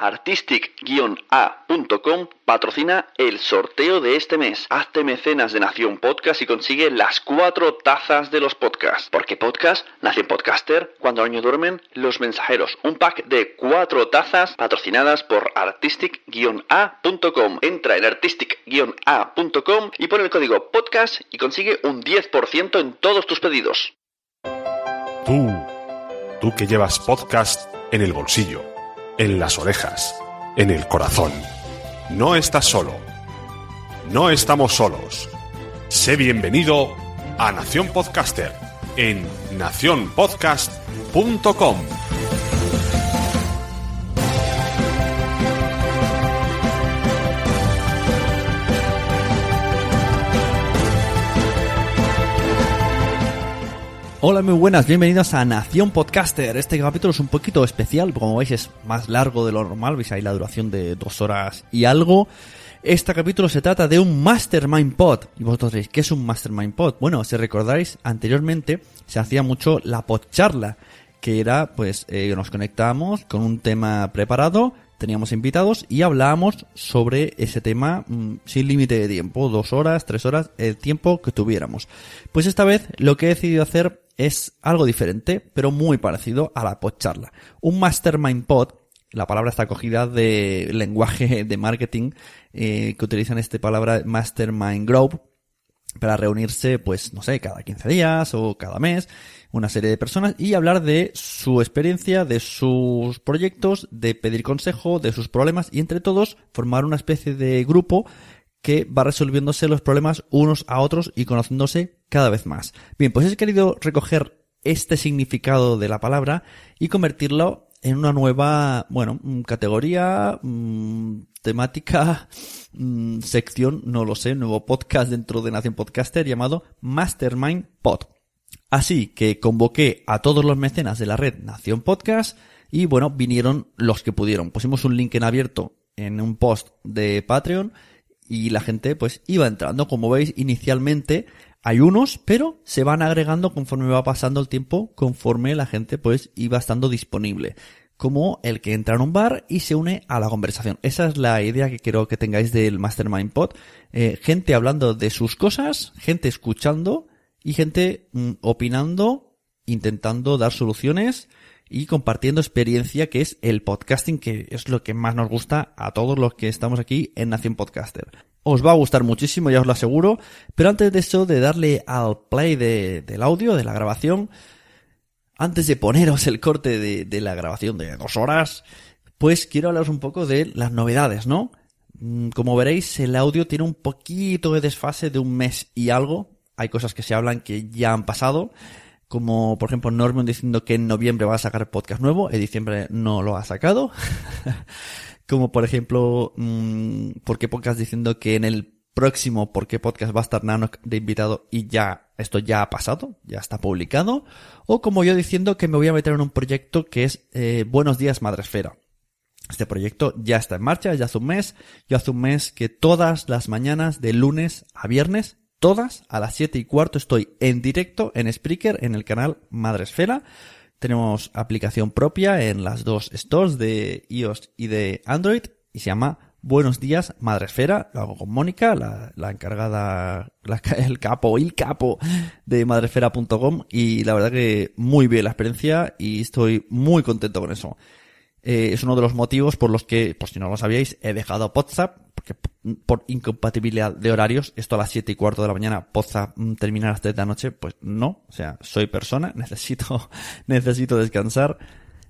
Artistic-A.com patrocina el sorteo de este mes. Hazte mecenas de Nación Podcast y consigue las cuatro tazas de los podcasts. Porque podcast, Nación Podcaster, cuando niños duermen, los mensajeros. Un pack de cuatro tazas patrocinadas por Artistic-A.com. Entra en Artistic-A.com y pon el código podcast y consigue un 10% en todos tus pedidos. Tú, tú que llevas podcast en el bolsillo, en las orejas, en el corazón. No estás solo. No estamos solos. Sé bienvenido a Nación Podcaster en nacionpodcast.com. Hola, muy buenas, bienvenidos a Nación Podcaster. Este capítulo es un poquito especial, como veis es más largo de lo normal, veis ahí la duración de dos horas y algo. Este capítulo se trata de un Mastermind Pod. Y vosotros diréis, ¿qué es un Mastermind Pod? Bueno, si recordáis, anteriormente se hacía mucho la podcharla, que era, pues, eh, nos conectábamos con un tema preparado, teníamos invitados y hablábamos sobre ese tema mm, sin límite de tiempo, dos horas, tres horas, el tiempo que tuviéramos. Pues esta vez lo que he decidido hacer es algo diferente, pero muy parecido a la podcharla. Un Mastermind Pod, la palabra está cogida de lenguaje de marketing eh, que utilizan esta palabra Mastermind Group para reunirse, pues, no sé, cada 15 días o cada mes, una serie de personas y hablar de su experiencia, de sus proyectos, de pedir consejo, de sus problemas y entre todos formar una especie de grupo que va resolviéndose los problemas unos a otros y conociéndose cada vez más. Bien, pues he querido recoger este significado de la palabra y convertirlo en una nueva, bueno, mm, categoría, mm, temática, mm, sección, no lo sé, nuevo podcast dentro de Nación Podcaster llamado Mastermind Pod. Así que convoqué a todos los mecenas de la red Nación Podcast y bueno, vinieron los que pudieron. Pusimos un link en abierto en un post de Patreon y la gente pues iba entrando. Como veis, inicialmente hay unos, pero se van agregando conforme va pasando el tiempo, conforme la gente pues iba estando disponible. Como el que entra en un bar y se une a la conversación. Esa es la idea que quiero que tengáis del Mastermind Pod. Eh, gente hablando de sus cosas, gente escuchando y gente mm, opinando, intentando dar soluciones y compartiendo experiencia que es el podcasting que es lo que más nos gusta a todos los que estamos aquí en Nación Podcaster. Os va a gustar muchísimo, ya os lo aseguro, pero antes de eso, de darle al play de- del audio, de la grabación, antes de poneros el corte de, de la grabación de dos horas, pues quiero hablaros un poco de las novedades, ¿no? Mm, Como veréis, el audio tiene un poquito de desfase de un mes y algo. Hay cosas que se hablan que ya han pasado, como por ejemplo Norman diciendo que en noviembre va a sacar podcast nuevo, en diciembre no lo ha sacado. como por ejemplo, mm, ¿por qué podcast diciendo que en el próximo ¿Por qué podcast va a estar Nano de invitado y ya esto ya ha pasado, ya está publicado? O como yo diciendo que me voy a meter en un proyecto que es eh, Buenos días Madresfera. Este proyecto ya está en marcha, ya hace un mes. Yo hace un mes que todas las mañanas, de lunes a viernes, todas a las 7 y cuarto estoy en directo en Spreaker, en el canal Madresfera. Tenemos aplicación propia en las dos stores de iOS y de Android y se llama Buenos días Madresfera. Lo hago con Mónica, la, encargada, la- el capo, el capo de madresfera.com y la verdad que muy bien la experiencia y estoy muy contento con eso. Eh, es uno de los motivos por los que, por si no lo sabíais, he dejado WhatsApp, porque por incompatibilidad de horarios, esto a las 7 y cuarto de la mañana, WhatsApp mm, terminar a las 3 de la noche, pues no, o sea, soy persona, necesito, necesito descansar.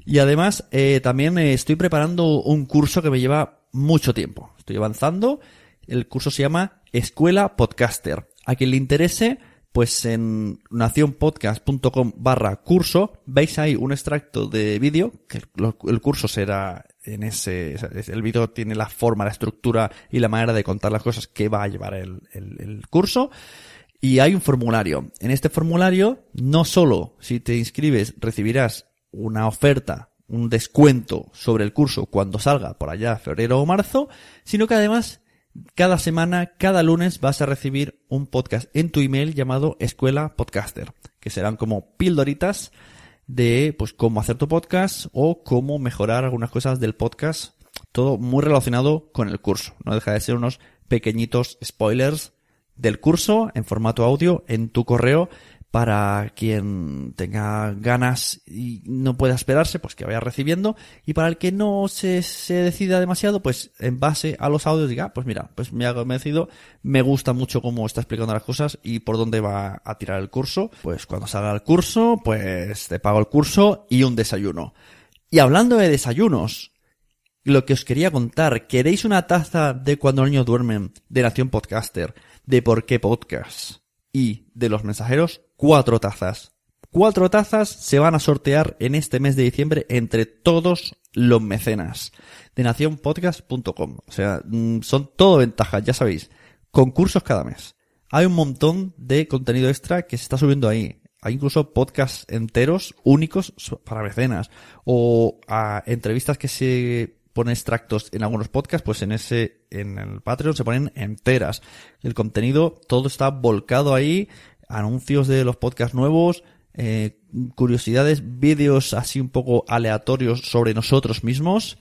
Y además, eh, también eh, estoy preparando un curso que me lleva mucho tiempo. Estoy avanzando. El curso se llama Escuela Podcaster. A quien le interese, pues en nacionpodcast.com barra curso veis ahí un extracto de vídeo, que el curso será en ese, el vídeo tiene la forma, la estructura y la manera de contar las cosas que va a llevar el, el curso. Y hay un formulario. En este formulario, no solo si te inscribes recibirás una oferta, un descuento sobre el curso cuando salga por allá febrero o marzo, sino que además cada semana, cada lunes vas a recibir un podcast en tu email llamado Escuela Podcaster, que serán como pildoritas de pues cómo hacer tu podcast o cómo mejorar algunas cosas del podcast, todo muy relacionado con el curso. No deja de ser unos pequeñitos spoilers del curso en formato audio en tu correo para quien tenga ganas y no pueda esperarse, pues que vaya recibiendo. Y para el que no se, decida demasiado, pues en base a los audios diga, ah, pues mira, pues me ha convencido, me gusta mucho cómo está explicando las cosas y por dónde va a tirar el curso. Pues cuando salga el curso, pues te pago el curso y un desayuno. Y hablando de desayunos, lo que os quería contar, ¿queréis una taza de cuando niños duermen de Nación Podcaster? ¿De por qué podcast? Y de los mensajeros cuatro tazas. Cuatro tazas se van a sortear en este mes de diciembre entre todos los mecenas de nacionpodcast.com. O sea, mm, son todo ventajas, ya sabéis. Concursos cada mes. Hay un montón de contenido extra que se está subiendo ahí. Hay incluso podcasts enteros únicos para mecenas. O a entrevistas que se pone extractos en algunos podcasts, pues en ese, en el Patreon se ponen enteras. El contenido, todo está volcado ahí, anuncios de los podcasts nuevos, eh, curiosidades, vídeos así un poco aleatorios sobre nosotros mismos.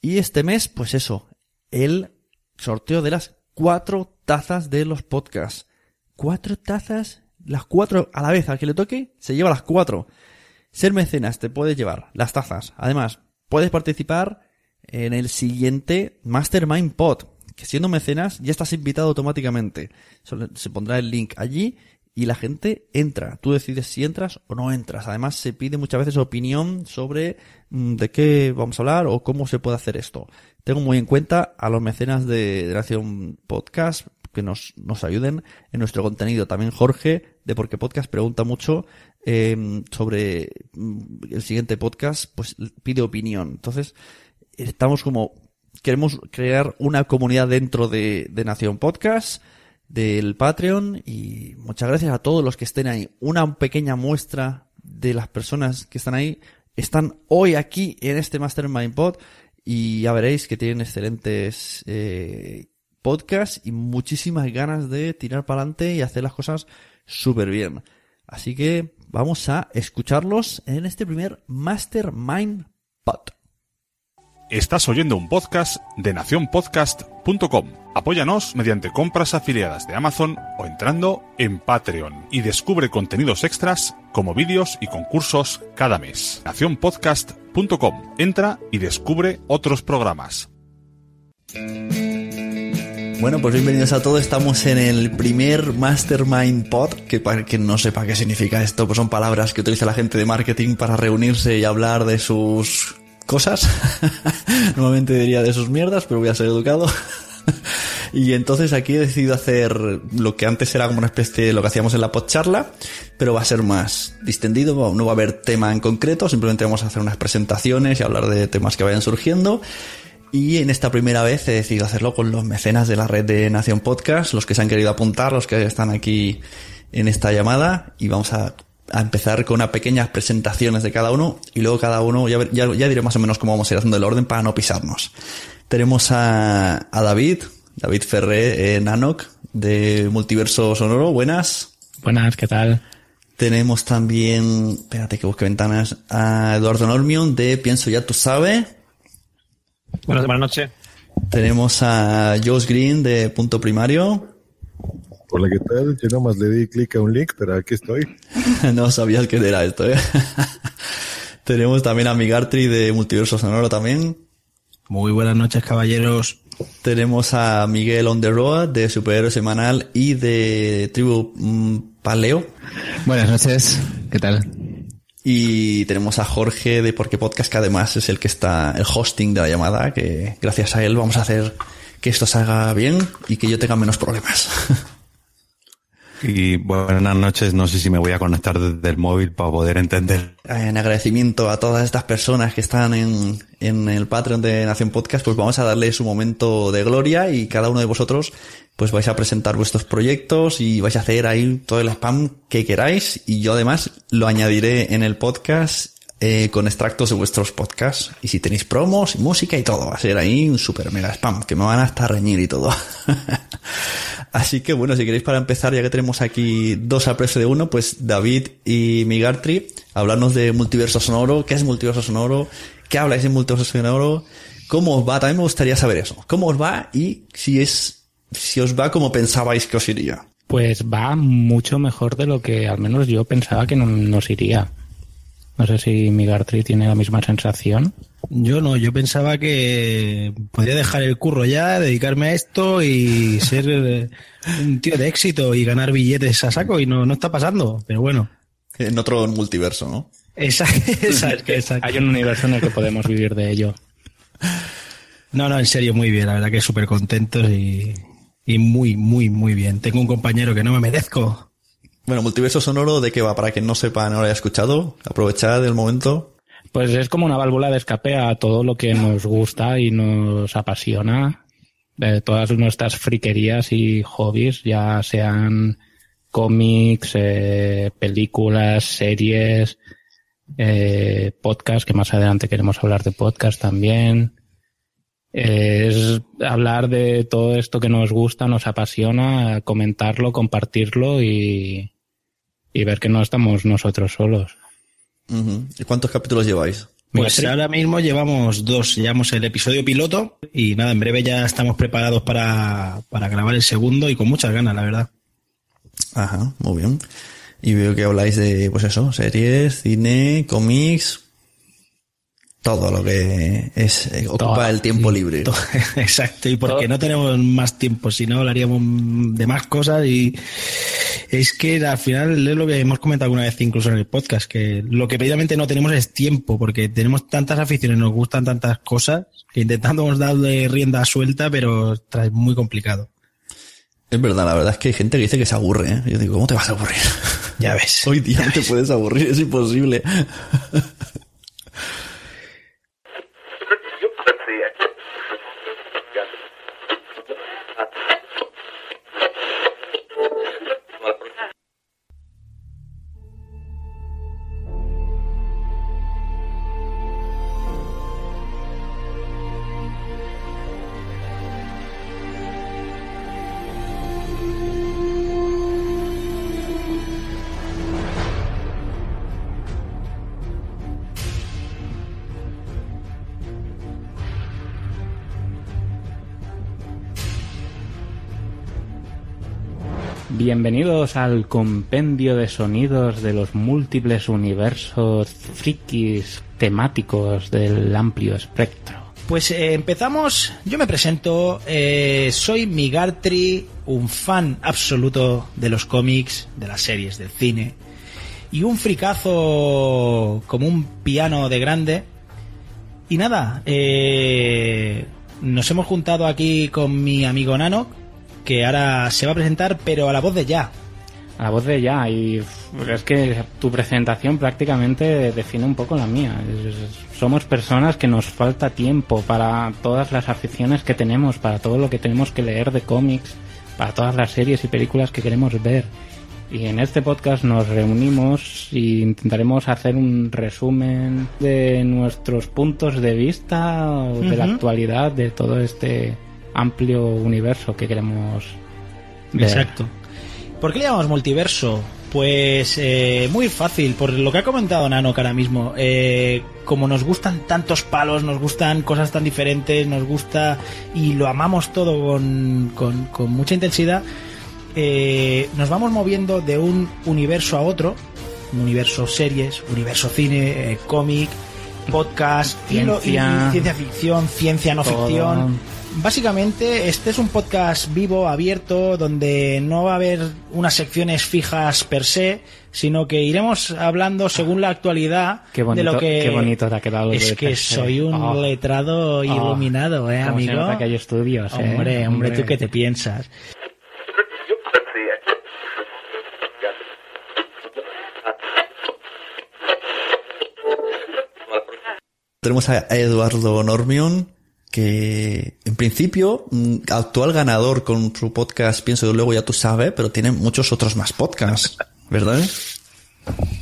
Y este mes, pues eso, el sorteo de las cuatro tazas de los podcasts. Cuatro tazas, las cuatro a la vez, al que le toque, se lleva las cuatro. Ser mecenas te puede llevar las tazas. Además, puedes participar en el siguiente Mastermind Pod, que siendo mecenas ya estás invitado automáticamente. Se pondrá el link allí y la gente entra. Tú decides si entras o no entras. Además, se pide muchas veces opinión sobre mm, de qué vamos a hablar o cómo se puede hacer esto. Tengo muy en cuenta a los mecenas de, Nación Podcast que nos, nos ayuden en nuestro contenido. También Jorge de Porque Podcast pregunta mucho eh, sobre mm, el siguiente podcast, pues pide opinión. Entonces, estamos como, queremos crear una comunidad dentro de, de Nación Podcast, del Patreon, y muchas gracias a todos los que estén ahí. Una pequeña muestra de las personas que están ahí están hoy aquí en este Mastermind Pod y ya veréis que tienen excelentes eh, podcasts y muchísimas ganas de tirar para adelante y hacer las cosas súper bien. Así que vamos a escucharlos en este primer Mastermind Pod. Estás oyendo un podcast de nacionpodcast.com. Apóyanos mediante compras afiliadas de Amazon o entrando en Patreon y descubre contenidos extras como vídeos y concursos cada mes. Nacionpodcast.com. Entra y descubre otros programas. Bueno, pues bienvenidos a todos. Estamos en el primer Mastermind Pod, que para quien no sepa qué significa esto, pues son palabras que utiliza la gente de marketing para reunirse y hablar de sus cosas. Normalmente diría de sus mierdas, pero voy a ser educado. y entonces aquí he decidido hacer lo que antes era como una especie de lo que hacíamos en la podcharla, pero va a ser más distendido, no va a haber tema en concreto, simplemente vamos a hacer unas presentaciones y hablar de temas que vayan surgiendo. Y en esta primera vez he decidido hacerlo con los mecenas de la red de Nación Podcast, los que se han querido apuntar, los que están aquí en esta llamada, y vamos a a empezar con unas pequeñas presentaciones de cada uno y luego cada uno, ya, ya, diré más o menos cómo vamos a ir haciendo el orden para no pisarnos. Tenemos a, a David, David Ferré, eh, Nanok, de Multiverso Sonoro. Buenas. Buenas, ¿qué tal? Tenemos también, espérate que busque ventanas, a Eduardo Normion de Pienso Ya Tú Sabes. Buenas, buenas noches. Tenemos a Josh Green de Punto Primario. Hola, ¿qué tal? Yo nomás le di clic a un link, pero aquí estoy. no sabías que era esto, ¿eh? Tenemos también a Migartri de Multiverso Sonoro también. Muy buenas noches, caballeros. Tenemos a Miguel On The Road de Superhéroe Semanal y de Tribu mm, Paleo. Buenas noches, ¿qué tal? Y tenemos a Jorge de Porque Podcast, que además es el que está, el hosting de la llamada, que gracias a él vamos a hacer que esto salga bien y que yo tenga menos problemas. Y buenas noches, no sé si me voy a conectar desde el móvil para poder entender. En agradecimiento a todas estas personas que están en, en el Patreon de Nación Podcast, pues vamos a darle su momento de gloria y cada uno de vosotros pues vais a presentar vuestros proyectos y vais a hacer ahí todo el spam que queráis y yo además lo añadiré en el podcast eh, con extractos de vuestros podcasts y si tenéis promos música y todo, va a ser ahí un super mega spam que me van a estar reñir y todo. Así que bueno, si queréis para empezar, ya que tenemos aquí dos al precio de uno, pues David y Migartri, hablarnos de multiverso sonoro, qué es multiverso sonoro, qué habláis de multiverso sonoro, cómo os va, también me gustaría saber eso, cómo os va y si es si os va como pensabais que os iría. Pues va mucho mejor de lo que al menos yo pensaba que no, nos iría. No sé si Migartri tiene la misma sensación. Yo no, yo pensaba que podría dejar el curro ya, dedicarme a esto y ser eh, un tío de éxito y ganar billetes a saco y no, no está pasando, pero bueno. En otro multiverso, ¿no? Exacto, exacto, exacto. Hay un universo en el que podemos vivir de ello. No, no, en serio, muy bien, la verdad que súper contentos y, y muy, muy, muy bien. Tengo un compañero que no me merezco. Bueno, multiverso sonoro, ¿de qué va? Para quien no sepa, no lo haya escuchado, aprovechad el momento. Pues es como una válvula de escape a todo lo que nos gusta y nos apasiona. De todas nuestras friquerías y hobbies, ya sean cómics, eh, películas, series, eh, podcast, que más adelante queremos hablar de podcast también. Eh, es hablar de todo esto que nos gusta, nos apasiona, comentarlo, compartirlo y ver que no estamos nosotros solos. ¿Y cuántos capítulos lleváis? Pues ahora mismo llevamos dos, llevamos el episodio piloto y nada, en breve ya estamos preparados para, para grabar el segundo y con muchas ganas, la verdad. Ajá, muy bien. Y veo que habláis de, pues eso, series, cine, cómics, todo lo que es eh, ocupa Todo. el tiempo libre. Exacto, y porque no tenemos más tiempo, si no hablaríamos de más cosas y es que al final es lo que hemos comentado alguna vez incluso en el podcast, que lo que precisamente no tenemos es tiempo, porque tenemos tantas aficiones, nos gustan tantas cosas, que intentamos darle rienda suelta, pero es muy complicado. Es verdad, la verdad es que hay gente que dice que se aburre, ¿eh? Yo digo, ¿cómo te vas a aburrir? Ya ves. Hoy día no te puedes aburrir, es imposible. Bienvenidos al compendio de sonidos de los múltiples universos frikis temáticos del amplio espectro. Pues eh, empezamos, yo me presento, eh, soy Migartri, un fan absoluto de los cómics, de las series, del cine, y un fricazo como un piano de grande. Y nada, eh, nos hemos juntado aquí con mi amigo Nano, que ahora se va a presentar, pero a la voz de ya. A la voz de ya, y es que tu presentación prácticamente define un poco la mía. Somos personas que nos falta tiempo para todas las aficiones que tenemos, para todo lo que tenemos que leer de cómics, para todas las series y películas que queremos ver. Y en este podcast nos reunimos e intentaremos hacer un resumen de nuestros puntos de vista o de la actualidad de todo este amplio universo que queremos ver. Exacto. ¿Por qué le llamamos multiverso? Pues eh, muy fácil, por lo que ha comentado Nano que ahora mismo. Eh, como nos gustan tantos palos, nos gustan cosas tan diferentes, nos gusta y lo amamos todo con, con- con mucha intensidad, eh, nos vamos moviendo de un universo a otro, un universo series, universo cine, eh, cómic, podcast, y lo- y Ciencia. ciencia ficción, ciencia no Todo. ficción. Básicamente, este es un podcast vivo, abierto, donde no va a haber unas secciones fijas per se, sino que iremos hablando según la actualidad de lo que bonito te ha quedado es que soy un oh. letrado oh. iluminado, eh, amigo. Se nota que hay estudios, eh? hombre, eh, hombre, hombre, tú qué te piensas. Tenemos a Eduardo Normion que en principio, mm, actual ganador con su podcast Pienso que luego ya tú sabes, pero tiene muchos otros más podcasts, ¿verdad?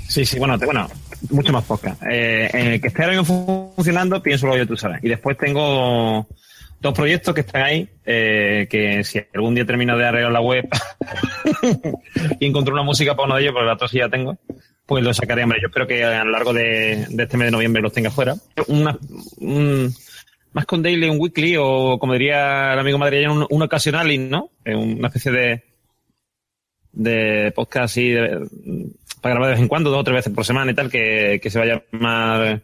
Sí, sí, bueno, te- bueno, mucho más podcast. Eh, que esté ahora mismo funcionando, pienso lo que tú sabes. Y después tengo dos proyectos que están ahí, eh, que si algún día termino de arreglar la web y encuentro una música para uno de ellos, porque la otra sí ya tengo, pues lo sacaré. Hombre, yo espero que a lo largo de, de este mes de noviembre los tenga fuera. Una, un- más con daily, un weekly, o como diría el amigo madrileño, un, un ocasional, ¿no? Eh, Una especie de, de podcast así para grabar de vez en cuando, dos o tres veces por semana y tal, que, que se va a llamar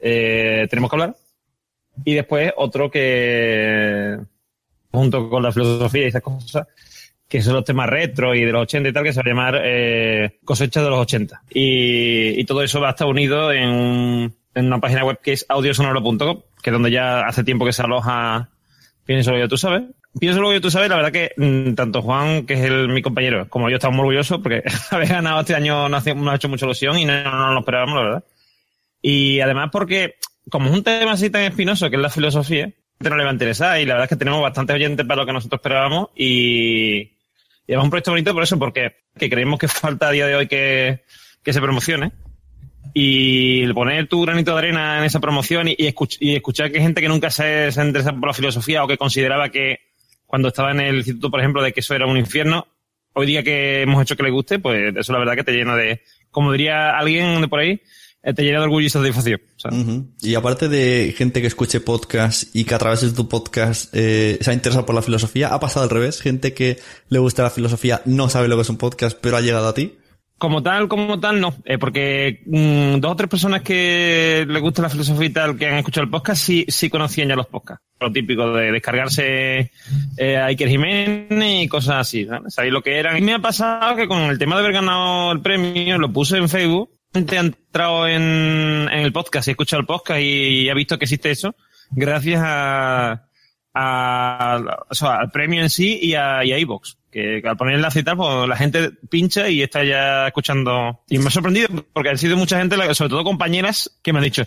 eh, Tenemos que hablar. Y después otro que, junto con la filosofía y esas cosas, que son los temas retro y de los 80 y tal, que se va a llamar eh, Cosecha de los 80. Y, todo eso va a estar unido en, un- en una página web que es audiosonoro.com, que es donde ya hace tiempo que se aloja Pienso lo que tú sabes. Pienso lo que tú sabes, la verdad que mm, tanto Juan, que es el, mi compañero, como yo estamos orgullosos porque haber ganado este año nos, ha hecho mucha ilusión y no, no nos lo esperábamos, la verdad. Y además porque, como es un tema así tan espinoso que es la filosofía, no le va a interesar y la verdad es que tenemos bastantes oyentes para lo que nosotros esperábamos y, y es un proyecto bonito por eso, porque que creemos que falta a día de hoy que, que se promocione y poner tu granito de arena en esa promoción y, escuch- y escuchar que gente que nunca se, se ha interesado por la filosofía o que consideraba que cuando estaba en el instituto, por ejemplo, de que eso era un infierno, hoy día que hemos hecho que le guste, pues eso la verdad que te llena de, como diría alguien de por ahí, eh, te llena de orgullo y satisfacción. Y aparte de gente que escuche podcast y que a través de tu podcast eh, se ha interesado por la filosofía, ha pasado al revés. Gente que le gusta la filosofía no sabe lo que es un podcast, pero ha llegado a ti. Como tal, como tal, no. Eh, porque mm, dos o tres personas que les gusta la filosofía y tal, que han escuchado el podcast, sí, sí conocían ya los podcasts. Lo típico de descargarse eh, a Iker Jiménez y cosas así. ¿sabes? Sabéis lo que eran. Y me ha pasado que con el tema de haber ganado el premio, lo puse en Facebook. Gente ha entrado en, en el podcast y ha escuchado el podcast y ha visto que existe eso. Gracias a, a- o sea, al premio en sí y a, y a iVoox. Que, al poner enlace y pues la gente pincha y está ya escuchando. Y me ha sorprendido porque han sido mucha gente, sobre todo compañeras, que me han dicho,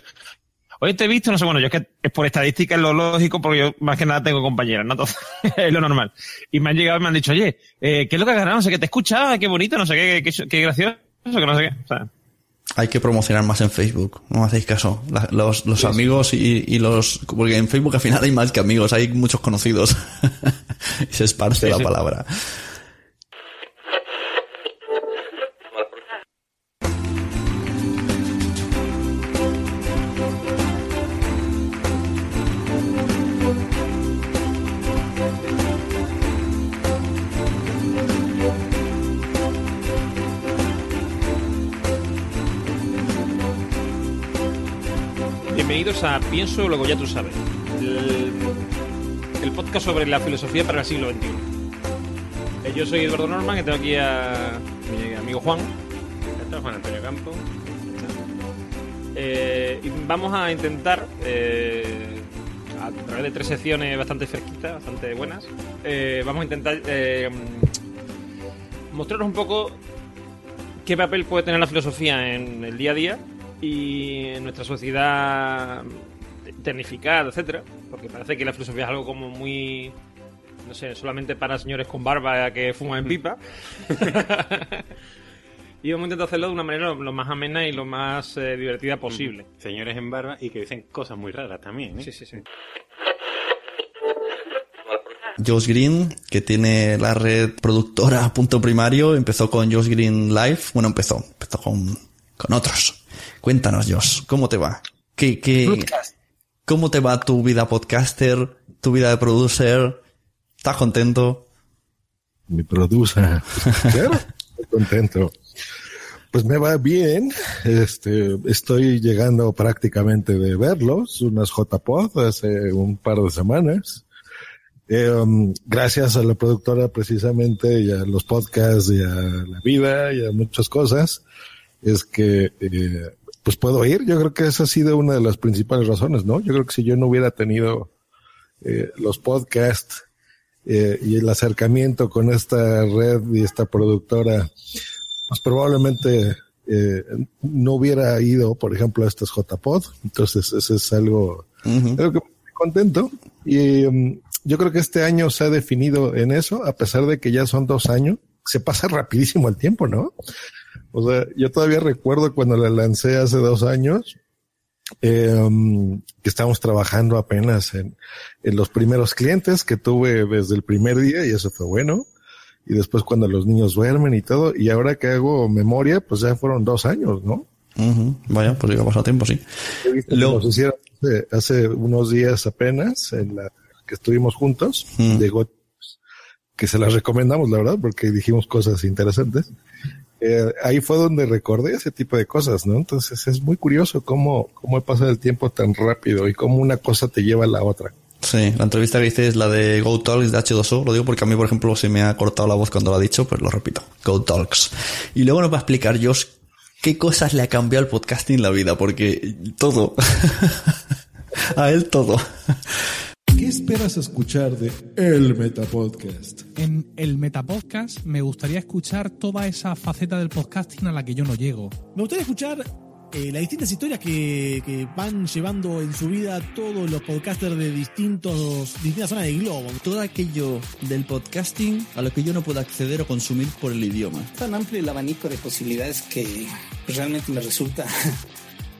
oye, te he visto, no sé, bueno, yo es que es por estadística es lo lógico, porque yo más que nada tengo compañeras, ¿no? Entonces, es lo normal. Y me han llegado y me han dicho, oye, eh, ¿qué es lo que has ganado? No sé qué, te escuchaba, qué bonito, no sé qué, qué, qué gracioso, que no sé qué. O sea, Hay que promocionar más en Facebook, no me hacéis caso. La- los los amigos y, y los... Porque en Facebook al final hay más que amigos, hay muchos conocidos. y se esparce Sí, la sí. palabra. Bienvenidos a Pienso Luego Ya Tú Sabes, el, el podcast sobre la filosofía para el siglo XXI. Eh, Yo soy Eduardo Norman y tengo aquí a mi amigo Juan. Está, Juan Antonio Campo. Eh, y vamos a intentar, eh, a través de tres secciones bastante fresquitas, bastante buenas, eh, vamos a intentar mostraros un poco qué papel puede tener la filosofía en el día a día y en nuestra sociedad tecnificada, etcétera, porque parece que la filosofía es algo como muy no sé, solamente para señores con barba que fuman en pipa. y vamos a intentar hacerlo de una manera lo, lo más amena y lo más eh, divertida posible. Señores en barba y que dicen cosas muy raras también, ¿eh? Sí, sí, sí. Josh Green, que tiene la red productora Punto Primario, empezó con Josh Green Live. Bueno, empezó, empezó con, con otros. Cuéntanos, Josh, ¿cómo te va? ¿Qué, qué, ¿Cómo te va tu vida podcaster, tu vida de producer? ¿Estás contento? Mi producer. Claro, estoy contento. Pues me va bien. Este, estoy llegando prácticamente de verlos, unas JPod hace un par de semanas. Eh, um, gracias a la productora precisamente y a los podcasts y a la vida y a muchas cosas, es que eh, pues puedo ir. Yo creo que esa ha sido una de las principales razones, ¿no? Yo creo que si yo no hubiera tenido eh, los podcasts eh, y el acercamiento con esta red y esta productora, pues probablemente eh, no hubiera ido, por ejemplo, a estos JPod. Entonces, eso es algo, algo que me contento. Y um, yo creo que este año se ha definido en eso, a pesar de que ya son dos años. Se pasa rapidísimo el tiempo, ¿no? O sea, yo todavía recuerdo cuando la lancé hace dos años, eh, que estábamos trabajando apenas en, en, los primeros clientes que tuve desde el primer día y eso fue bueno. Y después cuando los niños duermen y todo. Y ahora que hago memoria, pues ya fueron dos años, ¿no? Vaya, pues ha pasado tiempo, sí. Lo hicieron hace, hace, unos días apenas en la que estuvimos juntos. Llegó que se las recomendamos, la verdad, porque dijimos cosas interesantes. Eh, ahí fue donde recordé ese tipo de cosas, ¿no? Entonces es muy curioso cómo, cómo pasa el tiempo tan rápido y cómo una cosa te lleva a la otra. Sí, la entrevista que hice es la de Go Talks de H2O, lo digo porque a mí, por ejemplo, se me ha cortado la voz cuando lo ha dicho, pues lo repito, Go Talks. Y luego nos va a explicar Josh qué cosas le ha cambiado el podcasting la vida, porque todo. a él todo. ¿Qué esperas escuchar de El Metapodcast? En el Metapodcast me gustaría escuchar toda esa faceta del podcasting a la que yo no llego. Me gustaría escuchar eh, las distintas historias que, que, van llevando en su vida todos los podcasters de distintos, distintas zonas del globo. Todo aquello del podcasting a lo que yo no puedo acceder o consumir por el idioma. Tan amplio el abanico de posibilidades que realmente me resulta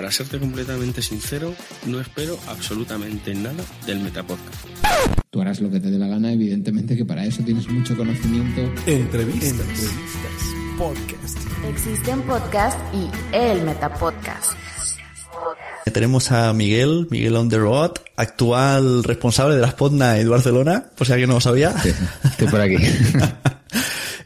para serte completamente sincero, no espero absolutamente nada del Metapodcast. Tú harás lo que te dé la gana, evidentemente que para eso tienes mucho conocimiento. Entrevistas, Entrevistas podcast. Existen podcast y el Metapodcast. Tenemos a Miguel, Miguel on the road, actual responsable de las Podnight Barcelona, por si alguien no lo sabía. Sí, estoy por aquí.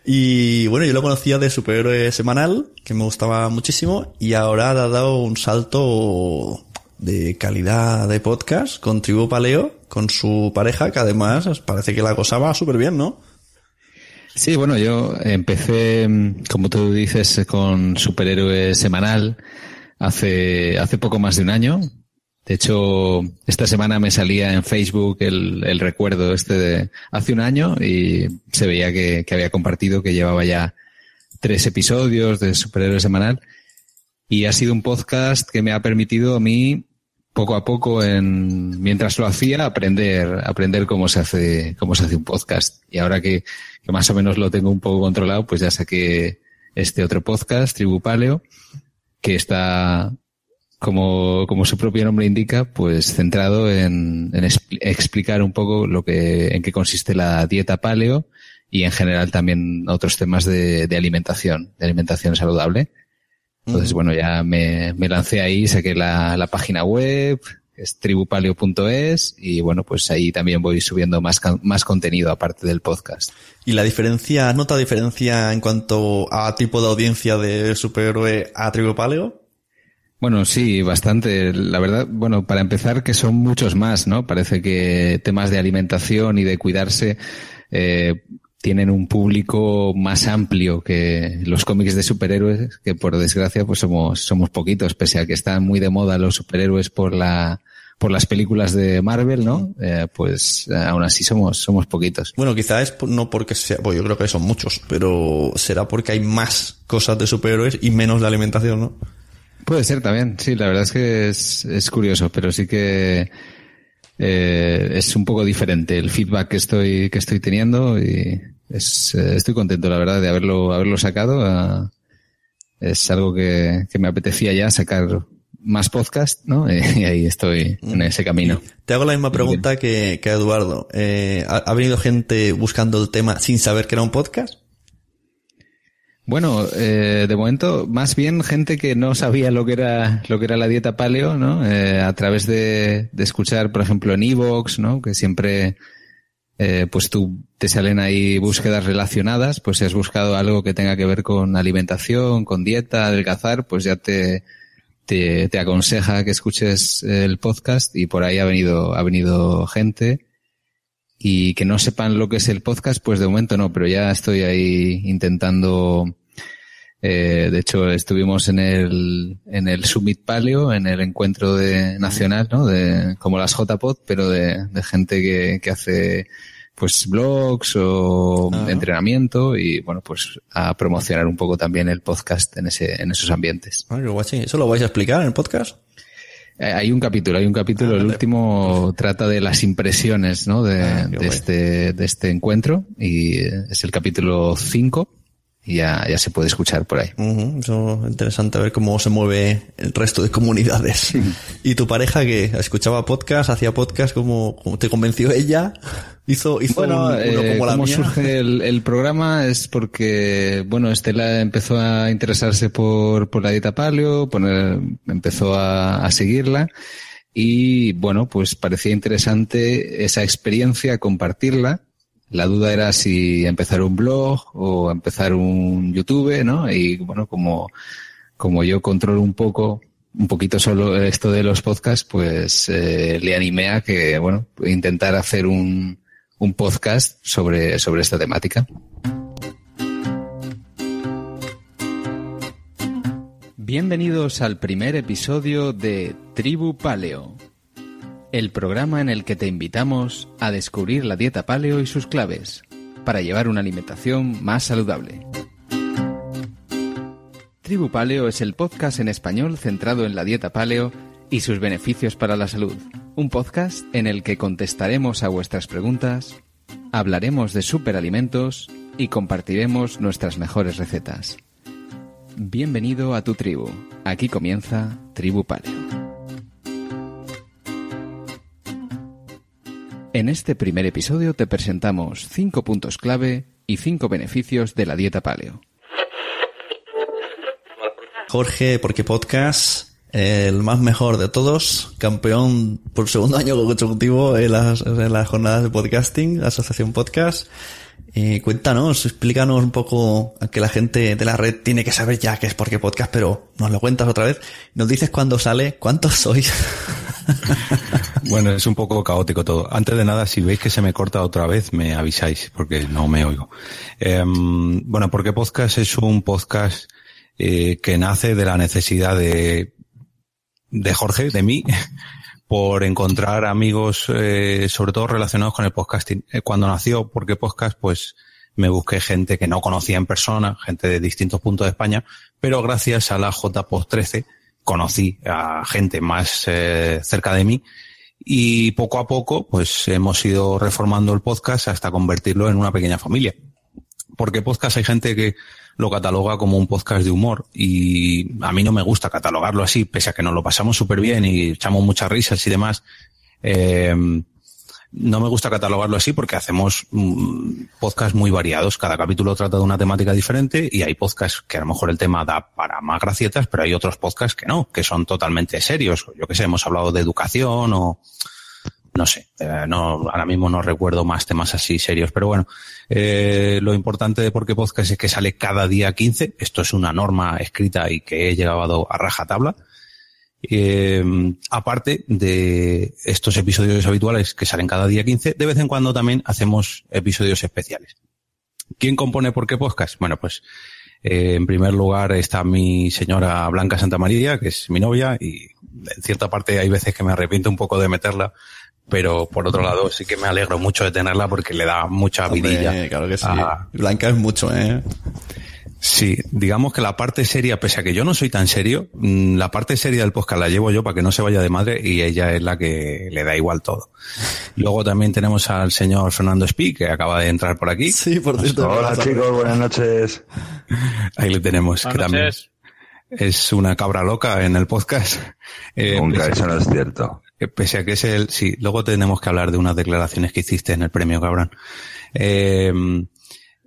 Y bueno, yo lo conocía de Superhéroe Semanal, que me gustaba muchísimo, y ahora ha dado un salto de calidad de podcast con Tribu Paleo, con su pareja, que además parece que la cosa va súper bien, ¿no? Sí, bueno, yo empecé, como tú dices, con Superhéroe Semanal hace, hace poco más de un año. De hecho, esta semana me salía en Facebook el, el recuerdo este de hace un año y se veía que, que, había compartido que llevaba ya tres episodios de Superhéroe Semanal y ha sido un podcast que me ha permitido a mí poco a poco en, mientras lo hacía aprender, aprender cómo se hace, cómo se hace un podcast. Y ahora que, que más o menos lo tengo un poco controlado, pues ya saqué este otro podcast, Tribu Paleo, que está como, como su propio nombre indica, pues centrado en, en explicar un poco lo que, en qué consiste la dieta paleo y en general también otros temas de, de alimentación, de alimentación saludable. Entonces, uh -huh. bueno, ya me, me, lancé ahí, saqué la, la página web, es tribupaleo.es y bueno, pues ahí también voy subiendo más, más contenido aparte del podcast. ¿Y la diferencia, nota diferencia en cuanto a tipo de audiencia de superhéroe a Tribupaleo? Bueno, sí, bastante. La verdad, bueno, para empezar, que son muchos más, ¿no? Parece que temas de alimentación y de cuidarse eh, tienen un público más amplio que los cómics de superhéroes, que por desgracia, pues somos, somos poquitos, pese a que están muy de moda los superhéroes por la, por las películas de Marvel, ¿no? Eh, pues aún así somos, somos poquitos. Bueno, quizá es no porque sea, bueno, yo creo que son muchos, pero será porque hay más cosas de superhéroes y menos de alimentación, ¿no? Puede ser también, sí, la verdad es que es, es curioso, pero sí que eh, es un poco diferente el feedback que estoy, que estoy teniendo y es, eh, estoy contento, la verdad, de haberlo, haberlo sacado. Uh, es algo que, que, me apetecía ya sacar más podcast, ¿no? y ahí estoy en ese camino. Te hago la misma pregunta que, que Eduardo. Eh, ¿ha, ¿Ha venido gente buscando el tema sin saber que era un podcast? Bueno, eh, de momento, más bien gente que no sabía lo que era lo que era la dieta paleo, ¿no? Eh, a través de, de, escuchar, por ejemplo, en Evox, ¿no? Que siempre, eh, pues tú te salen ahí búsquedas relacionadas, pues si has buscado algo que tenga que ver con alimentación, con dieta, adelgazar, pues ya te te, te aconseja que escuches el podcast y por ahí ha venido, ha venido gente y que no sepan lo que es el podcast, pues de momento no, pero ya estoy ahí intentando. Eh, de hecho, estuvimos en el, en el Summit Paleo, en el encuentro de, nacional, ¿no? De, como las JPod, pero de, de gente que, que hace pues blogs o entrenamiento y bueno pues a promocionar un poco también el podcast en ese en esos ambientes. Ah, ¿Eso lo vais a explicar en el podcast? Eh, hay un capítulo, hay un capítulo, el último trata de las impresiones ¿no? de, Ah, de este, de este encuentro y es el capítulo 5 y ya, ya se puede escuchar por ahí. Eso es interesante ver cómo se mueve el resto de comunidades. ¿Y tu pareja que escuchaba podcast, hacía podcast, cómo, cómo te convenció ella? Hizo, hizo Bueno, un- uno eh, como la cómo mía. surge el, el programa es porque, bueno, Estela empezó a interesarse por, por la dieta paleo, poner, empezó a, a seguirla y, bueno, pues parecía interesante esa experiencia, compartirla. La duda era si empezar un blog o empezar un YouTube, ¿no? Y, bueno, como, como yo controlo un poco, un poquito solo esto de los podcasts, pues eh, le animé a que, bueno, intentar hacer un, un podcast sobre, sobre esta temática. Bienvenidos al primer episodio de Tribu Paleo, el programa en el que te invitamos a descubrir la dieta paleo y sus claves para llevar una alimentación más saludable. Tribu Paleo es el podcast en español centrado en la dieta paleo y sus beneficios para la salud. Un podcast en el que contestaremos a vuestras preguntas, hablaremos de superalimentos y compartiremos nuestras mejores recetas. Bienvenido a tu tribu. Aquí comienza Tribu Paleo. En este primer episodio te presentamos 5 puntos clave y 5 beneficios de la dieta paleo. Jorge, porque podcast, el más mejor de todos, campeón por segundo año consecutivo en las, en las jornadas de podcasting, la Asociación Podcast. Eh, cuéntanos, explícanos un poco, aunque la gente de la red tiene que saber ya qué es porque podcast, pero nos lo cuentas otra vez. Nos dices cuándo sale, cuántos sois. Bueno, es un poco caótico todo. Antes de nada, si veis que se me corta otra vez, me avisáis, porque no me oigo. Em, bueno, porque podcast es un podcast eh, que nace de la necesidad de, de Jorge, de mí, por encontrar amigos, eh, sobre todo relacionados con el podcasting. Eh, cuando nació Porque Podcast, pues me busqué gente que no conocía en persona, gente de distintos puntos de España, pero gracias a la JPOD 13 conocí a gente más eh, cerca de mí y poco a poco pues hemos ido reformando el podcast hasta convertirlo en una pequeña familia. Porque podcast hay gente que lo cataloga como un podcast de humor y a mí no me gusta catalogarlo así, pese a que nos lo pasamos súper bien y echamos muchas risas y demás. Eh, no me gusta catalogarlo así porque hacemos mm, podcasts muy variados. Cada capítulo trata de una temática diferente y hay podcasts que a lo mejor el tema da para más gracietas, pero hay otros podcasts que no, que son totalmente serios. Yo que sé, hemos hablado de educación o no sé, eh, no, ahora mismo no recuerdo más temas así serios, pero bueno, eh, lo importante de Porque Podcast es que sale cada día 15. Esto es una norma escrita y que he llegado a rajatabla. Eh, aparte de estos episodios habituales que salen cada día 15, de vez en cuando también hacemos episodios especiales. ¿Quién compone por qué podcast? Bueno, pues eh, en primer lugar está mi señora Blanca Santa María, que es mi novia, y en cierta parte hay veces que me arrepiento un poco de meterla, pero por otro lado sí que me alegro mucho de tenerla porque le da mucha Hombre, vidilla. claro que sí. a- Blanca es mucho, ¿eh? Sí, digamos que la parte seria, pese a que yo no soy tan serio, mm, la parte seria del podcast la llevo yo para que no se vaya de madre y ella es la que le da igual todo. Luego también tenemos al señor Fernando Spi, que acaba de entrar por aquí. Sí, por cierto. Hola chicos, buenas noches. Ahí le tenemos, que también noches. es una cabra loca en el podcast. Eh, Nunca, pese- eso no es cierto. Eh, Pese a que es el, sí, luego tenemos que hablar de unas declaraciones que hiciste en el premio Cabrón. Eh,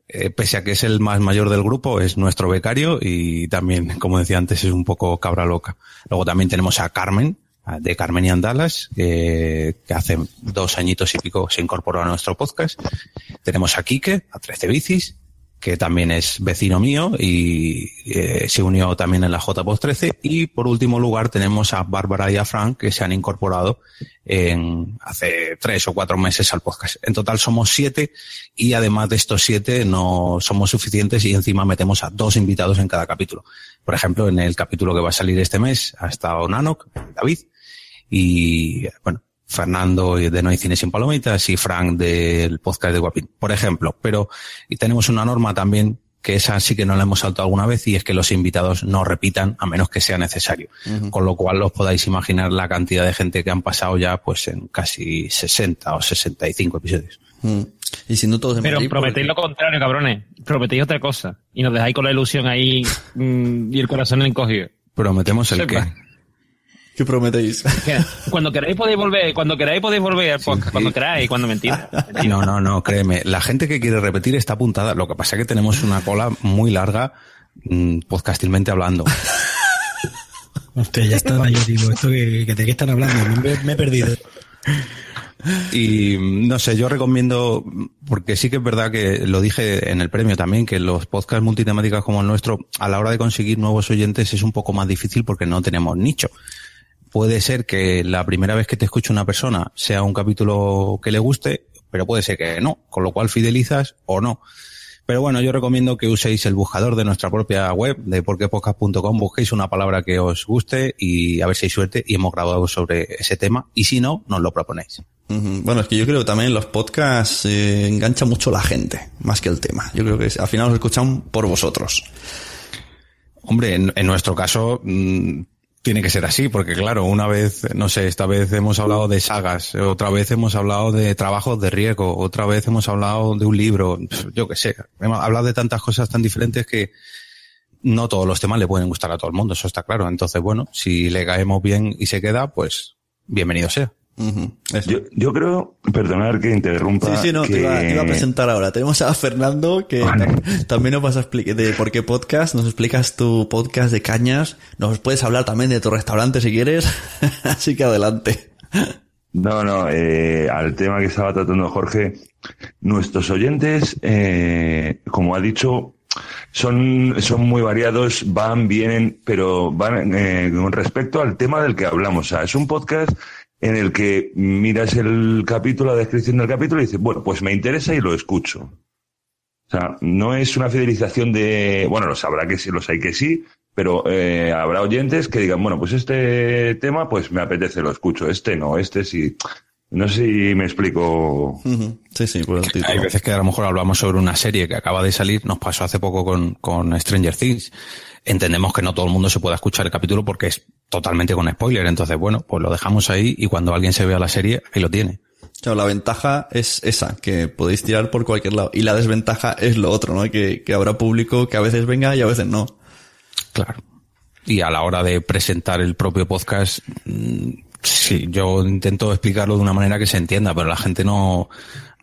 eh, pese a que es el más mayor del grupo, es nuestro becario y también, como decía antes, es un poco cabra loca. Luego también tenemos a Carmen, de Carmen y Andalas, que, que hace dos añitos y pico se incorporó a nuestro podcast. Tenemos a Quique, a 13 bicis, que también es vecino mío y eh, se unió también en la JPOS 13. Y por último lugar tenemos a Bárbara y a Frank que se han incorporado en hace tres o cuatro meses al podcast. En total somos siete y además de estos siete no somos suficientes y encima metemos a dos invitados en cada capítulo. Por ejemplo, en el capítulo que va a salir este mes ha estado Nanok, David y bueno, Fernando de No hay cine sin palomitas y Frank del podcast de Guapín, por ejemplo. Pero y tenemos una norma también que esa sí que no la hemos saltado alguna vez y es que los invitados no repitan a menos que sea necesario. Con lo cual os podáis imaginar la cantidad de gente que han pasado ya pues en casi 60 o 65 episodios. Mm. Y si no todos en Pero Madrid, prometéis lo contrario, cabrones. Prometéis otra cosa. Y nos dejáis con la ilusión ahí mm, y el corazón encogido. Prometemos el Sepa. qué. ¿Qué prometéis? Que Cuando queráis podéis volver, cuando queráis podéis volver al podcast, cuando queráis, cuando mentira. No, no, no, créeme. La gente que quiere repetir está apuntada. Lo que pasa es que tenemos una cola muy larga, mm, podcastilmente hablando. Hostia, ya estaba yo, digo, esto que, que de qué están hablando, me, me he perdido. Y no sé, yo recomiendo, porque sí que es verdad que lo dije en el premio también, que los podcasts multitemáticos como el nuestro, a la hora de conseguir nuevos oyentes es un poco más difícil porque no tenemos nicho. Puede ser que la primera vez que te escuche una persona sea un capítulo que le guste, pero puede ser que no, con lo cual fidelizas o no. Pero bueno, yo recomiendo que uséis el buscador de nuestra propia web, de porquepodcast.com, busquéis una palabra que os guste y a ver si hay suerte y hemos grabado sobre ese tema. Y si no, nos lo proponéis. Bueno, es que yo creo que también los podcasts eh, engancha mucho la gente, más que el tema. Yo creo que al final los escuchan por vosotros. Hombre, en, en nuestro caso mm, tiene que ser así, porque claro, una vez, no sé, esta vez hemos hablado de sagas, otra vez hemos hablado de trabajos de riesgo, otra vez hemos hablado de un libro, yo qué sé, hemos hablado de tantas cosas tan diferentes que no todos los temas le pueden gustar a todo el mundo, eso está claro. Entonces, bueno, si le caemos bien y se queda, pues bienvenido sea. Yo, yo creo, perdonar que interrumpa. Sí, sí, no, que... te, iba, te iba a presentar ahora. Tenemos a Fernando, que tam- también nos vas a explicar de por qué podcast, nos explicas tu podcast de cañas, nos puedes hablar también de tu restaurante si quieres, así que adelante. No, no, eh, al tema que estaba tratando Jorge, nuestros oyentes, eh, como ha dicho, son, son muy variados, van, vienen, pero van eh, con respecto al tema del que hablamos. O sea, es un podcast en el que miras el capítulo, la descripción del capítulo y dices, bueno, pues me interesa y lo escucho. O sea, no es una fidelización de, bueno, los habrá que sí, los hay que sí, pero eh, habrá oyentes que digan, bueno, pues este tema, pues me apetece, lo escucho, este no, este sí. No sé si me explico. Sí, sí, por el título. Hay veces que a lo mejor hablamos sobre una serie que acaba de salir, nos pasó hace poco con, con Stranger Things. Entendemos que no todo el mundo se pueda escuchar el capítulo porque es totalmente con spoiler, entonces bueno, pues lo dejamos ahí y cuando alguien se vea la serie, ahí lo tiene. Claro, la ventaja es esa, que podéis tirar por cualquier lado. Y la desventaja es lo otro, ¿no? Que, que habrá público que a veces venga y a veces no. Claro. Y a la hora de presentar el propio podcast, mm, sí, yo intento explicarlo de una manera que se entienda, pero la gente no,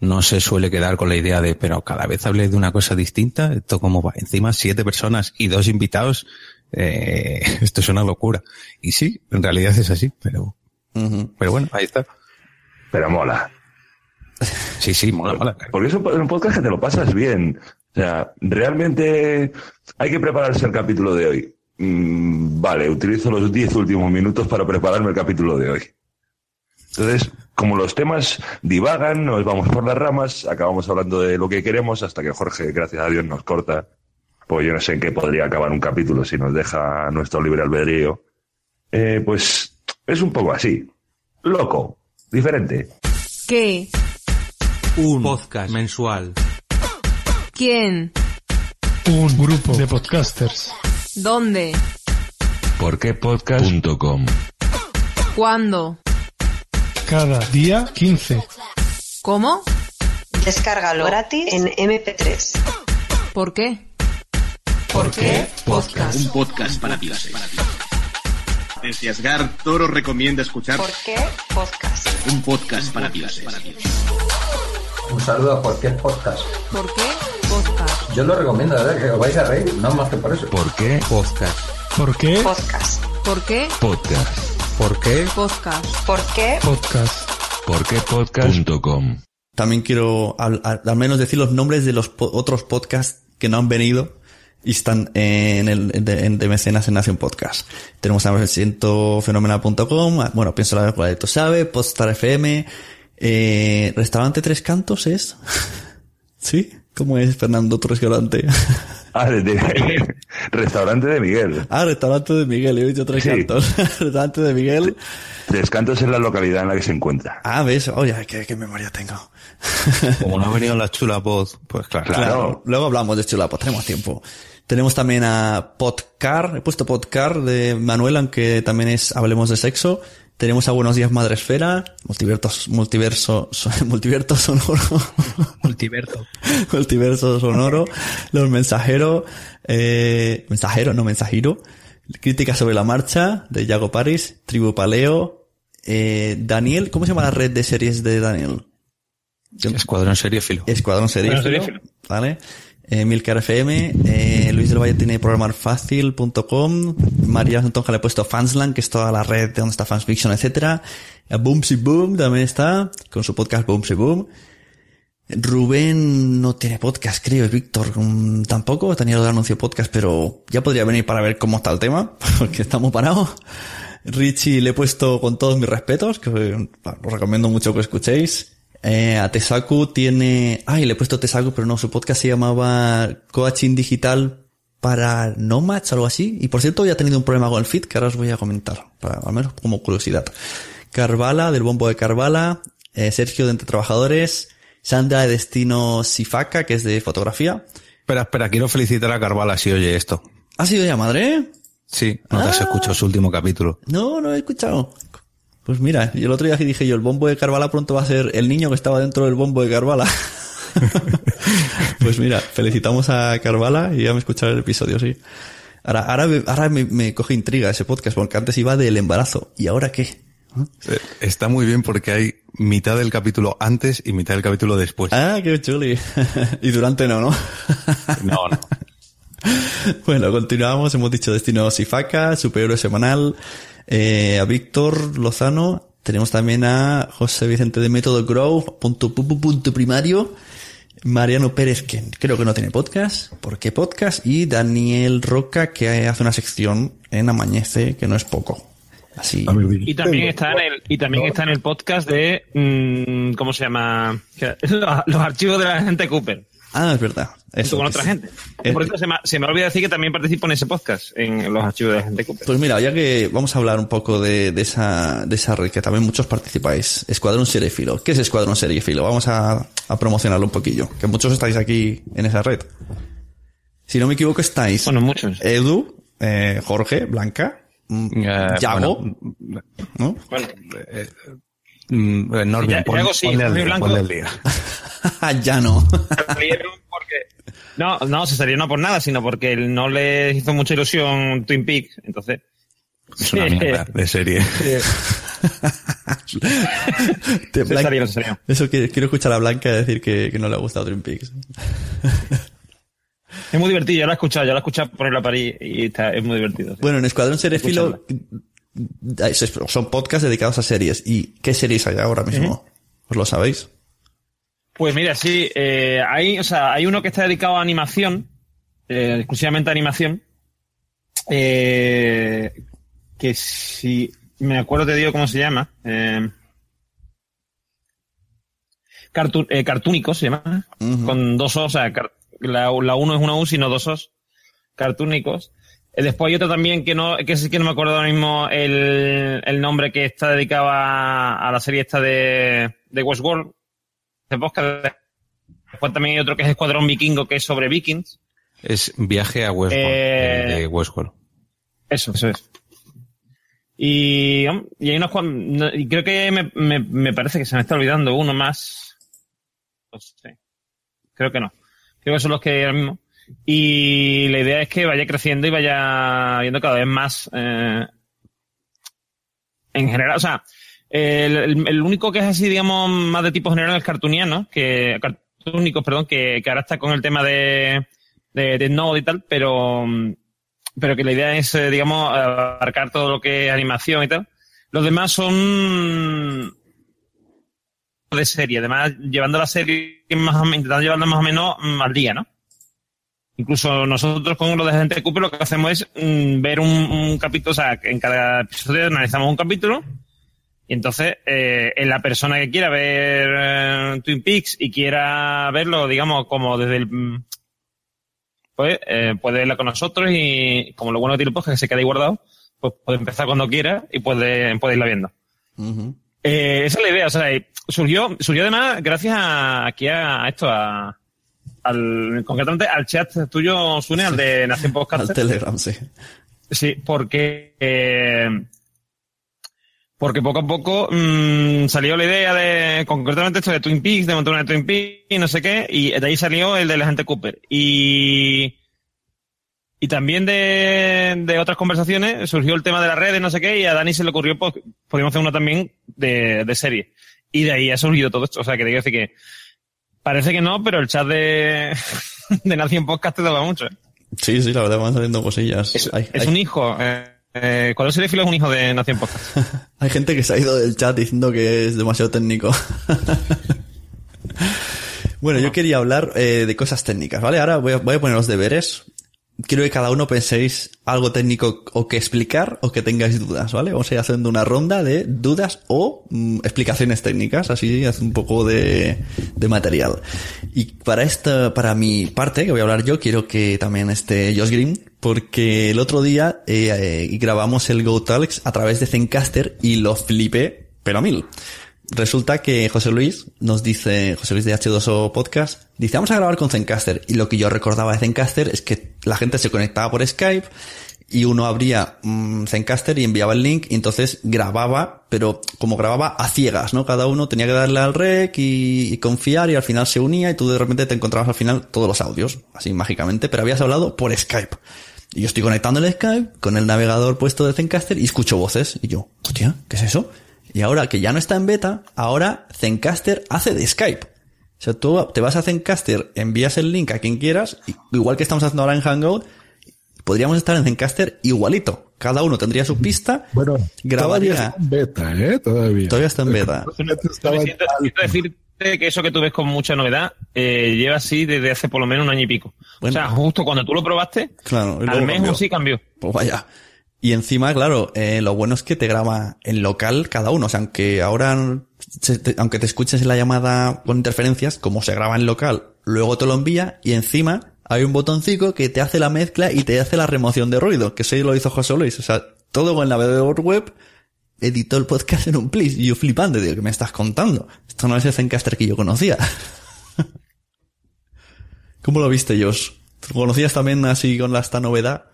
no se suele quedar con la idea de, pero cada vez hablé de una cosa distinta, esto como va, encima siete personas y dos invitados, eh, esto es una locura. Y sí, en realidad es así, pero, pero bueno, ahí está. Pero mola. Sí, sí, mola, mola. Porque es un un podcast que te lo pasas bien. O sea, realmente hay que prepararse el capítulo de hoy. Mm, vale, utilizo los 10 últimos minutos para prepararme el capítulo de hoy. Entonces, como los temas divagan, nos vamos por las ramas, acabamos hablando de lo que queremos hasta que Jorge, gracias a Dios, nos corta. Pues yo no sé en qué podría acabar un capítulo si nos deja nuestro libre albedrío. Eh, pues es un poco así. Loco, diferente. ¿Qué? Un podcast mensual. ¿Quién? Un grupo de podcasters. ¿Dónde? Porquepodcast.com ¿Cuándo? Cada día 15. ¿Cómo? Descárgalo gratis en MP3. ¿Por qué? ¿Por qué? Podcast. Un podcast para dioses. Desde Asgard, Toro recomienda escuchar ¿Por qué? Podcast. un podcast para dioses. Un saludo a cualquier podcast. ¿Por qué? Podcast. Yo lo recomiendo, ¿verdad? Que os vais a reír, no más que por eso. ¿Por qué podcast? ¿Por qué? Podcast. ¿Por qué? Podcast. ¿Por qué? Podcast. ¿Por qué? Podcast. Porquepodcast.com También quiero al, al- al menos decir los nombres de los po- otros podcasts que no han venido y están en el de, en- de mecenas en Nación Podcast. Tenemos a fenomenal.com, bueno, pienso la verdad, tú sabe, Podstar FM, eh, Restaurante Tres Cantos es, ¿sí? ¿Cómo es Fernando tu restaurante? Ah, de- de- restaurante de Miguel. Ah, restaurante de Miguel, he dicho Tres Sí. Cantos. restaurante de Miguel. Tres Cantos es la localidad en la que se encuentra. Ah, ves, oye, qué, qué memoria tengo. Como no ha venido la chula voz, pues claro. Claro. Luego hablamos de Chulapos, tenemos tiempo. Tenemos también a Podcar, he puesto Podcar de Manuel, aunque también es Hablemos de Sexo. Tenemos a Buenos Días Madresfera, Multiverso, Multiverso, Multiverso Sonoro. Multiverso. Multiverso Sonoro, Los Mensajeros, eh, Mensajero, no Mensajero, Crítica sobre la Marcha, de Yago Paris, Tribu Paleo, eh, Daniel, ¿cómo se llama la red de series de Daniel? Escuadrón Seriéfilo. Escuadrón Seriéfilo, Escuadrón Seriéfilo. ¿vale? Eh, Milcar FM, eh, Luis del Valle tiene programarfacil.com, María Santonja le ha puesto Fansland, que es toda la red de donde está Fansfiction, etcétera. Eh, Boomsy Boom también está, con su podcast Boomsy Boom. Rubén no tiene podcast, creo, Víctor mm, tampoco, tenía el anuncio podcast, pero ya podría venir para ver cómo está el tema, porque estamos parados. Richie le he puesto con todos mis respetos, que eh, os recomiendo mucho que escuchéis. Eh, a Tesaku tiene... Ay, le he puesto Tesaku, pero no, su podcast se llamaba Coaching Digital para Nomads algo así. Y por cierto, ya ha tenido un problema con el feed que ahora os voy a comentar, para, al menos como curiosidad. Carvala, del bombo de Carvala, eh, Sergio de Entre Trabajadores, Sandra de Destino Sifaka, que es de fotografía. Espera, espera, quiero felicitar a Carvala si oye esto. ¿Ha sido ya madre? Sí, no te has Ah. escuchado su último capítulo. No, no he escuchado. Pues mira, y el otro día que dije yo, el bombo de Carvala pronto va a ser el niño que estaba dentro del bombo de Carvala. pues mira, felicitamos a Carvala y ya me escucharé el episodio, sí. Ahora, ahora, ahora me, me coge intriga ese podcast, porque antes iba del embarazo. ¿Y ahora qué? Eh, Está muy bien porque hay mitad del capítulo antes y mitad del capítulo después. Ah, qué chuli. y durante no, ¿no? No, no. Bueno, continuamos. Hemos dicho Destino Sifaka, Superhéroe Semanal, eh, a Víctor Lozano. Tenemos también a José Vicente de Método Grow, punto, pu- pu- punto primario. Mariano Pérez, que creo que no tiene podcast. ¿Por qué podcast? Y Daniel Roca, que hace una sección en Amañece, que no es poco. Así. Y también está en el, y también está en el podcast de, mm, ¿cómo se llama? Los archivos de la gente Cooper. Ah, es verdad. Eso, con otra sí. gente. Eh, Por eso se me, se me olvida decir que también participo en ese podcast, en los archivos de la gente Cooper. Pues mira, ya que vamos a hablar un poco de, de esa, de esa red que también muchos participáis. Escuadrón Seriefilo. ¿Qué es Escuadrón Seriefilo? Vamos a, a promocionarlo un poquillo. Que muchos estáis aquí en esa red. Si no me equivoco, estáis. Bueno, muchos. Edu, eh, Jorge, Blanca, mm, Yago, bueno, ¿no? Bueno, Mm, eh, Norman, Ya- sí, al día. ya no. salieron porque... No, no, se salió no por nada, sino porque él no le hizo mucha ilusión Twin Peaks, entonces... Es una mierda de serie. Te- Se Blanca- salió, se salió. Eso quiero, quiero escuchar a Blanca decir que, que no le ha gustado Twin Peaks. Es muy divertido, yo lo he escuchado, yo lo he escuchado por la París y está, es muy divertido. sí. Bueno, en Escuadrón Seriefilo es- son podcasts dedicados a series. ¿Y qué series hay ahora mismo? ¿Os lo sabéis? Pues mira, sí, eh, hay, o sea, hay uno que está dedicado a animación, eh, exclusivamente a animación, eh, que si me acuerdo te digo cómo se llama. Eh, Cartu- eh, Cartúnico se llama, con dos os, o sea, la, la uno es una U, sino dos os, Cartúnicos. Eh, después hay otro también que no, que sí que no me acuerdo ahora mismo el, el nombre que está dedicado a, a la serie esta de, de Westworld, de. Después también hay otro que es Escuadrón Vikingo, que es sobre vikings. Es viaje a Westworld. Eh, de Westworld. Eso, eso es. Y, y hay unos y creo que me, me, me parece que se me está olvidando uno más. No sé. Creo que no. Creo que son los que ahora mismo. Y la idea es que vaya creciendo y vaya viendo cada vez más eh, en general. O sea, el, único que es así, digamos, más de tipo general es cartuniano, que cartúnico, perdón, que, que ahora está con el tema de, de, de Node y tal, pero, pero que la idea es, eh, digamos, abarcar todo lo que es animación y tal. Los demás son de serie, además llevando la serie más o menos, intentando llevarla más o menos mm, al día, ¿no? Incluso nosotros con lo de gente Cooper lo que hacemos es mm, ver un, un capítulo, o sea, en cada episodio analizamos un capítulo y entonces eh, en la persona que quiera ver eh, Twin Peaks y quiera verlo, digamos, como desde el... mm, Pues eh, puede verla con nosotros y como lo bueno que tiene el podcast que se queda ahí guardado, pues puede empezar cuando quiera y puede, puede irla viendo. Eh, esa es la idea, o sea, surgió, surgió además gracias a, aquí a, a esto, a, al, concretamente al chat tuyo, Sune, al de Nación Podcast. Al Telegram, sí. Sí, porque, eh, porque poco a poco mm, salió la idea de, concretamente esto de Twin Peaks, de montar una de Twin Peaks y no sé qué, y de ahí salió el de la gente Cooper. Y, y también de, de otras conversaciones surgió el tema de las redes, no sé qué, y a Dani se le ocurrió, pues, hacer uno también de, de serie. Y de ahí ha surgido todo esto. O sea, que te quiero decir que parece que no, pero el chat de, de Nación Podcast te daba mucho. ¿eh? Sí, sí, la verdad van saliendo cosillas. Es, hay, es hay- un hijo. Eh, eh, Cuadro Seriéfilo es un hijo de Nación Podcast. hay gente que se ha ido del chat diciendo que es demasiado técnico. bueno, yo quería hablar eh, de cosas técnicas, ¿vale? Ahora voy a, voy a poner los deberes. Quiero que cada uno penséis algo técnico o que explicar o que tengáis dudas, ¿vale? Vamos a ir haciendo una ronda de dudas o mm, explicaciones técnicas, así hace un poco de, de material. Y para esta, para mi parte, que voy a hablar yo, quiero que también esté Josh Green, porque el otro día eh, eh, grabamos el Go Talks a través de Zencaster y lo flipé, pero a mil. Resulta que José Luis nos dice, José Luis de H2O Podcast, dice, vamos a grabar con Zencaster. Y lo que yo recordaba de Zencaster es que la gente se conectaba por Skype y uno abría mm, Zencaster y enviaba el link y entonces grababa, pero como grababa a ciegas, ¿no? Cada uno tenía que darle al rec y, y confiar y al final se unía y tú de repente te encontrabas al final todos los audios, así mágicamente, pero habías hablado por Skype. Y yo estoy conectando el Skype con el navegador puesto de Zencaster y escucho voces. Y yo, hostia, ¿qué es eso? Y ahora que ya no está en beta, ahora Zencaster hace de Skype. O sea, tú te vas a Zencaster, envías el link a quien quieras, igual que estamos haciendo ahora en Hangout, podríamos estar en Zencaster igualito. Cada uno tendría su pista, Bueno, grabaría. todavía está en beta, ¿eh? Todavía. Todavía está en beta. Siento, siento decirte que eso que tú ves con mucha novedad eh, lleva así desde hace por lo menos un año y pico. O sea, justo cuando tú lo probaste, Claro, al mes cambió. o sí cambió. Pues vaya. Y encima, claro, eh, lo bueno es que te graba en local cada uno. O sea, aunque ahora, aunque te escuches en la llamada con interferencias, como se graba en local, luego te lo envía y encima hay un botoncito que te hace la mezcla y te hace la remoción de ruido, que eso lo hizo José Luis. O sea, todo el navegador web, editó el podcast en un plis. Y yo flipando, digo, ¿qué me estás contando? Esto no es el Zencaster que yo conocía. ¿Cómo lo viste, Josh? ¿Lo ¿Conocías también así con la, esta novedad?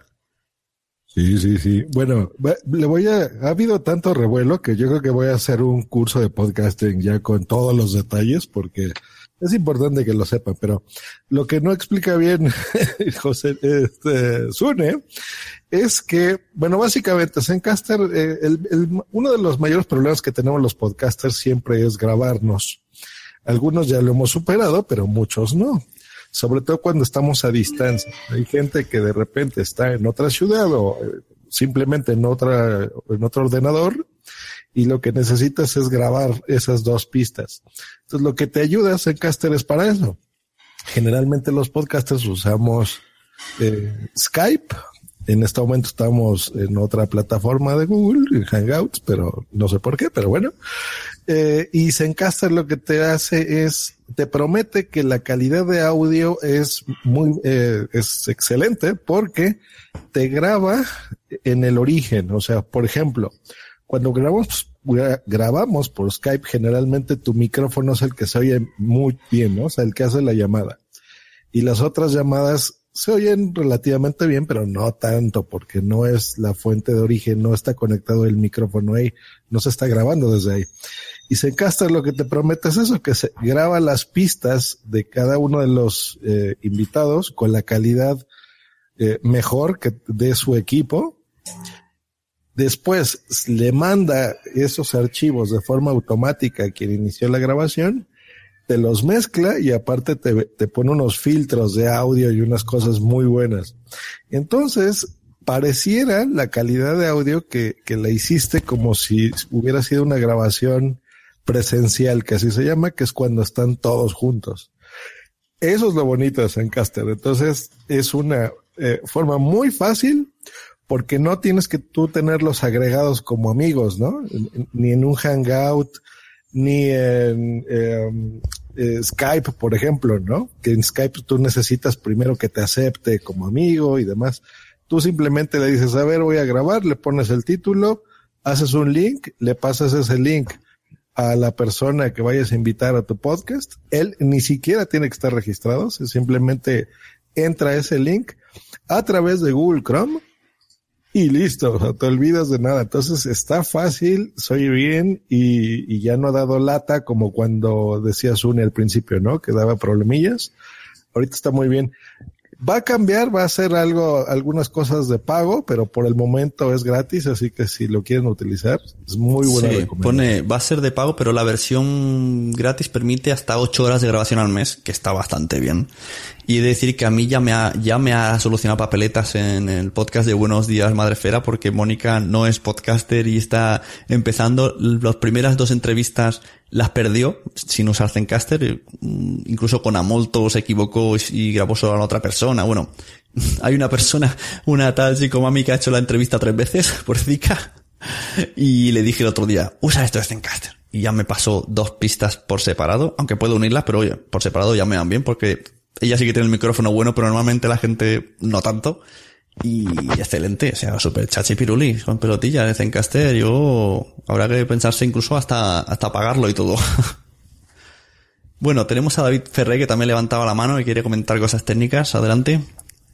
Sí, sí, sí. Bueno, le voy a, ha habido tanto revuelo que yo creo que voy a hacer un curso de podcasting ya con todos los detalles porque es importante que lo sepan, pero lo que no explica bien José, este, Sune, es que, bueno, básicamente Zencaster, eh, el- el- uno de los mayores problemas que tenemos los podcasters siempre es grabarnos. Algunos ya lo hemos superado, pero muchos no. Sobre todo cuando estamos a distancia. Hay gente que de repente está en otra ciudad o eh, simplemente en otra, en otro ordenador y lo que necesitas es grabar esas dos pistas. Entonces lo que te ayuda Zencaster es para eso. Generalmente los podcasters usamos eh, Skype. En este momento estamos en otra plataforma de Google, en Hangouts, pero no sé por qué, pero bueno. Eh, y Zencaster lo que te hace es, te promete que la calidad de audio es muy, eh, es excelente porque te graba en el origen. O sea, por ejemplo, cuando grabamos, gra- grabamos por Skype, generalmente tu micrófono es el que se oye muy bien. O sea, el que hace la llamada. Y las otras llamadas se oyen relativamente bien, pero no tanto, porque no es la fuente de origen, no está conectado el micrófono ahí, no se está grabando desde ahí. Y Zencaster lo que te promete es eso, que se graba las pistas de cada uno de los eh, invitados con la calidad eh, mejor que de su equipo. Después le manda esos archivos de forma automática a quien inició la grabación, te los mezcla y aparte te, te pone unos filtros de audio y unas cosas muy buenas. Entonces, pareciera la calidad de audio que, que la hiciste como si hubiera sido una grabación presencial, que así se llama, que es cuando están todos juntos. Eso es lo bonito de Zencaster. Entonces, es una eh, forma muy fácil porque no tienes que tú tenerlos agregados como amigos, ¿no? Ni en un Hangout, ni en em, eh, Skype, por ejemplo, ¿no? Que en Skype tú necesitas primero que te acepte como amigo y demás. Tú simplemente le dices, a ver, voy a grabar, le pones el título, haces un link, le pasas ese link a la persona que vayas a invitar a tu podcast. Él ni siquiera tiene que estar registrado, simplemente entra ese link a través de Google Chrome y listo, o sea, te olvidas de nada. Entonces está fácil, soy bien y, y ya no ha dado lata como cuando decías un al principio, ¿no? Que daba problemillas. Ahorita está muy bien. Va a cambiar, va a ser algo, algunas cosas de pago, pero por el momento es gratis, así que si lo quieren utilizar, es muy buena Sí, pone, va a ser de pago, pero la versión gratis permite hasta 8 horas de grabación al mes, que está bastante bien. Y he de decir que a mí ya me ha, ya me ha solucionado papeletas en el podcast de Buenos Días Madrefera, porque Mónica no es podcaster y está empezando. Las primeras dos entrevistas las perdió sin usar Zencaster. Mm, Incluso con Amolto se equivocó y grabó solo a otra persona. Bueno, hay una persona, una tal psicomami que ha hecho la entrevista tres veces por Zika. Y le dije el otro día, usa esto de Zencaster. Y ya me pasó dos pistas por separado, aunque puedo unirlas, pero oye, por separado ya me van bien porque ella sí que tiene el micrófono bueno, pero normalmente la gente no tanto. Y excelente, o sea, super chachi piruli, con pelotillas de Zencaster, yo habrá que pensarse incluso hasta, hasta pagarlo y todo. bueno, tenemos a David Ferré que también levantaba la mano y quiere comentar cosas técnicas. Adelante.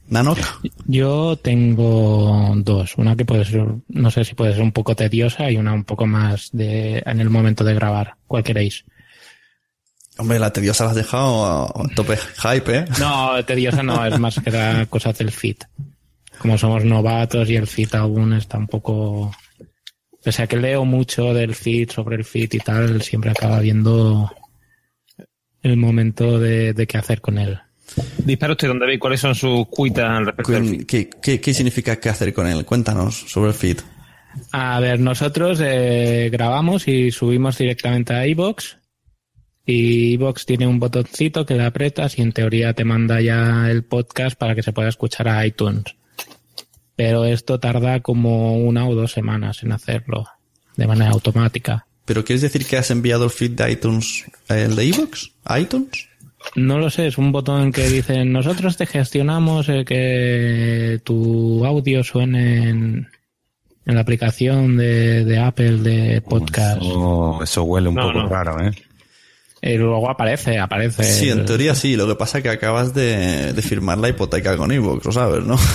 Nanok. Yo tengo dos. Una que puede ser, no sé si puede ser un poco tediosa y una un poco más de, en el momento de grabar. ¿Cuál queréis? Hombre, la tediosa la has dejado a a tope hype, ¿eh? No, tediosa no, es más que la cosas del fit. Como somos novatos y el fit aún está un poco... Pese a que leo mucho del fit, sobre el fit y tal, siempre acaba viendo el momento de, de qué hacer con él. Dispara usted, ¿dónde veis cuáles son sus cuitas al respecto? ¿Qué, qué, qué significa qué hacer con él? Cuéntanos sobre el feed. A ver, nosotros eh, grabamos y subimos directamente a iBox y iBox tiene un botoncito que le apretas y en teoría te manda ya el podcast para que se pueda escuchar a iTunes. Pero esto tarda como una o dos semanas en hacerlo de manera automática. ¿Pero quieres decir que has enviado el feed de iTunes, el de iVoox, a iTunes? No lo sé, es un botón que dice nosotros te gestionamos eh, que tu audio suene en, en la aplicación de, de Apple de podcast. Oh, eso huele un No, poco no. raro, ¿eh? Y luego aparece, aparece. Sí, en teoría sí. Lo que pasa es que acabas de, de firmar la hipoteca con iVoox, lo sabes, ¿no?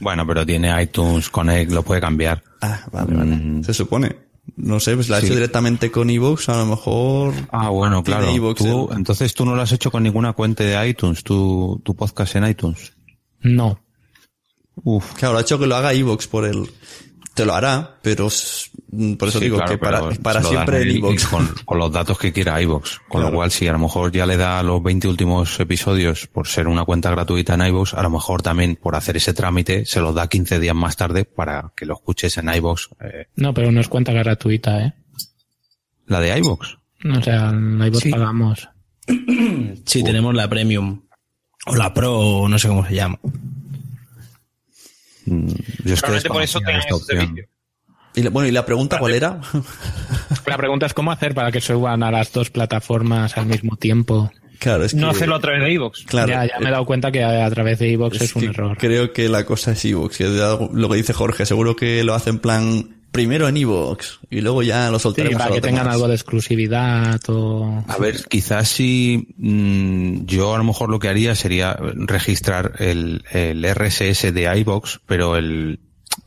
Bueno, pero tiene iTunes Connect, lo puede cambiar. Ah, vale, vale. Se supone. No sé, pues la ha Sí. hecho directamente con iVoox, a lo mejor... Ah, bueno, tiene claro. Tú- el- entonces tú no lo has hecho con ninguna cuenta de iTunes, tu, tu podcast en iTunes. No. Uf. Claro, ha hecho que lo haga iVoox por el... Te lo hará, pero mm, por eso Sí, digo claro, que para, siempre en y Con, con los datos que quiera iVoox. Con Claro. lo cual, si a lo mejor ya le da los 20 últimos episodios por ser una cuenta gratuita en iVoox, a lo mejor también por hacer ese trámite se los da 15 días más tarde para que lo escuches en iVoox. eh, No, pero no es cuenta gratuita, ¿eh? la de iVoox. O sea, en iVoox Sí. pagamos. Sí, tenemos la Premium. O la Pro, o no sé cómo se llama. Mm, Yo es que por eso esta opción. servicio. Y la- bueno, ¿y la pregunta cuál era? La pregunta es cómo hacer para que suban a las dos plataformas al mismo tiempo. Claro, es No hacerlo a través de iVoox. Claro. ya, ya me he dado cuenta que a, a través de iVoox es, un que error. Creo que la cosa es es algo- lo que dice Jorge, seguro que lo hace en plan primero en iVoox y luego ya lo soltaremos para que tengan demás. algo de exclusividad o... A ver, quizás si mm, yo a lo mejor lo que haría sería registrar el, el RSS de iBox, pero el,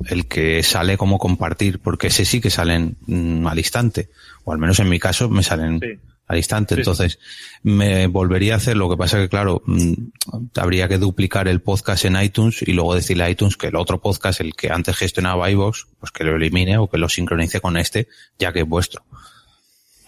el que sale como compartir, porque ese sí que salen mm, al instante, o al menos en mi caso me salen Sí. Al instante. Sí. Entonces, me volvería a hacer, lo que pasa que claro, mm, habría que duplicar el podcast en iTunes y luego decirle a iTunes que el otro podcast, el que antes gestionaba iBox, pues que lo elimine o que lo sincronice con este, ya que es vuestro.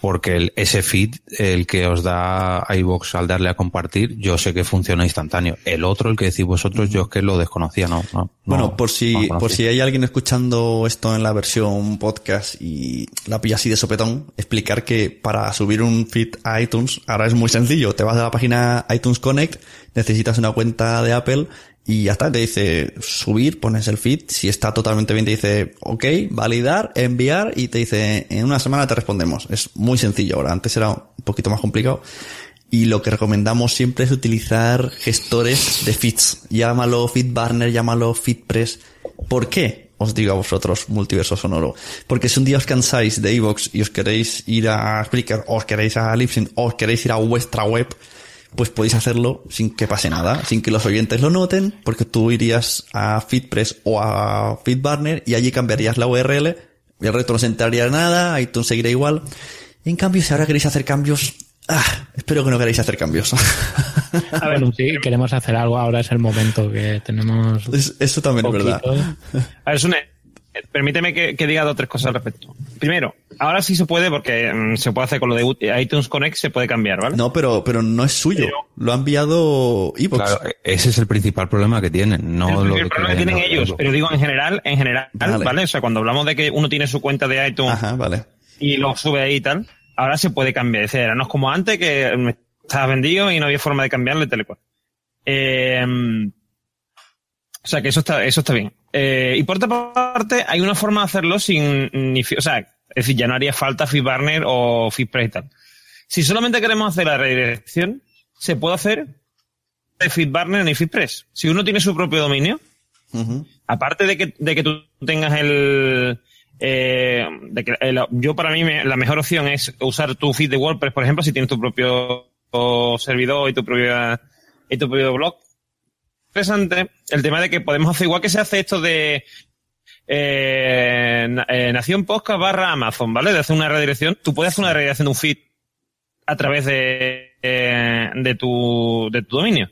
Porque el, ese feed, el que os da iVoox al darle a compartir, yo sé que funciona instantáneo. El otro, el que decís vosotros, yo es que lo desconocía, no. no Bueno, no- por si, no por si hay alguien escuchando esto en la versión podcast y la pilla así de sopetón, explicar que para subir un feed a iTunes ahora es muy sencillo. Te vas a la página iTunes Connect, necesitas una cuenta de Apple y ya está, te dice subir, pones el feed, si está totalmente bien te dice ok, validar, enviar y te dice en una semana te respondemos. Es muy sencillo ahora, antes era un poquito más complicado. Y lo que recomendamos siempre es utilizar gestores de feeds. Llámalo FeedBurner, llámalo FeedPress. ¿Por qué? Os digo a vosotros, multiverso sonoro. Porque si un día os cansáis de iVoox y os queréis ir a Spreaker, os queréis a Libsyn, os queréis ir a vuestra web, pues podéis hacerlo sin que pase nada, sin que los oyentes lo noten, porque tú irías a FeedPress o a FeedBurner y allí cambiarías la URL, y el resto no se enteraría nada, iTunes seguirá igual. En cambio, si ahora queréis hacer cambios, ah, espero que no queréis hacer cambios. A ver, sí, queremos hacer algo, ahora es el momento que tenemos. eso también es verdad. A ver, Sune, eh, permíteme que, que diga dos o tres cosas al respecto. Primero, ahora sí se puede, porque mm, se puede hacer con lo de iTunes Connect, se puede cambiar, ¿vale? No, pero, pero no es suyo. Lo ha enviado iVoox. Claro, ese es el principal problema que tienen, no el, lo el que problema que tienen los- ellos, pero digo en general, en general, Vale. vale. O sea, cuando hablamos de que uno tiene su cuenta de iTunes Ajá, vale. y lo sube ahí y tal, ahora se puede cambiar. Es decir, no es como antes que mm, estaba vendido y no había forma de cambiarle tal y cual. Eh, o sea, que eso está, eso está bien. Eh, y por otra parte, hay una forma de hacerlo sin ni, o sea, es decir, ya no haría falta FeedBurner o FeedPress y tal. Si solamente queremos hacer la redirección, se puede hacer de FeedBurner ni FeedPress. Si uno tiene su propio dominio, aparte de que, de que tú tengas el, eh, de que el- yo para mí me- la mejor opción es usar tu feed de WordPress, por ejemplo, si tienes tu propio servidor y tu propio, y tu propio blog. Interesante el tema de que podemos hacer igual que se hace esto de eh, eh, Nación Podcast barra Amazon, ¿vale? De hacer una redirección. Tú puedes hacer una redirección de un feed a través de, eh, de tu, de tu dominio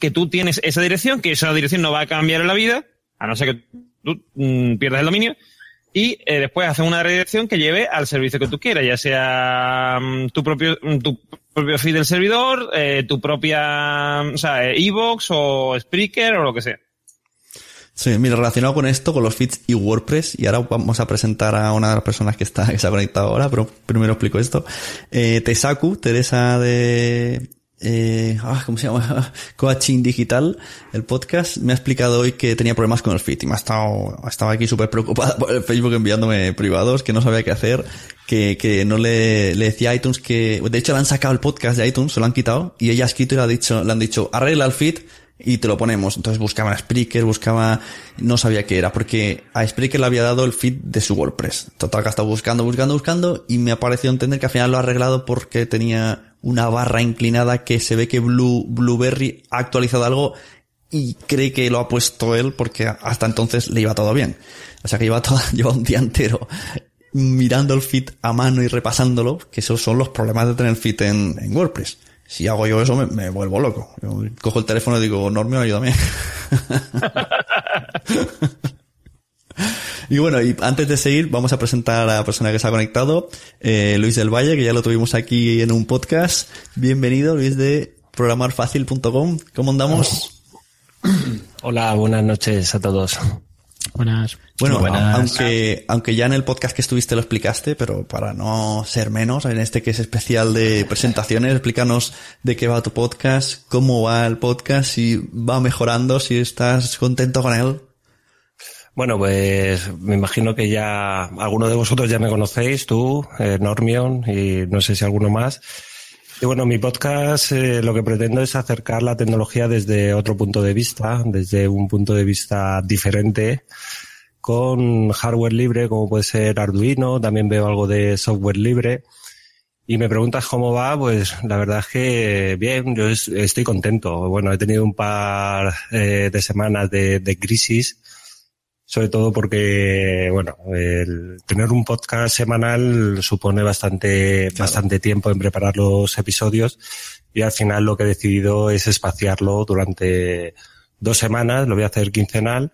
que tú tienes esa dirección, que esa dirección no va a cambiar en la vida, a no ser que tú mm, pierdas el dominio, y eh, después haces una redirección que lleve al servicio que tú quieras, ya sea mm, tu propio mm, tu propio feed del servidor, eh, tu propia, mm, o sea, eh, iVoox o Spreaker o lo que sea. Sí, mira, relacionado con esto, con los feeds y WordPress, y ahora vamos a presentar a una de las personas que está, que se ha conectado ahora, pero primero explico esto. Eh, Tesaku, Teresa de, eh, ah, ¿cómo se llama? Coaching Digital, el podcast, me ha explicado hoy que tenía problemas con el feed y me ha estado, ha estado aquí súper preocupada por el Facebook enviándome privados, que no sabía qué hacer, que, que no le, le decía a iTunes que, de hecho le han sacado el podcast de iTunes, se lo han quitado, y ella ha escrito y le ha dicho, le han dicho, arregla el feed, y te lo ponemos. Entonces buscaba Spreaker, buscaba, no sabía qué era, porque a Spreaker le había dado el feed de su WordPress. Total, que ha estado buscando, buscando, buscando, y me ha parecido entender que al final lo ha arreglado porque tenía una barra inclinada que se ve que Blue, Blueberry ha actualizado algo y cree que lo ha puesto él porque hasta entonces le iba todo bien. O sea que lleva todo, lleva un día entero mirando el feed a mano y repasándolo, que esos son los problemas de tener feed en, WordPress. Si hago yo eso, me, vuelvo loco. Cojo el teléfono y digo, Normio, ayúdame. y bueno, y antes de seguir, vamos a presentar a la persona que se ha conectado, eh, Luis del Valle, que ya lo tuvimos aquí en un podcast. Bienvenido, Luis de programarfacil.com. ¿Cómo andamos? Hola, buenas noches a todos. Buenas. Bueno, Buenas. aunque, aunque ya en el podcast que estuviste lo explicaste, pero para no ser menos, en este que es especial de presentaciones, explícanos de qué va tu podcast, cómo va el podcast, si va mejorando, si estás contento con él. Bueno, pues me imagino que ya alguno de vosotros ya me conocéis, tú, eh, Normion y no sé si alguno más. Y bueno, mi podcast eh, lo que pretendo es acercar la tecnología desde otro punto de vista, desde un punto de vista diferente, con hardware libre como puede ser Arduino, también veo algo de software libre. Y me preguntas cómo va, pues la verdad es que bien, yo es- estoy contento. Bueno, he tenido un par eh, de semanas de crisis, sobre todo porque, bueno, el tener un podcast semanal supone bastante, bastante tiempo en preparar los episodios y al final lo que he decidido es espaciarlo durante dos semanas, lo voy a hacer quincenal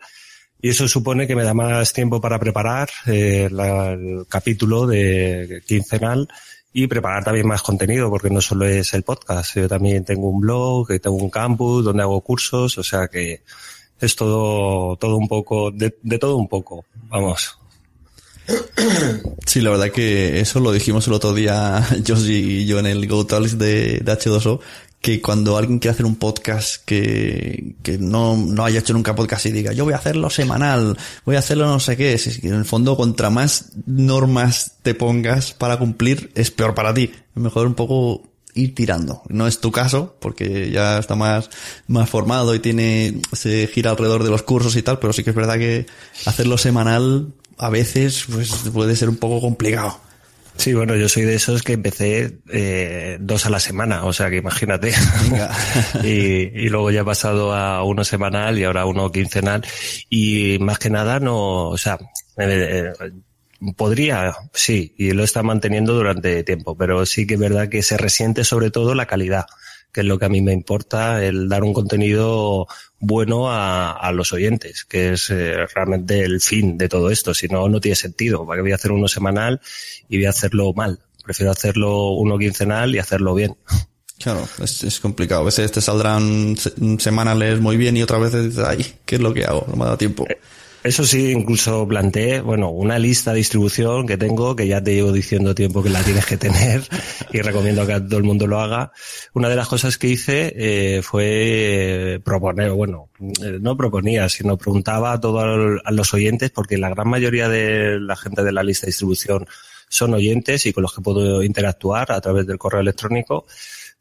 Y eso supone que me da más tiempo para preparar eh, la- el capítulo de quincenal y preparar también más contenido, porque no solo es el podcast, yo también tengo un blog, que tengo un campus donde hago cursos, o sea que es todo, todo un poco, de, de todo un poco, vamos. Sí, la verdad que eso lo dijimos el otro día, Josie y yo en el Go Talks de, de H2O, que cuando alguien quiere hacer un podcast que, que no, no haya hecho nunca podcast y diga, yo voy a hacerlo semanal, voy a hacerlo no sé qué, es que en el fondo contra más normas te pongas para cumplir, es peor para ti. Mejor un poco ir tirando. No es tu caso, porque ya está más, más formado y tiene, se gira alrededor de los cursos y tal, pero sí que es verdad que hacerlo semanal a veces pues puede ser un poco complicado. Sí, bueno, yo soy de esos que empecé eh, dos a la semana, o sea que imagínate. y, y luego ya he pasado a uno semanal y ahora uno quincenal. Y más que nada no, o sea, eh, eh, podría, sí, y lo está manteniendo durante tiempo, pero sí que es verdad que se resiente sobre todo la calidad, que es lo que a mí me importa, el dar un contenido bueno a, a los oyentes, que es eh, realmente el fin de todo esto. Si no, no tiene sentido. ¿Para qué voy a hacer uno semanal y voy a hacerlo mal? Prefiero hacerlo uno quincenal y hacerlo bien. Claro, es, es complicado. A veces te saldrán se- semanales muy bien y otras veces dices, ay, ¿qué es lo que hago? No me da tiempo. Eso sí, incluso planteé, bueno, una lista de distribución que tengo, que ya te llevo diciendo tiempo que la tienes que tener y recomiendo que todo el mundo lo haga. Una de las cosas que hice eh, fue proponer, bueno, eh, no proponía, sino preguntaba a todos los oyentes, porque la gran mayoría de la gente de la lista de distribución son oyentes y con los que puedo interactuar a través del correo electrónico,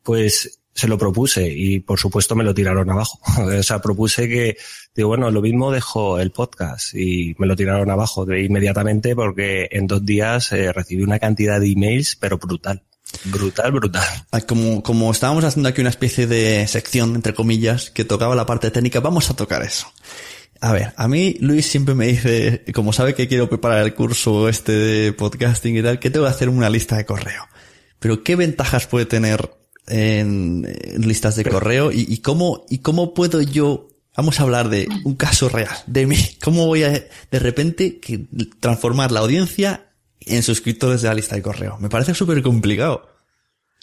pues se lo propuse y por supuesto me lo tiraron abajo. o sea, propuse que, digo, bueno, lo mismo dejo el podcast y me lo tiraron abajo de inmediatamente porque en dos días eh, recibí una cantidad de emails, pero brutal. Brutal, brutal. Ah, Como, como estábamos haciendo aquí una especie de sección, entre comillas, que tocaba la parte técnica, vamos a tocar eso. A ver, a mí Luis siempre me dice, como sabe que quiero preparar el curso este de podcasting y tal, que tengo que hacer una lista de correo. Pero ¿qué ventajas puede tener en, en listas de correo y, y cómo, y cómo puedo yo, vamos a hablar de un caso real, de mí, cómo voy a de repente que, transformar la audiencia en suscriptores de la lista de correo? Me parece súper complicado.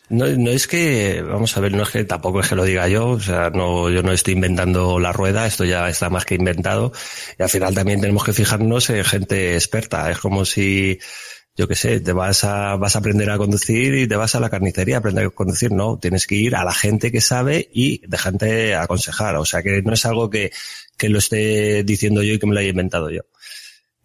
No, no es que, vamos a ver, no es que tampoco es que lo diga yo, o sea, no, yo no estoy inventando la rueda, esto ya está más que inventado, y al final también tenemos que fijarnos en gente experta, es como si, yo qué sé, te vas a, vas a aprender a conducir y te vas a la carnicería a aprender a conducir, no, tienes que ir a la gente que sabe y dejarte aconsejar, o sea que no es algo que, que lo esté diciendo yo y que me lo haya inventado yo.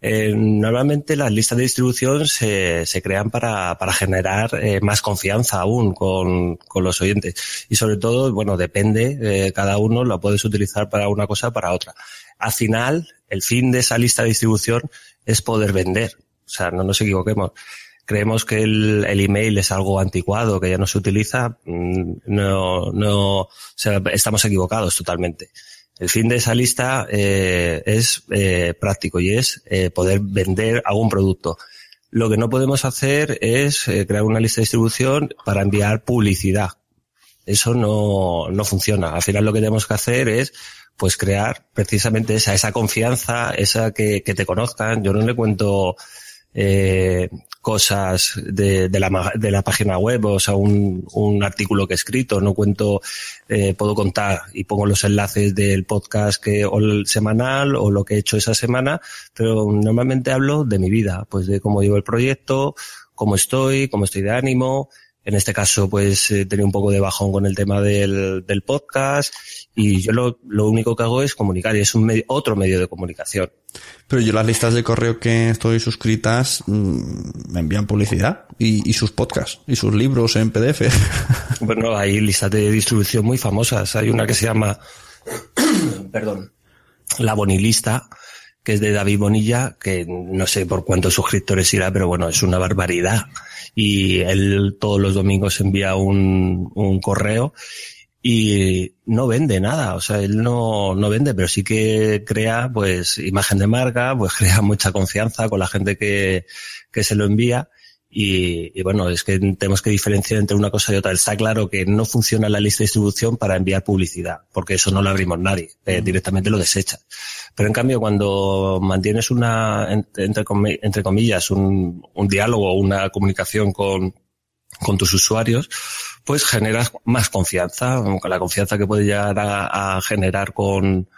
Eh, normalmente las listas de distribución se, se crean para, para generar eh, más confianza aún con, con los oyentes. Y sobre todo, bueno, depende, eh, cada uno lo puedes utilizar para una cosa o para otra. Al final, el fin de esa lista de distribución es poder vender. O sea, no nos equivoquemos. Creemos que el, el email es algo anticuado, que ya no se utiliza. Mm, No, no, o sea, estamos equivocados totalmente. El fin de esa lista eh, es eh, práctico y es eh, poder vender algún producto. Lo que no podemos hacer es eh, crear una lista de distribución para enviar publicidad. Eso no, no funciona. Al final lo que tenemos que hacer es pues crear precisamente esa, esa confianza, esa que, que te conozcan. Yo no le cuento eh, cosas de, de, la, de la página web, o sea, un, un artículo que he escrito, no cuento, eh, puedo contar y pongo los enlaces del podcast que, o el semanal o lo que he hecho esa semana, pero normalmente hablo de mi vida, pues de cómo llevo el proyecto, cómo estoy, cómo estoy de ánimo, en este caso, pues he tenido un poco de bajón con el tema del, del podcast y yo lo, lo único que hago es comunicar y es un medio- otro medio de comunicación. Pero yo las listas de correo que estoy suscritas mm, me envían publicidad y, y sus podcasts y sus libros en PDF. Bueno, hay listas de distribución muy famosas. Hay una que se llama, perdón, La Bonilista, que es de David Bonilla, que no sé por cuántos suscriptores irá, pero bueno, es una barbaridad. Y él todos los domingos envía un, un correo y no vende nada, o sea, él no, no vende, pero sí que crea pues imagen de marca, pues crea mucha confianza con la gente que, que se lo envía Y, y, bueno, es que tenemos que diferenciar entre una cosa y otra. Está claro que no funciona la lista de distribución para enviar publicidad, porque eso no lo abrimos nadie, eh, directamente lo desecha. Pero en cambio, cuando mantienes una, entre, entre comillas, un, un diálogo, una comunicación con, con tus usuarios, pues generas más confianza, con la confianza que puedes llegar a, a generar con,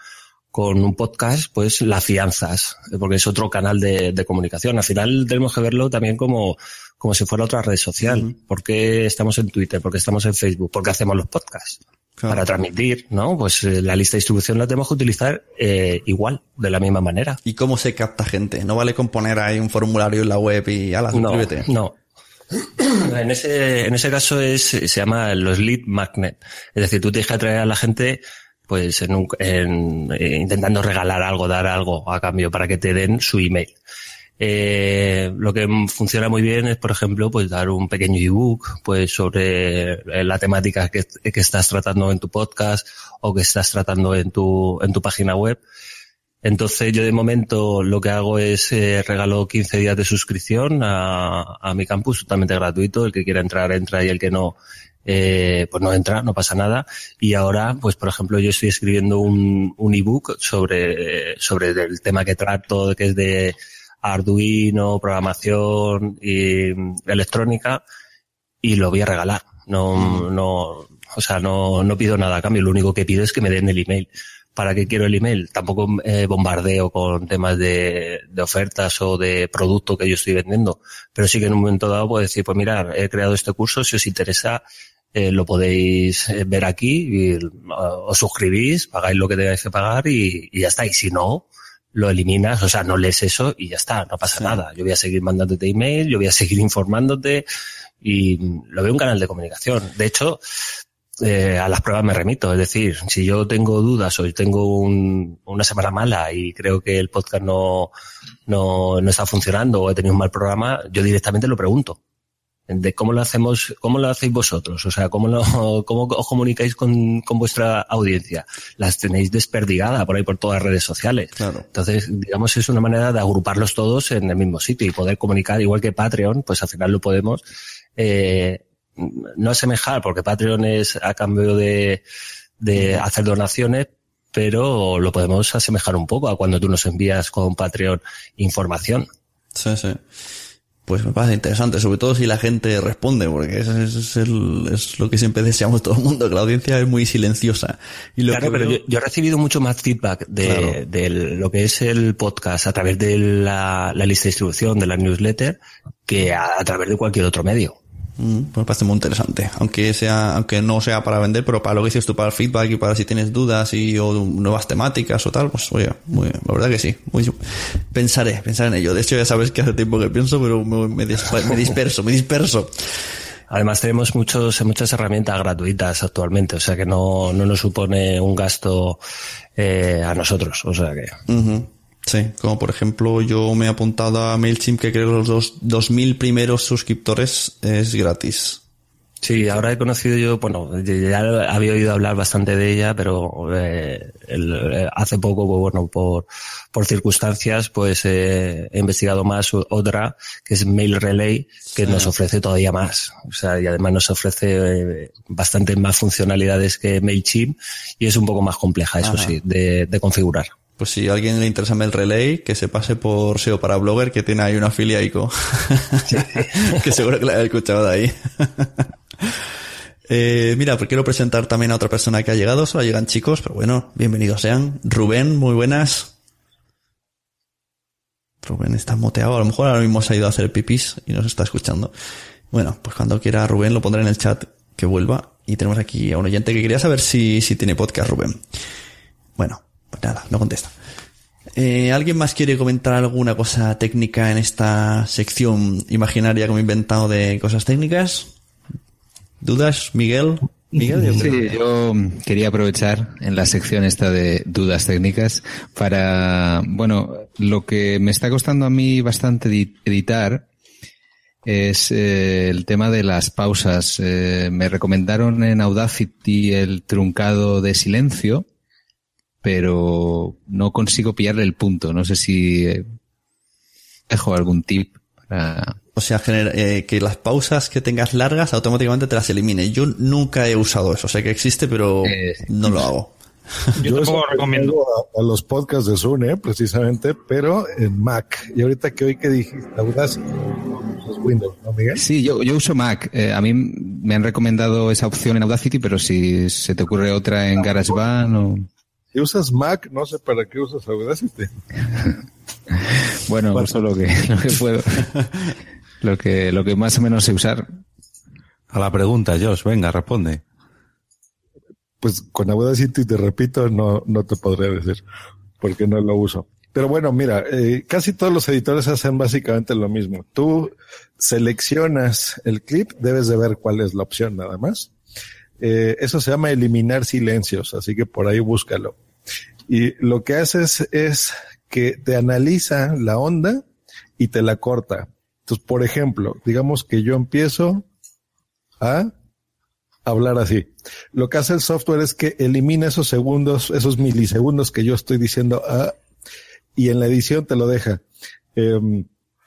con un podcast, pues la fianzas, porque es otro canal de, de comunicación. Al final tenemos que verlo también como, como si fuera otra red social. ¿Por qué estamos en Twitter? ¿Por qué estamos en Facebook? ¿Por qué hacemos los podcasts? Claro. Para transmitir, ¿no? Pues eh, la lista de distribución la tenemos que utilizar eh, igual, de la misma manera. ¿Y cómo se capta gente? No vale con poner ahí un formulario en la web y ala, No, suscríbete. no. En ese, en ese caso es, se llama los lead magnet. Es decir, tú tienes que atraer a la gente pues en un- en, eh, intentando regalar algo, dar algo a cambio para que te den su email. Eh, lo que funciona muy bien es, por ejemplo, pues dar un pequeño ebook, pues sobre eh, la temática que, que estás tratando en tu podcast o que estás tratando en tu, en tu página web. Entonces yo de momento lo que hago es eh, regalo 15 días de suscripción a, a mi campus totalmente gratuito. El que quiera entrar entra y el que no eh, pues no entra, no pasa nada. Y ahora, pues por ejemplo, yo estoy escribiendo un, un ebook sobre, sobre el tema que trato, que es de Arduino, programación y electrónica, y lo voy a regalar. No, no, o sea, no, no pido nada a cambio. Lo único que pido es que me den el email. ¿Para qué quiero el email? Tampoco eh, bombardeo con temas de, de ofertas o de producto que yo estoy vendiendo. Pero sí que en un momento dado puedo decir, pues mirar, he creado este curso, si os interesa, eh, lo podéis eh, ver aquí, y, uh, os suscribís, pagáis lo que tengáis que pagar y, y ya está. Y si no, lo eliminas, o sea, no lees eso y ya está, no pasa nada. Yo voy a seguir mandándote email, yo voy a seguir informándote y lo veo un canal de comunicación. De hecho, eh, a las pruebas me remito. Es decir, si yo tengo dudas o tengo un- una semana mala y creo que el podcast no, no, no está funcionando o he tenido un mal programa, yo directamente lo pregunto. De cómo lo hacemos, cómo lo hacéis vosotros, o sea, cómo lo, cómo os comunicáis con, con vuestra audiencia. Las tenéis desperdigada por ahí por todas las redes sociales. Entonces, digamos, es una manera de agruparlos todos en el mismo sitio y poder comunicar, igual que Patreon, pues al final lo podemos, eh, no asemejar, porque Patreon es a cambio de, de hacer donaciones, pero lo podemos asemejar un poco a cuando tú nos envías con Patreon información. Sí, sí. Pues me parece interesante, sobre todo si la gente responde, porque eso es, es el- es lo que siempre deseamos todo el mundo, que la audiencia es muy silenciosa. Y lo claro, que pero veo- yo, yo he recibido mucho más feedback de, Claro. de lo que es el podcast a través de la, la lista de distribución de la newsletter que a, a través de cualquier otro medio. Mm, pues me parece muy interesante. Aunque sea, aunque no sea para vender, pero para lo que dices tú, para el feedback y para si tienes dudas y o nuevas temáticas o tal, pues oye, muy, la verdad que sí. Muy- pensaré, pensaré en ello. De hecho, ya sabes que hace tiempo que pienso, pero me, me me disperso, me disperso. Además tenemos muchos, muchas herramientas gratuitas actualmente, o sea que no, no nos supone un gasto eh, a nosotros, o sea que. Sí, como por ejemplo yo me he apuntado a MailChimp que creo que los dos, 2000 primeros suscriptores es gratis. Sí, ahora he conocido yo, bueno, ya había oído hablar bastante de ella, pero eh, el- eh, hace poco, pues, bueno, por, por circunstancias, pues eh, he investigado más otra, que es Mail Relay, que Sí. nos ofrece todavía más. O sea, y además nos ofrece eh, bastante más funcionalidades que MailChimp y es un poco más compleja, eso Ajá. sí, de, de configurar. Pues si a alguien le interesa Mail Relay, que se pase por SEO para Blogger, que tiene ahí una filia ICO. que seguro que la he escuchado de ahí. Eh, mira, pues quiero presentar también a otra persona que ha llegado. Solo llegan chicos, pero bueno, bienvenidos sean. Rubén, muy buenas. Rubén está moteado. A lo mejor ahora mismo se ha ido a hacer pipis y nos está escuchando. Bueno, pues cuando quiera Rubén lo pondré en el chat que vuelva. Y tenemos aquí a un oyente que quería saber si, si tiene podcast, Rubén. Bueno, pues nada, no contesta. Eh, ¿Alguien más quiere comentar alguna cosa técnica en esta sección imaginaria que me he inventado de cosas técnicas? ¿Dudas, Miguel? Miguel, yo. Sí, yo quería aprovechar en la sección esta de dudas técnicas para, bueno, lo que me está costando a mí bastante edi- editar es eh, el tema de las pausas. Eh, me recomendaron en Audacity el truncado de silencio, pero no consigo pillarle el punto. No sé si eh, dejo algún tip para... O sea, gener- eh, que las pausas que tengas largas automáticamente te las elimine. Yo nunca he usado eso. Sé que existe, pero no lo hago. Yo, eso recomiendo a, a los podcasts de Zune, precisamente, pero en Mac. Y ahorita que hoy que dijiste, Audacity, es Windows, ¿no, Miguel? Sí, yo, yo uso Mac. Eh, a mí me han recomendado esa opción en Audacity, pero si se te ocurre otra en GarageBand o... Si usas Mac, no sé para qué usas Audacity. Bueno, uso lo que, lo que puedo. lo que, lo que más o menos sé usar. A la pregunta, Josh, venga, responde. Pues con Audacity, te repito, no, no te podré decir, porque no lo uso. Pero bueno, mira, eh, casi todos los editores hacen básicamente lo mismo. Tú seleccionas el clip, debes de ver cuál es la opción nada más. Eh, eso se llama eliminar silencios, así que por ahí búscalo. Y lo que haces es que te analiza la onda y te la corta. Entonces, por ejemplo, digamos que yo empiezo a hablar así. Lo que hace el software es que elimina esos segundos, esos milisegundos que yo estoy diciendo ah, y en la edición te lo deja. Em,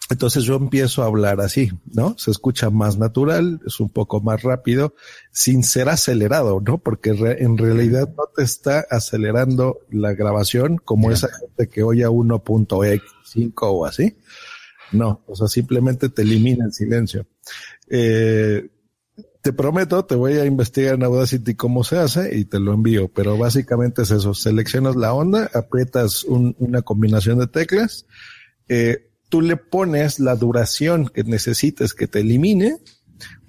entonces yo empiezo a hablar así, ¿no? Se escucha más natural, es un poco más rápido, sin ser acelerado, ¿no? Porque re- en realidad no te está acelerando la grabación como esa gente que oye a 1.x5 o así. No, o sea, simplemente te elimina el silencio. Eh, te prometo, te voy a investigar en Audacity cómo se hace y te lo envío, pero básicamente es eso. Seleccionas la onda, aprietas un- una combinación de teclas, eh, tú le pones la duración que necesites que te elimine.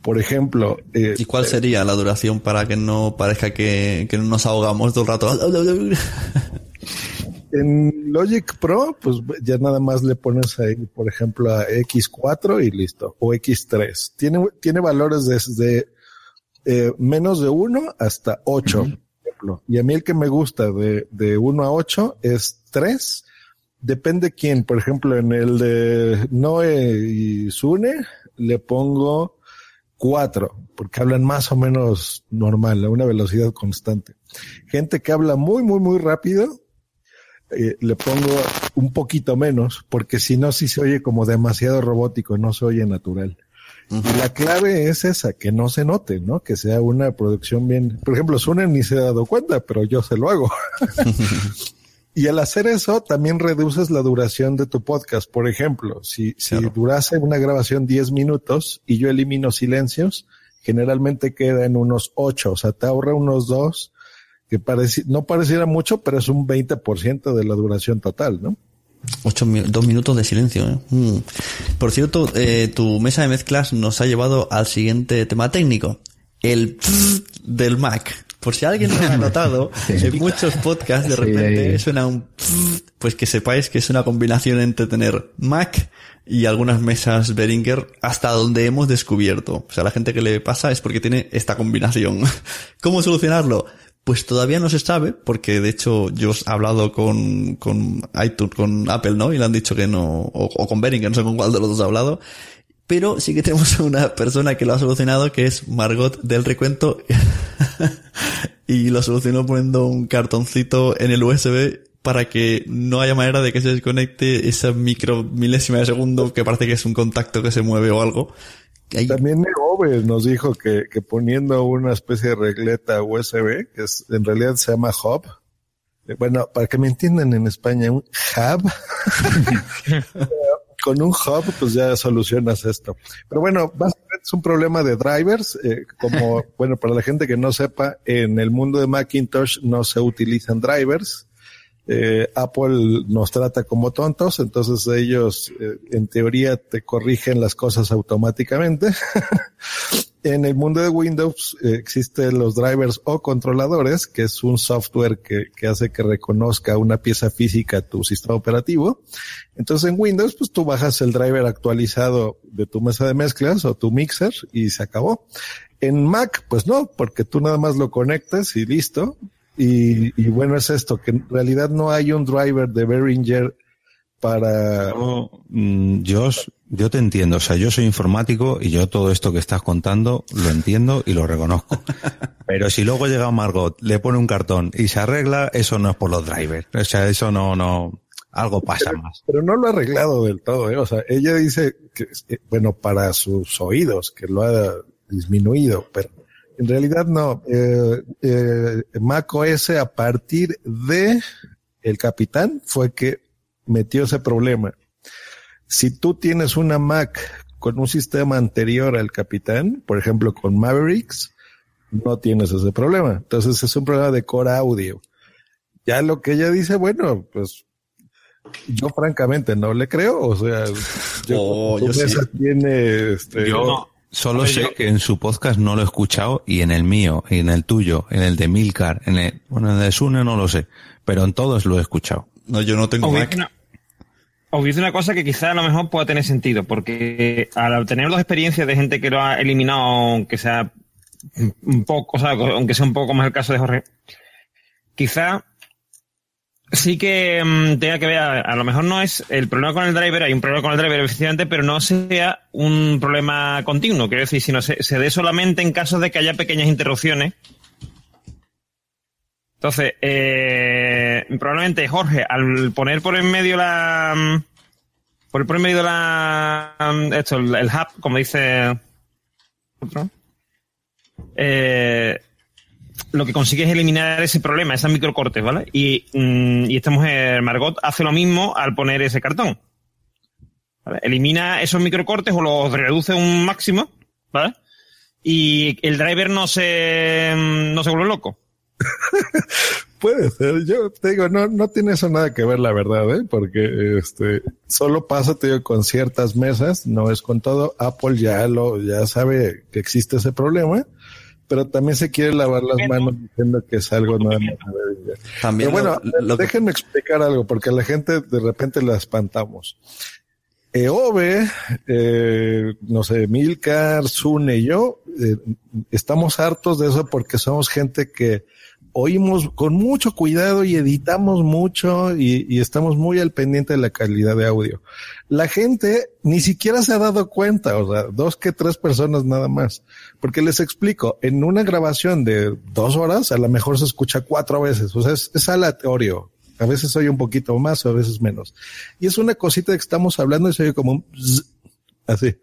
Por ejemplo, eh, ¿Y cuál sería la duración para que no parezca que, que nos ahogamos todo el rato? En Logic Pro, pues ya nada más le pones ahí, por ejemplo, a X4 y listo, o X3. Tiene, tiene valores desde eh, menos de 1 hasta 8, por ejemplo. Y a mí el que me gusta de, de 1 a 8 es 3. Depende quién. Por ejemplo, en el de Noe y Sune le pongo 4, porque hablan más o menos normal, a una velocidad constante. Gente que habla muy, muy, muy rápido, eh, le pongo un poquito menos, porque si no, sí se oye como demasiado robótico, no se oye natural. Y la clave es esa, que no se note, ¿no? Que sea una producción bien. Por ejemplo, Sunen ni se ha dado cuenta, pero yo se lo hago. y al hacer eso, también reduces la duración de tu podcast. Por ejemplo, si, si durase una grabación 10 minutos y yo elimino silencios, generalmente queda en unos 8, o sea, te ahorra unos 2 que pareci no pareciera mucho, pero es un 20% de la duración total, ¿no? Ocho, dos minutos de silencio. ¿eh? Mm. Por cierto, eh, tu mesa de mezclas nos ha llevado al siguiente tema técnico, el del Mac. Por si alguien no lo ha notado, en muchos podcasts de repente suena un pues que sepáis que es una combinación entre tener Mac y algunas mesas Behringer hasta donde hemos descubierto. O sea, la gente que le pasa es porque tiene esta combinación. ¿Cómo solucionarlo? Pues todavía no se sabe, porque de hecho yo he hablado con, con iTunes, con Apple, ¿no? Y le han dicho que no, o, o con Behringer, no sé con cuál de los dos he hablado. Pero sí que tenemos una persona que lo ha solucionado, que es Margot del Recuento. y lo solucionó poniendo un cartoncito en el USB para que no haya manera de que se desconecte esa micro milésima de segundo que parece que es un contacto que se mueve o algo. También Neove nos dijo que, que poniendo una especie de regleta USB, que es, en realidad se llama hub, eh, bueno, para que me entiendan en España, un hub, con un hub pues ya solucionas esto. Pero bueno, básicamente es un problema de drivers, eh, como, bueno, para la gente que no sepa, en el mundo de Macintosh no se utilizan drivers. Eh, Apple nos trata como tontos, entonces ellos eh, en teoría te corrigen las cosas automáticamente. en el mundo de Windows eh, existen los drivers o controladores, que es un software que, que hace que reconozca una pieza física tu sistema operativo. Entonces en Windows, pues tú bajas el driver actualizado de tu mesa de mezclas o tu mixer y se acabó. En Mac, pues no, porque tú nada más lo conectas y listo. Y, y bueno, es esto, que en realidad no hay un driver de Behringer para... Yo, mm, yo te entiendo. O sea, yo soy informático y yo todo esto que estás contando lo entiendo y lo reconozco. Pero si luego llega Margot, le pone un cartón y se arregla, eso no es por los drivers. O sea, eso no, no. Algo pasa más. Pero no lo ha arreglado del todo, ¿eh? O sea, ella dice que, eh, bueno, para sus oídos, que lo ha disminuido, pero en realidad no. Eh, eh, Mac OS a partir de el capitán fue que metió ese problema. Si tú tienes una Mac con un sistema anterior al capitán, por ejemplo con Mavericks, no tienes ese problema. Entonces es un problema de core audio. Ya lo que ella dice, bueno, pues yo francamente no le creo. O sea, yo, Oh, yo sí. tiene este, Yo solo sé que en su podcast no lo he escuchado y en el mío, y en el tuyo, en el de Milcar, en el, bueno, en el de Sune no lo sé, pero en todos lo he escuchado. No, yo no tengo Os dice una- os dice una cosa que quizá a lo mejor pueda tener sentido, porque al tener dos experiencias de gente que lo ha eliminado, aunque sea un poco, o sea, aunque sea un poco más el caso de Jorge, quizá sí que mm, tenga que ver, a, lo mejor no es el problema con el driver, hay un problema con el driver efectivamente, pero no sea un problema continuo, quiero decir, sino se, se dé solamente en casos de que haya pequeñas interrupciones. Entonces, eh, probablemente Jorge, al poner por en medio la. mm, Poner por en medio la. mm, Esto, el, el hub, como dice. Otro. eh, lo que consigue es eliminar ese problema, esas microcortes, ¿vale? Y, mm, y esta mujer, Margot, hace lo mismo al poner ese cartón. ¿vale? Elimina esos microcortes o los reduce un máximo, ¿vale? Y el driver no se, mm, no se vuelve loco. Puede ser, yo te digo, no, no tiene eso nada que ver, la verdad, ¿eh? porque este solo pasa, te digo, con ciertas mesas, no es con todo. Apple ya lo, ya sabe que existe ese problema, pero también se quiere lavar las manos diciendo que es algo nada más. También Pero bueno, lo- lo que- déjenme explicar algo, porque a la gente de repente la espantamos. EOBE, eh, no sé, Milcar, Sune y yo, eh, estamos hartos de eso porque somos gente que oímos con mucho cuidado y editamos mucho y, estamos muy al pendiente de la calidad de audio. La gente ni siquiera se ha dado cuenta, o sea, dos que tres personas nada más. Porque les explico, en una grabación de dos horas, a lo mejor se escucha cuatro veces, o sea, es, es aleatorio. A veces oye un poquito más o a veces menos. Y es una cosita que estamos hablando y se oye como un zzz, así.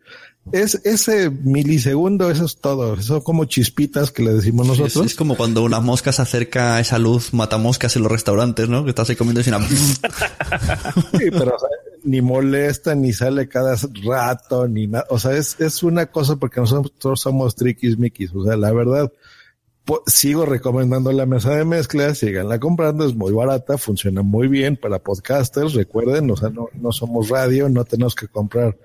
Es ese milisegundo, eso es todo. Son como chispitas que le decimos Es, nosotros. es como cuando una mosca se acerca a esa luz mata moscas en los restaurantes, ¿no? Que estás ahí comiendo y una... Sí, pero o sea, ni molesta, ni sale cada rato, ni nada. O sea, es, es una cosa porque nosotros somos triquis miquis. O sea, la verdad, sigo recomendando la mesa de mezclas, síganla comprando, es muy barata, funciona muy bien para podcasters, recuerden, o sea, no, no somos radio, no tenemos que comprar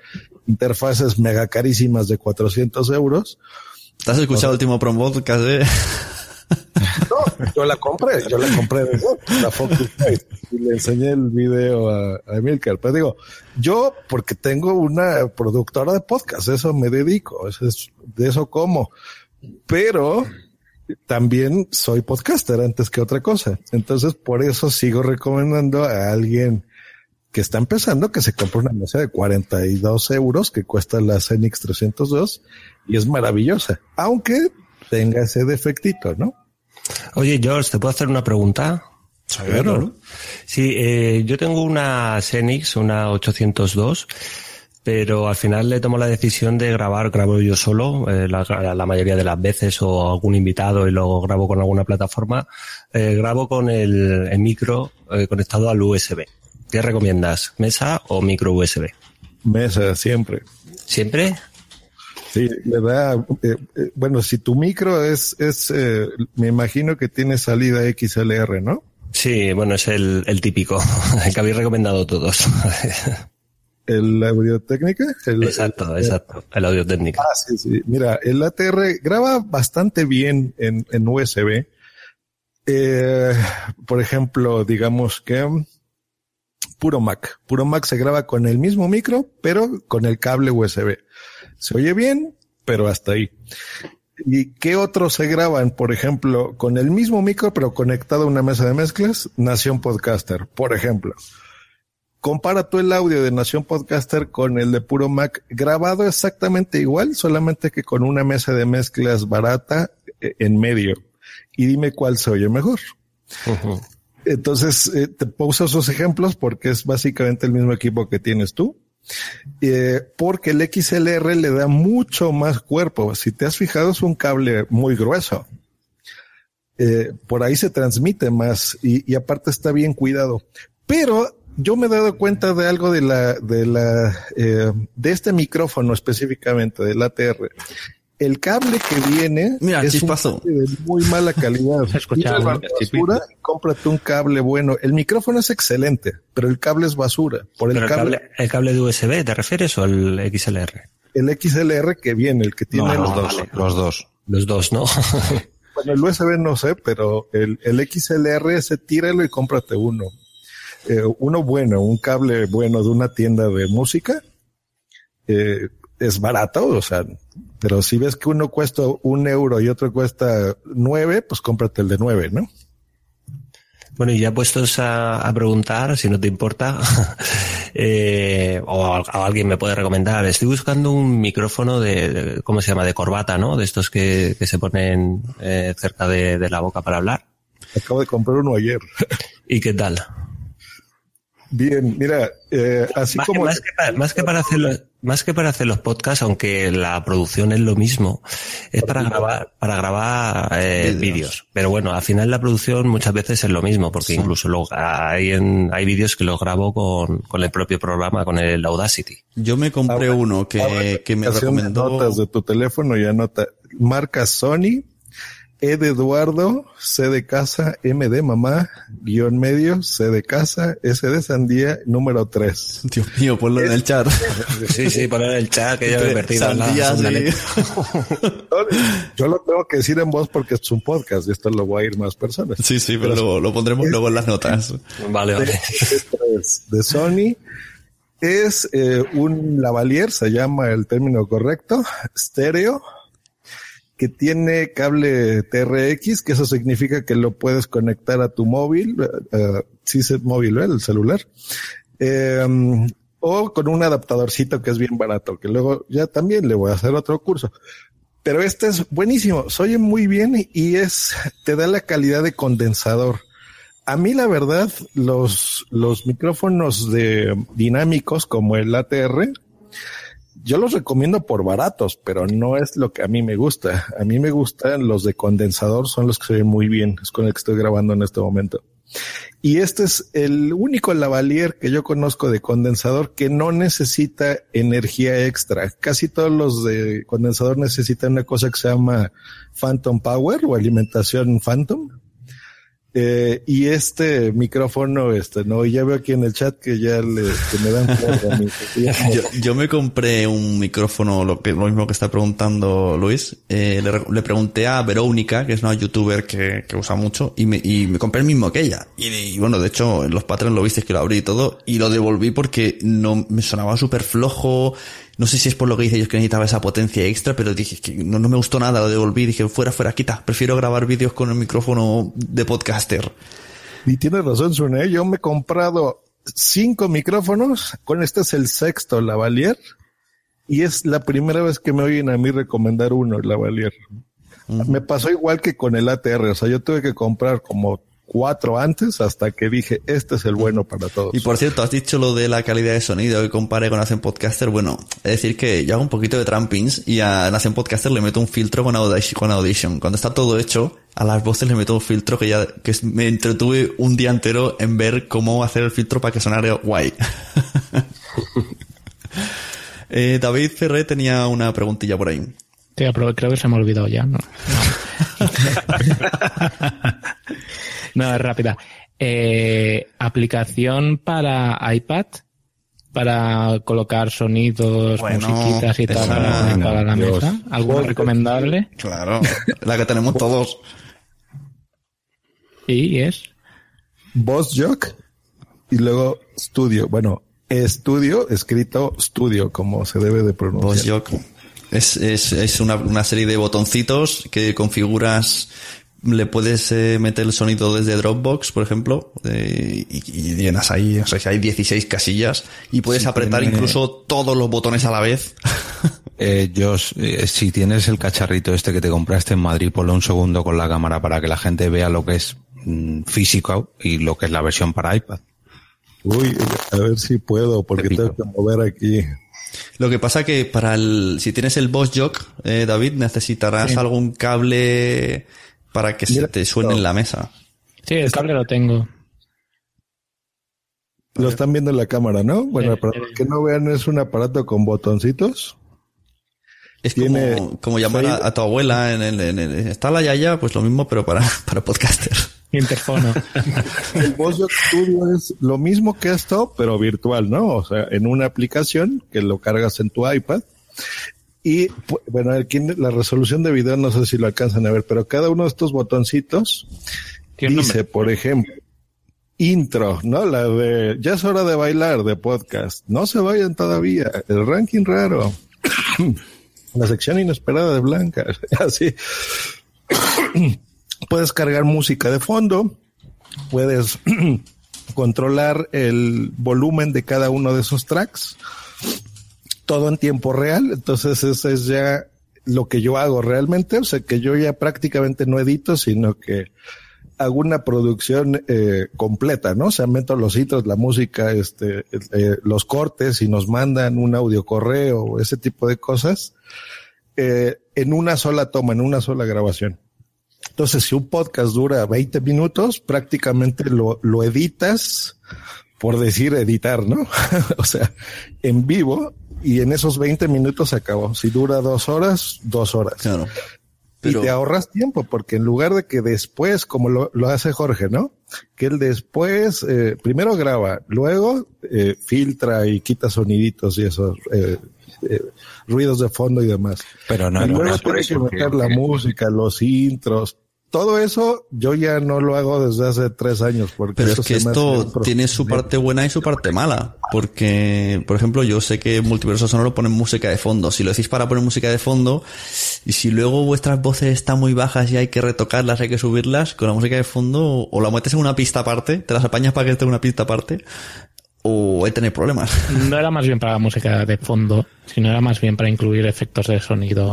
interfaces mega carísimas de 400 euros. ¿Te has escuchado el último promo podcast, eh? No, yo la compré, yo la compré de la Focus y le enseñé el video a, a Emilcar. Pero digo, yo porque tengo una productora de podcast, eso me dedico, eso es, de eso como. Pero también soy podcaster antes que otra cosa. Entonces, por eso sigo recomendando a alguien que está empezando que se compre una mesa de 42 euros que cuesta la Zenix 302 y es maravillosa, aunque tenga ese defectito, ¿no? Oye, George, ¿te puedo hacer una pregunta? Claro. Sí, eh, yo tengo una Xenix, una 802, pero al final le tomo la decisión de grabar, grabo yo solo, eh, la, la mayoría de las veces, o algún invitado y luego grabo con alguna plataforma, eh, grabo con el, el micro conectado al USB. ¿Qué recomiendas? ¿Mesa o micro USB? Mesa, siempre. ¿Siempre? Sí, le da, eh, eh, bueno, si tu micro es, es, eh, me imagino que tiene salida XLR, ¿no? Sí, bueno, es el, el típico, el que habéis recomendado todos. El audio técnica. El, exacto, exacto, el audio técnico. Ah, sí, sí. Mira, el ATR graba bastante bien en, en USB. Eh, por ejemplo, digamos que Puro Mac. Puro Mac se graba con el mismo micro, pero con el cable USB. Se oye bien, pero hasta ahí. ¿Y qué otros se graban? Por ejemplo, con el mismo micro, pero conectado a una mesa de mezclas, Nación Podcaster, por ejemplo. Compara tú el audio de Nación Podcaster con el de Puro Mac, grabado exactamente igual, solamente que con una mesa de mezclas barata eh, en medio. Y dime cuál se oye mejor. Entonces, eh, te puse esos ejemplos porque es básicamente el mismo equipo que tienes tú. Eh, porque el XLR le da mucho más cuerpo. Si te has fijado, es un cable muy grueso. Eh, por ahí se transmite más y, aparte está bien cuidado. Pero yo me he dado cuenta de algo de la, de la, de este micrófono específicamente, del ATR. El cable que viene Mira, es un chispazo. cable de muy mala calidad. escuchaba, la basura y cómprate un cable bueno. El micrófono es excelente, pero el cable es basura. Por el Pero cable, cable, el cable de USB, ¿te refieres o el XLR? el XLR que viene, el que tiene No, los no, dos. vale. Los dos. Los dos, ¿no? Bueno, el USB no sé, pero el, el XLR ese tíralo y cómprate uno. Eh, uno bueno, un cable bueno de una tienda de música. eh, es barato, o sea, pero si ves que uno cuesta un euro y otro cuesta nueve, pues cómprate el de nueve, ¿no? Bueno, y ya puestos a, a preguntar, si no te importa, eh, o, a- alguien me puede recomendar, estoy buscando un micrófono de, de- ¿cómo se llama? De corbata, ¿no? De estos que, que se ponen eh, cerca de, de la boca para hablar. Acabo de comprar uno ayer. ¿Y qué tal? Bien, mira, eh, así Más que, como más, que para, más que para hacer los, más que para hacer los podcasts, aunque la producción es lo mismo, es para grabar, para grabar eh, Vídeos. Pero bueno, al final la producción muchas veces es lo mismo, porque incluso lo, hay, en, hay vídeos que los grabo con, con el propio programa, con el Audacity. Yo me compré uno que, que me recomendó. notas de tu teléfono y anota marca Sony, E de Eduardo, C de casa, M de mamá, guion medio, C de casa, S de sandía, número 3. Dios mío, ponlo en el chat. Sí, sí, poner el chat que ya me he perdido en la. Yo lo tengo que decir en voz porque es un podcast y esto lo voy a ir más personas. Sí, sí, pero lo, lo pondremos luego en las notas. Vale, vale. es de Sony. Es eh, un lavalier, se llama el término correcto, estéreo, que tiene cable TRX, que eso significa que lo puedes conectar a tu móvil, eh, sí es móvil, ¿eh? el celular, eh, o con un adaptadorcito que es bien barato, que luego ya también le voy a hacer otro curso. Pero este es buenísimo, se oye muy bien y es, te da la calidad de condensador. A mí la verdad, los, los micrófonos de dinámicos como el ATR, yo los recomiendo por baratos, pero no es lo que a mí me gusta. A mí me gustan los de condensador, son los que se ven muy bien, es con el que estoy grabando en este momento. Y este es el único lavalier que yo conozco de condensador que no necesita energía extra. Casi todos los de condensador necesitan una cosa que se llama Phantom Power o alimentación Phantom. Eh, y este micrófono, este, no, y ya veo aquí en el chat que ya le, que me dan cuerda a mí. Yo, yo me compré un micrófono, lo, que, lo mismo que está preguntando Luis. Eh, le, le pregunté a Verónica, que es una youtuber que, que usa mucho, y me, y me compré el mismo que ella. Y, y bueno, de hecho, en los Patreon lo visteis que lo abrí y todo, y lo devolví porque no me sonaba súper flojo. No sé si es por lo que dice ellos que necesitaba esa potencia extra, pero dije que no, no me gustó nada, lo devolví. Dije, fuera, fuera, quita. Prefiero grabar vídeos con el micrófono de podcaster. Y tienes razón, Sune. Yo me he comprado cinco micrófonos. Con este es el sexto Lavalier. Y es la primera vez que me oyen a mí recomendar uno, Lavalier. Me pasó igual que con el ATR. O sea, yo tuve que comprar como cuatro antes hasta que dije, este es el bueno para todos. Y por cierto, has dicho lo de la calidad de sonido que compare con Hacen Podcaster. Bueno, es decir que yo hago un poquito de trampings y a Hacen Podcaster le meto un filtro con Audition, con Audition. Cuando está todo hecho, a las voces le meto un filtro que ya que me entretuve un día entero en ver cómo hacer el filtro para que sonara guay. eh, David Ferré tenía una preguntilla por ahí. Pero creo que se me ha olvidado ya. No, no es rápida. Eh, aplicación para iPad para colocar sonidos, Bueno, musiquitas y tal esa- para, para la Dios. mesa. ¿Alguna recomendable? Claro, la que tenemos todos. Y es Boss Jock y luego Studio. Bueno, estudio escrito Studio, como se debe de pronunciar. Boss Jock. Es, es, es una, una serie de botoncitos que configuras, le puedes eh, meter el sonido desde Dropbox, por ejemplo, eh, y, y llenas ahí, o sea, hay 16 casillas y puedes Sí, apretar tiene- incluso todos los botones a la vez. Eh, Josh, eh, si tienes el cacharrito este que te compraste en Madrid, ponlo un segundo con la cámara para que la gente vea lo que es mm, físico y lo que es la versión para iPad. Uy, a ver si puedo, porque tengo que mover aquí. Lo que pasa que para el, si tienes el Boss Jock, eh, David, necesitarás Sí. algún cable para que se te suene en la mesa. Sí, el cable lo tengo. Lo están viendo en la cámara, ¿no? Bueno, para los que no vean, es un aparato con botoncitos. Es Tiene como, como llamar a, a tu abuela en el, en el- está la yaya, pues lo mismo, pero para, para podcasters. Interfono. El VozJock Studio es lo mismo que esto, pero virtual, ¿no? O sea, en una aplicación que lo cargas en tu iPad. Y bueno, aquí la resolución de video no sé si lo alcanzan a ver, pero cada uno de estos botoncitos dice, por ejemplo, intro, ¿no? La de ya es hora de bailar de podcast. No se vayan todavía. El ranking raro. la sección inesperada de Blanca. Así. puedes cargar música de fondo. Puedes controlar el volumen de cada uno de esos tracks. Todo en tiempo real. Entonces, eso es ya lo que yo hago realmente. O sea, que yo ya prácticamente no edito, sino que hago una producción eh, completa, ¿no? O sea, meto los hitos, la música, este, eh, los cortes y nos mandan un audio correo, ese tipo de cosas, eh, en una sola toma, en una sola grabación. Entonces, si un podcast dura 20 minutos, prácticamente lo, lo editas por decir editar, ¿no? o sea, en vivo y en esos 20 minutos se acabó. Si dura dos horas, dos horas. Claro. Y te ahorras tiempo, porque en lugar de que después, como lo, lo hace Jorge, ¿no? Que él después, eh, primero graba, luego eh, filtra y quita soniditos y esos eh, eh, ruidos de fondo y demás. Pero no, y no, luego no es por tiene que meter la música, los intros. Todo eso yo ya no lo hago desde hace tres años. Porque Pero es que esto tiene su parte buena y su parte mala. Porque, por ejemplo, yo sé que Multiverso Sonoro ponen música de fondo. Si lo decís para poner música de fondo, y si luego vuestras voces están muy bajas y hay que retocarlas, hay que subirlas, con la música de fondo, o la metes en una pista aparte, te las apañas para que esté en una pista aparte, o tener problemas. No era más bien para música de fondo, sino era más bien para incluir efectos de sonido,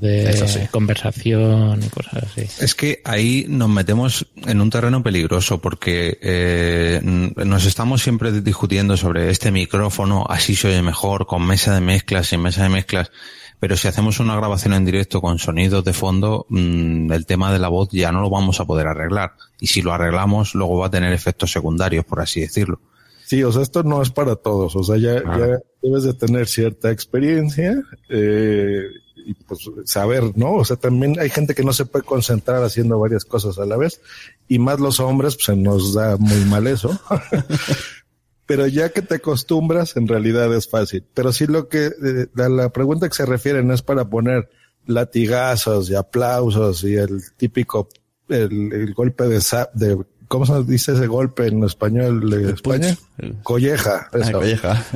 de sí. conversación y cosas así. Es que ahí nos metemos en un terreno peligroso porque eh, nos estamos siempre discutiendo sobre este micrófono, así se oye mejor, con mesa de mezclas, sin mesa de mezclas. Pero si hacemos una grabación en directo con sonidos de fondo, mm, el tema de la voz ya no lo vamos a poder arreglar. Y si lo arreglamos, luego va a tener efectos secundarios, por así decirlo. Sí, o sea, esto no es para todos. O sea, ya, ya debes de tener cierta experiencia eh, y pues saber, ¿no? O sea, también hay gente que no se puede concentrar haciendo varias cosas a la vez y más los hombres, pues se nos da muy mal eso. Pero ya que te acostumbras, en realidad es fácil. Pero sí lo que, eh, la, la pregunta que se refiere no es para poner latigazos y aplausos y el típico, el, el golpe de, de, ¿cómo se dice ese golpe en español de España? Colleja. Ah, eso. colleja.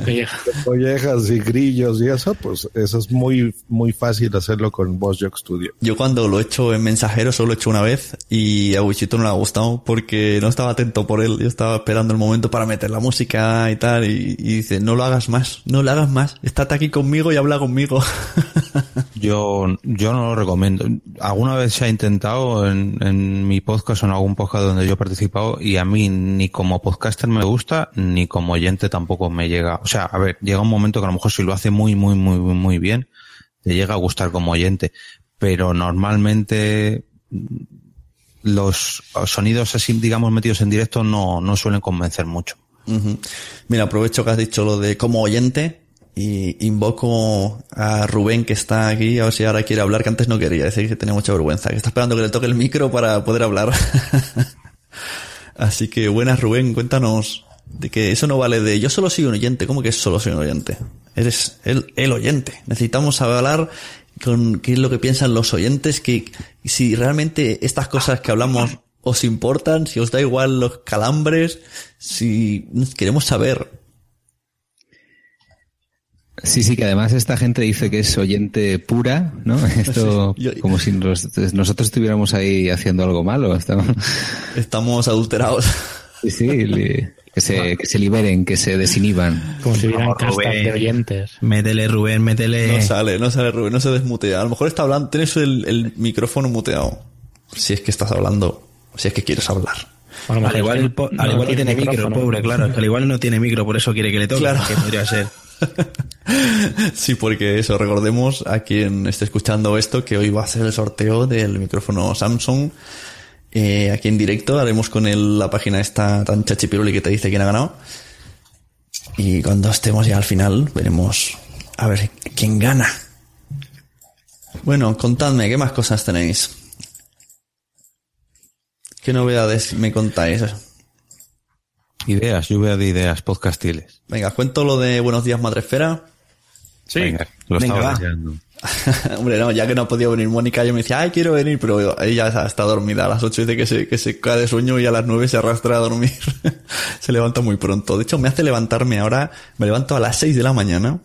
Collejas y grillos y eso, pues eso es muy, muy fácil hacerlo con VozJock Studio. Yo cuando lo he hecho en mensajero solo lo he hecho una vez y a Wichito no le ha gustado porque no estaba atento por él. Yo estaba esperando el momento para meter la música y tal y, y dice, no lo hagas más, no lo hagas más. Estate aquí conmigo y habla conmigo. Yo, yo no lo recomiendo. Alguna vez se ha intentado en, en mi podcast o en algún podcast donde yo he y a mí ni como podcaster me gusta ni como oyente tampoco me llega. O sea, a ver, llega un momento que a lo mejor si lo hace muy, muy, muy, muy, bien, te llega a gustar como oyente. Pero normalmente los sonidos así, digamos, metidos en directo no, no suelen convencer mucho. Mira, aprovecho que has dicho lo de como oyente y invoco a Rubén que está aquí, a ver si ahora quiere hablar, que antes no quería, decir que tenía mucha vergüenza, que está esperando que le toque el micro para poder hablar. Así que buenas Rubén, cuéntanos de que eso no vale de yo solo soy un oyente, ¿cómo que solo soy un oyente? Eres el, el oyente. Necesitamos hablar con qué es lo que piensan los oyentes, que si realmente estas cosas que hablamos os importan, si os da igual los calambres, si queremos saber. Sí, sí, que además esta gente dice que es oyente pura, ¿no? Esto Sí, yo- como si nos- nosotros estuviéramos ahí haciendo algo malo. Estamos, Estamos adulterados. Sí, sí, li- que se, que se liberen, que se desinhiban. Como si hubieran castas de oyentes. Métele, Rubén, métele. No sale, no sale Rubén, no se desmutea. A lo mejor está hablando, tienes el, el micrófono muteado. Si es que estás hablando. Si es que quieres hablar. al igual, el al no igual no tiene tiene micro, pobre, claro. Al igual no tiene micro, por eso quiere que le toque. Claro. Que podría ser. Sí, porque eso, recordemos a quien esté escuchando esto que hoy va a ser el sorteo del micrófono Samsung. Eh, aquí en directo haremos con el, la página esta tan chachipiruli que te dice quién ha ganado. Y cuando estemos ya al final, veremos a ver quién gana. Bueno, contadme, ¿qué más cosas tenéis? ¿Qué novedades me contáis? Ideas, lluvia de ideas podcastiles. Venga, cuento lo de Buenos Días Madresfera. Venga, lo Venga, estaba deseando. Hombre, no, ya que no ha podido venir Mónica, yo me decía, ay, quiero venir, pero ella está dormida. A las 8 dice que se, que se cae de sueño y a las 9 se arrastra a dormir. se levanta muy pronto. De hecho, me hace levantarme ahora, me levanto a las 6 de la mañana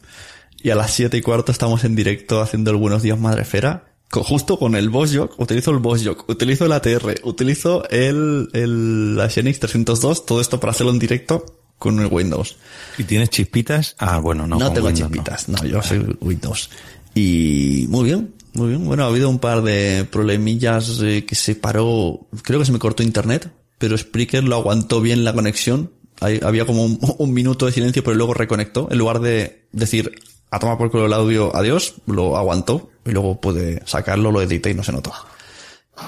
y a las 7 y cuarto estamos en directo haciendo el Buenos Días Madrefera. Justo con el Boss Jock, utilizo el Boss Jock, utilizo el ATR, utilizo el, el la Xenix 302, todo esto para hacerlo en directo con el Windows. ¿Y tienes chispitas? Ah, bueno, no. No con tengo Windows, chispitas, no. yo soy Windows. Y muy bien, muy bien. Bueno, ha habido un par de problemillas eh, que se paró, creo que se me cortó internet, pero Spreaker lo aguantó bien la conexión. Ahí había como un, un minuto de silencio, pero luego reconectó. En lugar de decir, a tomar por culo el audio, adiós, lo aguantó y luego pude sacarlo, lo edité y no se notó.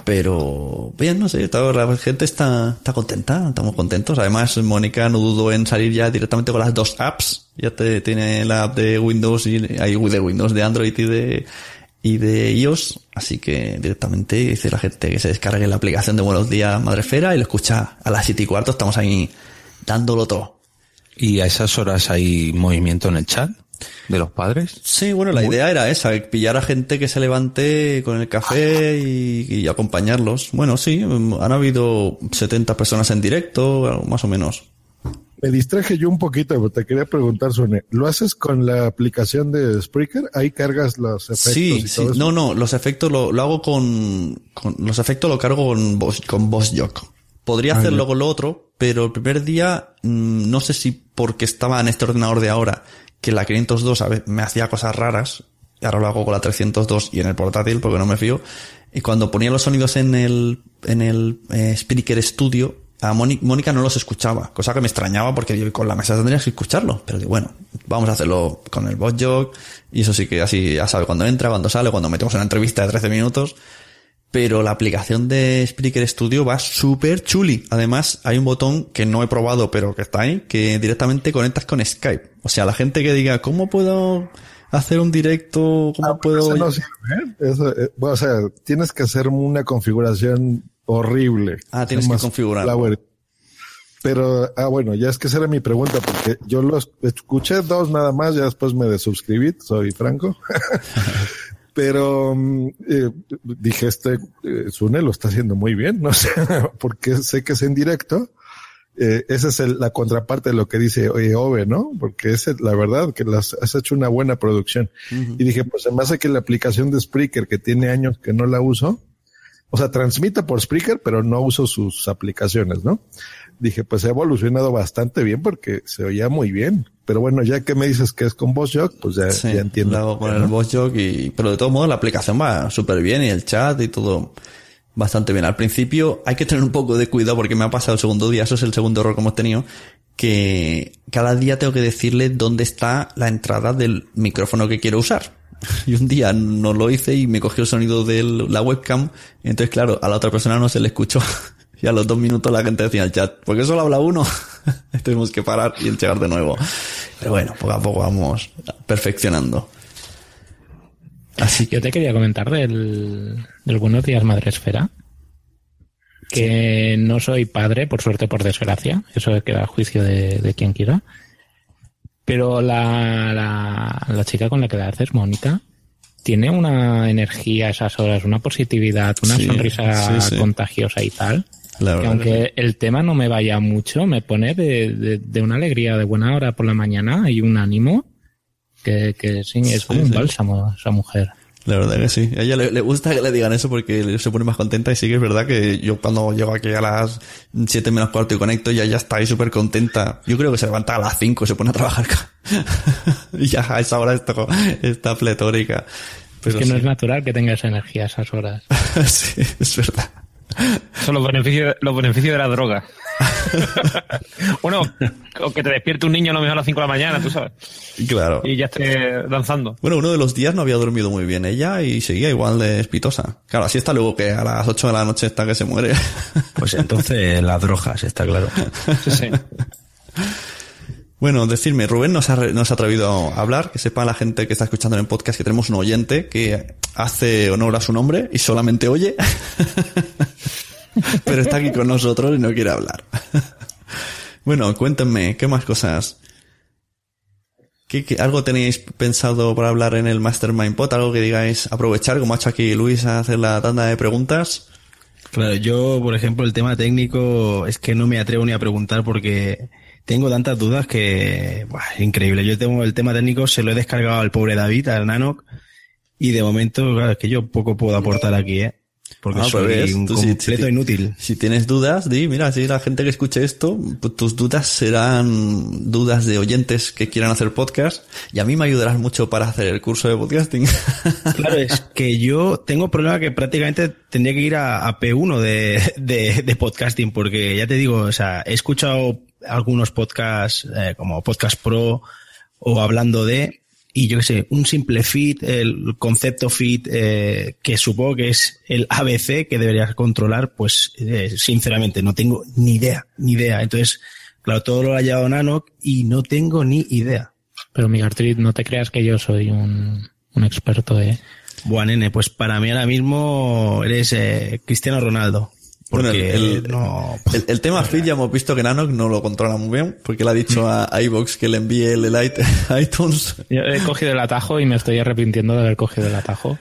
Pero bien, no sé, toda la gente está, está contenta, estamos contentos. Además, Mónica no dudó en salir ya directamente con las dos apps. Ya te, tiene la app de Windows y hay de Windows, de Android y de, y de iOS. Así que directamente dice la gente que se descargue la aplicación de Buenos Días Madrefera y lo escucha a las siete y cuarto. Estamos ahí dándolo todo. ¿Y a esas horas hay movimiento en el chat de los padres? Sí, bueno, la idea era esa, pillar a gente que se levante con el café y, y acompañarlos. Bueno, sí, han habido 70 personas en directo, más o menos. Me distraje yo un poquito, pero te quería preguntar, Sune, ¿lo haces con la aplicación de Spreaker? Ahí cargas los efectos Sí, y sí. todo eso. No, no, los efectos lo, lo hago con, con- los efectos lo cargo con Boss, con Boss Jock. Podría Ah, hacerlo ya. con lo otro, pero el primer día, mm, no sé si porque estaba en este ordenador de ahora, que la 502 a ve- me hacía cosas raras, y ahora lo hago con la 302 y en el portátil porque no me fío, y cuando ponía los sonidos en el, en el eh, Spreaker Studio, a Móni- Mónica no los escuchaba, cosa que me extrañaba porque yo con la mesa tendrías que escucharlo. Pero digo, bueno, vamos a hacerlo con el bot jog y eso sí que así ya sabe cuando entra, cuando sale, cuando metemos una entrevista de 13 minutos. Pero la aplicación de Spreaker Studio va súper chuli. Además, hay un botón que no he probado, pero que está ahí, que directamente conectas con Skype. O sea, la gente que diga, ¿cómo puedo hacer un directo? ¿Cómo puedo...? Eso no sirve, ¿eh? Eso, eh, bueno, o sea, tienes que hacer una configuración horrible. Ah, tienes que configurar. Pero, ah, bueno, ya es que esa era mi pregunta, porque yo los escuché dos nada más, ya después me desuscribí, soy franco. Pero mm, eh, dije, este eh, Sune lo está haciendo muy bien, no sé, porque sé que es en directo. Eh, esa es el- la contraparte de lo que dice oye, Ove, ¿no? Porque es la verdad que las, has hecho una buena producción. Y dije, pues se me hace que la aplicación de Spreaker, que tiene años que no la uso, o sea, transmite por Spreaker, pero no uso sus aplicaciones, ¿no? Dije, pues ha evolucionado bastante bien porque se oía muy bien. Pero bueno, ya que me dices que es con VoiceJock, pues ya, Sí, ya entiendo. lo hago con el jog y, pero de todos modos la aplicación va súper bien y el chat y todo bastante bien. Al principio hay que tener un poco de cuidado porque me ha pasado el segundo día, eso es el segundo error que hemos tenido, que cada día tengo que decirle dónde está la entrada del micrófono que quiero usar. Y un día no lo hice y me cogió el sonido de la webcam, entonces claro, a la otra persona no se le escuchó. Y a los dos minutos la gente decía en el chat, ¿por qué solo habla uno? Tenemos que parar y llegar de nuevo. Pero bueno, poco a poco vamos perfeccionando. Así Yo te quería comentar del, del Buenos Días Madre Esfera. Que no soy padre, por suerte, por desgracia. Eso queda a juicio de, de quien quiera. Pero la, la, la chica con la que la haces, Mónica, tiene una energía a esas horas, una positividad, una Sí, sonrisa sí, sí. contagiosa y tal. La que verdad aunque el tema no me vaya mucho, me pone de, de, de una alegría de buena hora por la mañana y un ánimo que, que sí, es como un sí. bálsamo esa mujer. La verdad que sí. A ella le, le gusta que le digan eso porque se pone más contenta y sí que es verdad que yo cuando llego aquí a las 7 menos cuarto y conecto ya ya está ahí súper contenta. Yo creo que se levanta a las 5 y se pone a trabajar. y ya a esa hora está, está pletórica. Es Pero que no sí. es natural que tenga esa energía a esas horas. sí, es verdad. Son los beneficios, los beneficios de la droga. bueno, o que te despierte un niño a lo mejor a las 5 de la mañana, tú sabes. Claro. Y ya esté danzando. Bueno, uno de los días no había dormido muy bien ella y seguía igual de espitosa. Claro, así está luego que a las 8 de la noche está que se muere. Pues entonces las drogas, está claro. Sí, sí. Bueno, decirme, Rubén nos ha, nos ha atrevido a hablar, que sepa la gente que está escuchando en el podcast que tenemos un oyente que hace honor a su nombre y solamente oye, pero está aquí con nosotros y no quiere hablar. bueno, cuéntenme, ¿qué más cosas? ¿Qué, algo tenéis pensado para hablar en el Mastermind Pod? ¿Algo que digáis aprovechar, como ha hecho aquí Luis, a hacer la tanda de preguntas? Claro, yo, por ejemplo, el tema técnico es que no me atrevo ni a preguntar porque tengo tantas dudas que, increíble. Yo tengo el tema técnico, se lo he descargado al pobre David, al Nanoc, y de momento, claro, es que yo poco puedo aportar aquí, ¿eh? Porque Ah, soy pues un completo si- inútil. Si tienes dudas, di, mira, si la gente que escuche esto, pues tus dudas serán dudas de oyentes que quieran hacer podcast y a mí me ayudarás mucho para hacer el curso de podcasting. Claro, es que yo tengo problema que prácticamente tendría que ir a, a P1 de, de, de podcasting, porque ya te digo, o sea, he escuchado algunos podcasts eh, como Podcast Pro o hablando de, y yo qué sé, un simple feed, el concepto feed, eh, que supongo que es el ABC que deberías controlar, pues eh, sinceramente no tengo ni idea, ni idea. Entonces, claro, todo lo ha llevado Nanoc y no tengo ni idea. Pero Migartrit, no te creas que yo soy un, un experto, ¿eh? Buah, nene, pues para mí ahora mismo eres eh, Cristiano Ronaldo. Porque Bueno, el, el- no... el- el tema feed ya hemos visto que Nanoc no lo controla muy bien porque le ha dicho a, iVoox que le envíe el iTunes. Yo he cogido el atajo y me estoy arrepintiendo de haber cogido el atajo.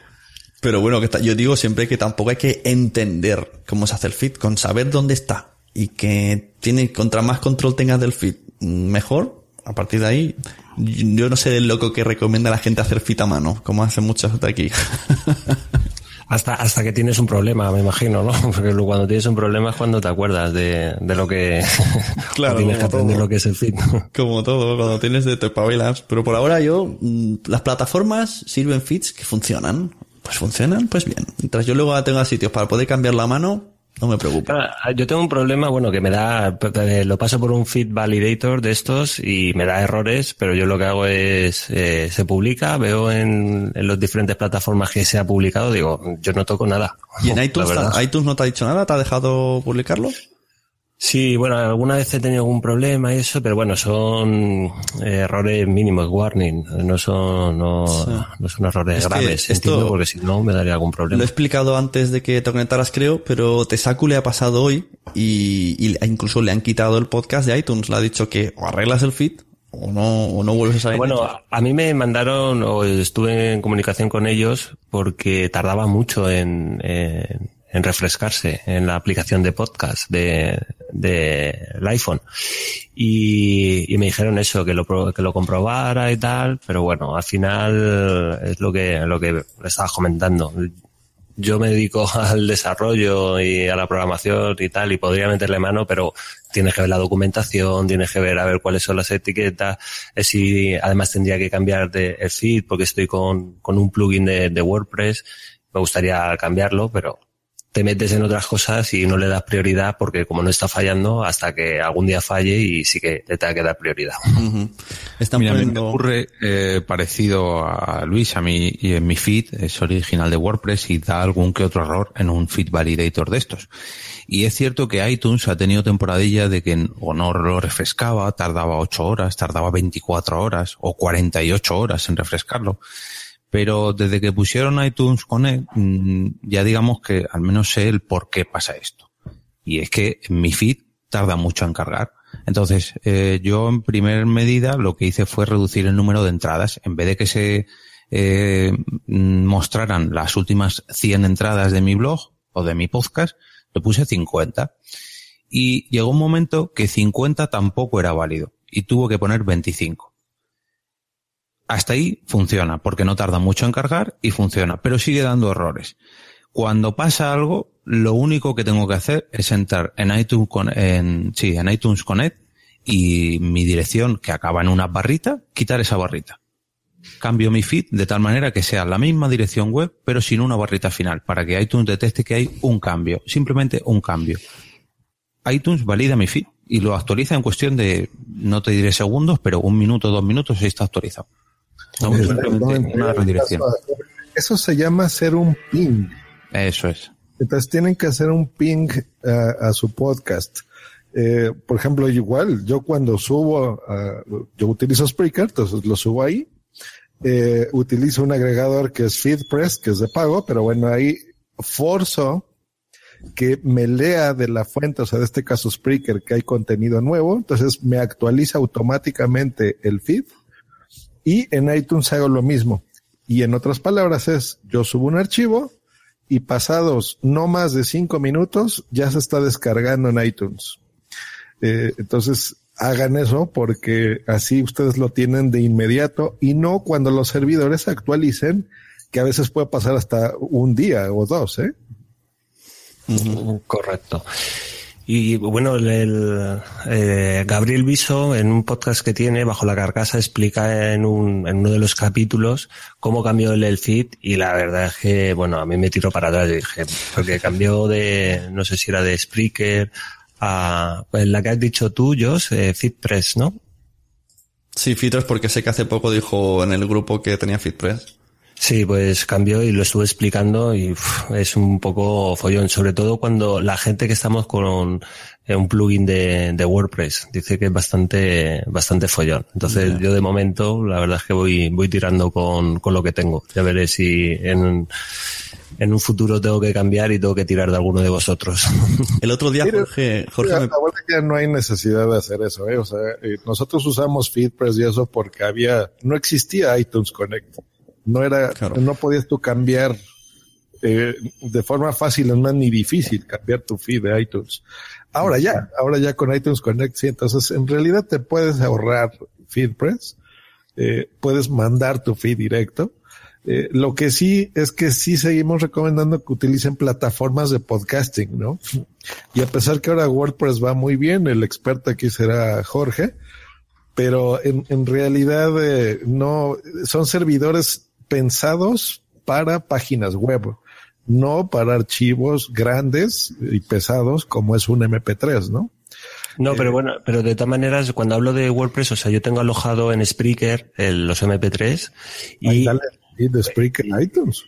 Pero bueno, que yo digo siempre que tampoco hay que entender cómo se hace el feed, con saber dónde está y que tiene contra más control tengas del feed, mejor. A partir de ahí, yo no sé el loco que recomienda a la gente hacer feed a mano, como hacen muchos de aquí. Hasta, hasta que tienes un problema, me imagino, ¿no? Porque cuando tienes un problema es cuando te acuerdas de, de lo que Claro, tienes que aprender todo. lo que es el feed. Como todo, cuando tienes de te espabilas. Pero por ahora yo, mm, las plataformas sirven feeds que funcionan. Pues funcionan, pues bien. Mientras yo luego tenga sitios para poder cambiar la mano, no me preocupo. Ah, Yo tengo un problema, bueno, que me da, eh, lo paso por un feed validator de estos y me da errores, pero yo lo que hago es, eh, se publica, veo en, en las diferentes plataformas que se ha publicado, digo, yo no toco nada. ¿Y en iTunes, iTunes no te ha dicho nada? ¿Te ha dejado publicarlo? Sí, bueno, alguna vez he tenido algún problema y eso, pero bueno, son eh, errores mínimos, warning, no son, no, Sí. no son errores Es graves, esto- entiendo, porque si no me daría algún Lo problema. he explicado antes de que te conectaras, creo, pero Tesaku le ha pasado hoy y, y incluso le han quitado el podcast de iTunes. Le ha dicho que o arreglas el feed o no, o no vuelves a Bueno, a- a mí me mandaron, o estuve en comunicación con ellos, porque tardaba mucho en, en, en refrescarse en la aplicación de podcast de, de el iPhone. Y, y me dijeron eso, que lo, que lo comprobara y tal, pero bueno, al final es lo que, lo que estabas comentando. Yo me dedico al desarrollo y a la programación y tal, y podría meterle mano, pero tienes que ver la documentación, tienes que ver a ver cuáles son las etiquetas, eh, si además tendría que cambiar de el feed porque estoy con, con un plugin de, de WordPress, me gustaría cambiarlo, pero te metes en otras cosas y no le das prioridad porque como no está fallando hasta que algún día falle y sí que te tenga que dar prioridad. Están Mira, a mí me poniendo- ocurre eh, parecido a Luis, a mí y en mi feed es original de WordPress y da algún que otro error en un feed validator de estos. Y es cierto que iTunes ha tenido temporadilla de que o no lo refrescaba, tardaba 8 horas, tardaba 24 horas o 48 horas en refrescarlo. Pero desde que pusieron iTunes Connect, mm, ya digamos que al menos sé el por qué pasa esto. Y es que mi feed tarda mucho en cargar. Entonces, eh, yo en primer medida lo que hice fue reducir el número de entradas. En vez de que se eh, mm, mostraran las últimas 100 entradas de mi blog o de mi podcast, le puse 50. Y llegó un momento que 50 tampoco era válido y tuvo que poner 25. Hasta ahí funciona, porque no tarda mucho en cargar y funciona, pero sigue dando errores. Cuando pasa algo, lo único que tengo que hacer es entrar en iTunes, con, en, sí, en iTunes Connect y mi dirección que acaba en una barrita, quitar esa barrita. cambio mi feed de tal manera que sea la misma dirección web, pero sin una barrita final, para que iTunes detecte que hay un cambio, simplemente un cambio. iTunes valida mi feed y lo actualiza en cuestión de, no te diré segundos, pero un minuto, dos minutos y está actualizado. No, No, simplemente no una entiendo. redirección. Eso se llama hacer un ping. Eso es. Entonces tienen que hacer un ping a, a su podcast. Eh, por ejemplo, igual, yo cuando subo, a- yo utilizo Spreaker, entonces lo subo ahí. Eh, utilizo un agregador que es FeedPress, que es de pago, pero bueno, ahí forzo que me lea de la fuente, o sea, de este caso Spreaker, que hay contenido nuevo, entonces me actualiza automáticamente el feed y en iTunes hago lo mismo. Y en otras palabras es, yo subo un archivo y pasados no más de cinco minutos ya se está descargando en iTunes. Eh, entonces hagan eso porque así ustedes lo tienen de inmediato y no cuando los servidores actualicen, que a veces puede pasar hasta un día o dos, ¿eh? Correcto. Y bueno, el, el, eh, Gabriel Viso en un podcast que tiene bajo la carcasa explica en, un, en uno de los capítulos cómo cambió el, el feed y la verdad es que bueno a mí me tiró para atrás dije porque cambió de no sé si era de Spreaker a pues, la que has dicho tú Josh, eh, FeedPress, ¿no? Sí, FeedPress porque sé que hace poco dijo en el grupo que tenía FeedPress. Sí, pues cambió y lo estuve explicando y uf, es un poco follón, sobre todo cuando la gente que estamos con eh, un plugin de, de WordPress dice que es bastante, bastante follón. Entonces yo de momento la verdad es que voy, voy tirando con, con lo que tengo. Ya veré si en, en un futuro tengo que cambiar y tengo que tirar de alguno de vosotros. El otro día Jorge, Jorge Mira, me- la no hay necesidad de hacer eso, ¿eh? O sea, eh, nosotros usamos FeedPress y eso porque había, no existía iTunes Connect. No era, no podías tú cambiar eh, de forma fácil, no es ni difícil cambiar tu feed de iTunes. Ahora ya, ahora ya con iTunes Connect, sí, entonces en realidad te puedes ahorrar FeedPress, eh, puedes mandar tu feed directo. Eh, lo que sí es que sí seguimos recomendando que utilicen plataformas de podcasting, ¿no? Y a pesar que ahora WordPress va muy bien, el experto aquí será Jorge, pero en, en realidad eh, no son servidores pensados para páginas web, no para archivos grandes y pesados como es un MP3, ¿no? No, pero bueno, pero de todas maneras, cuando hablo de WordPress, o sea, yo tengo alojado en Spreaker el- los MP3 y... Y de Spreaker en iTunes.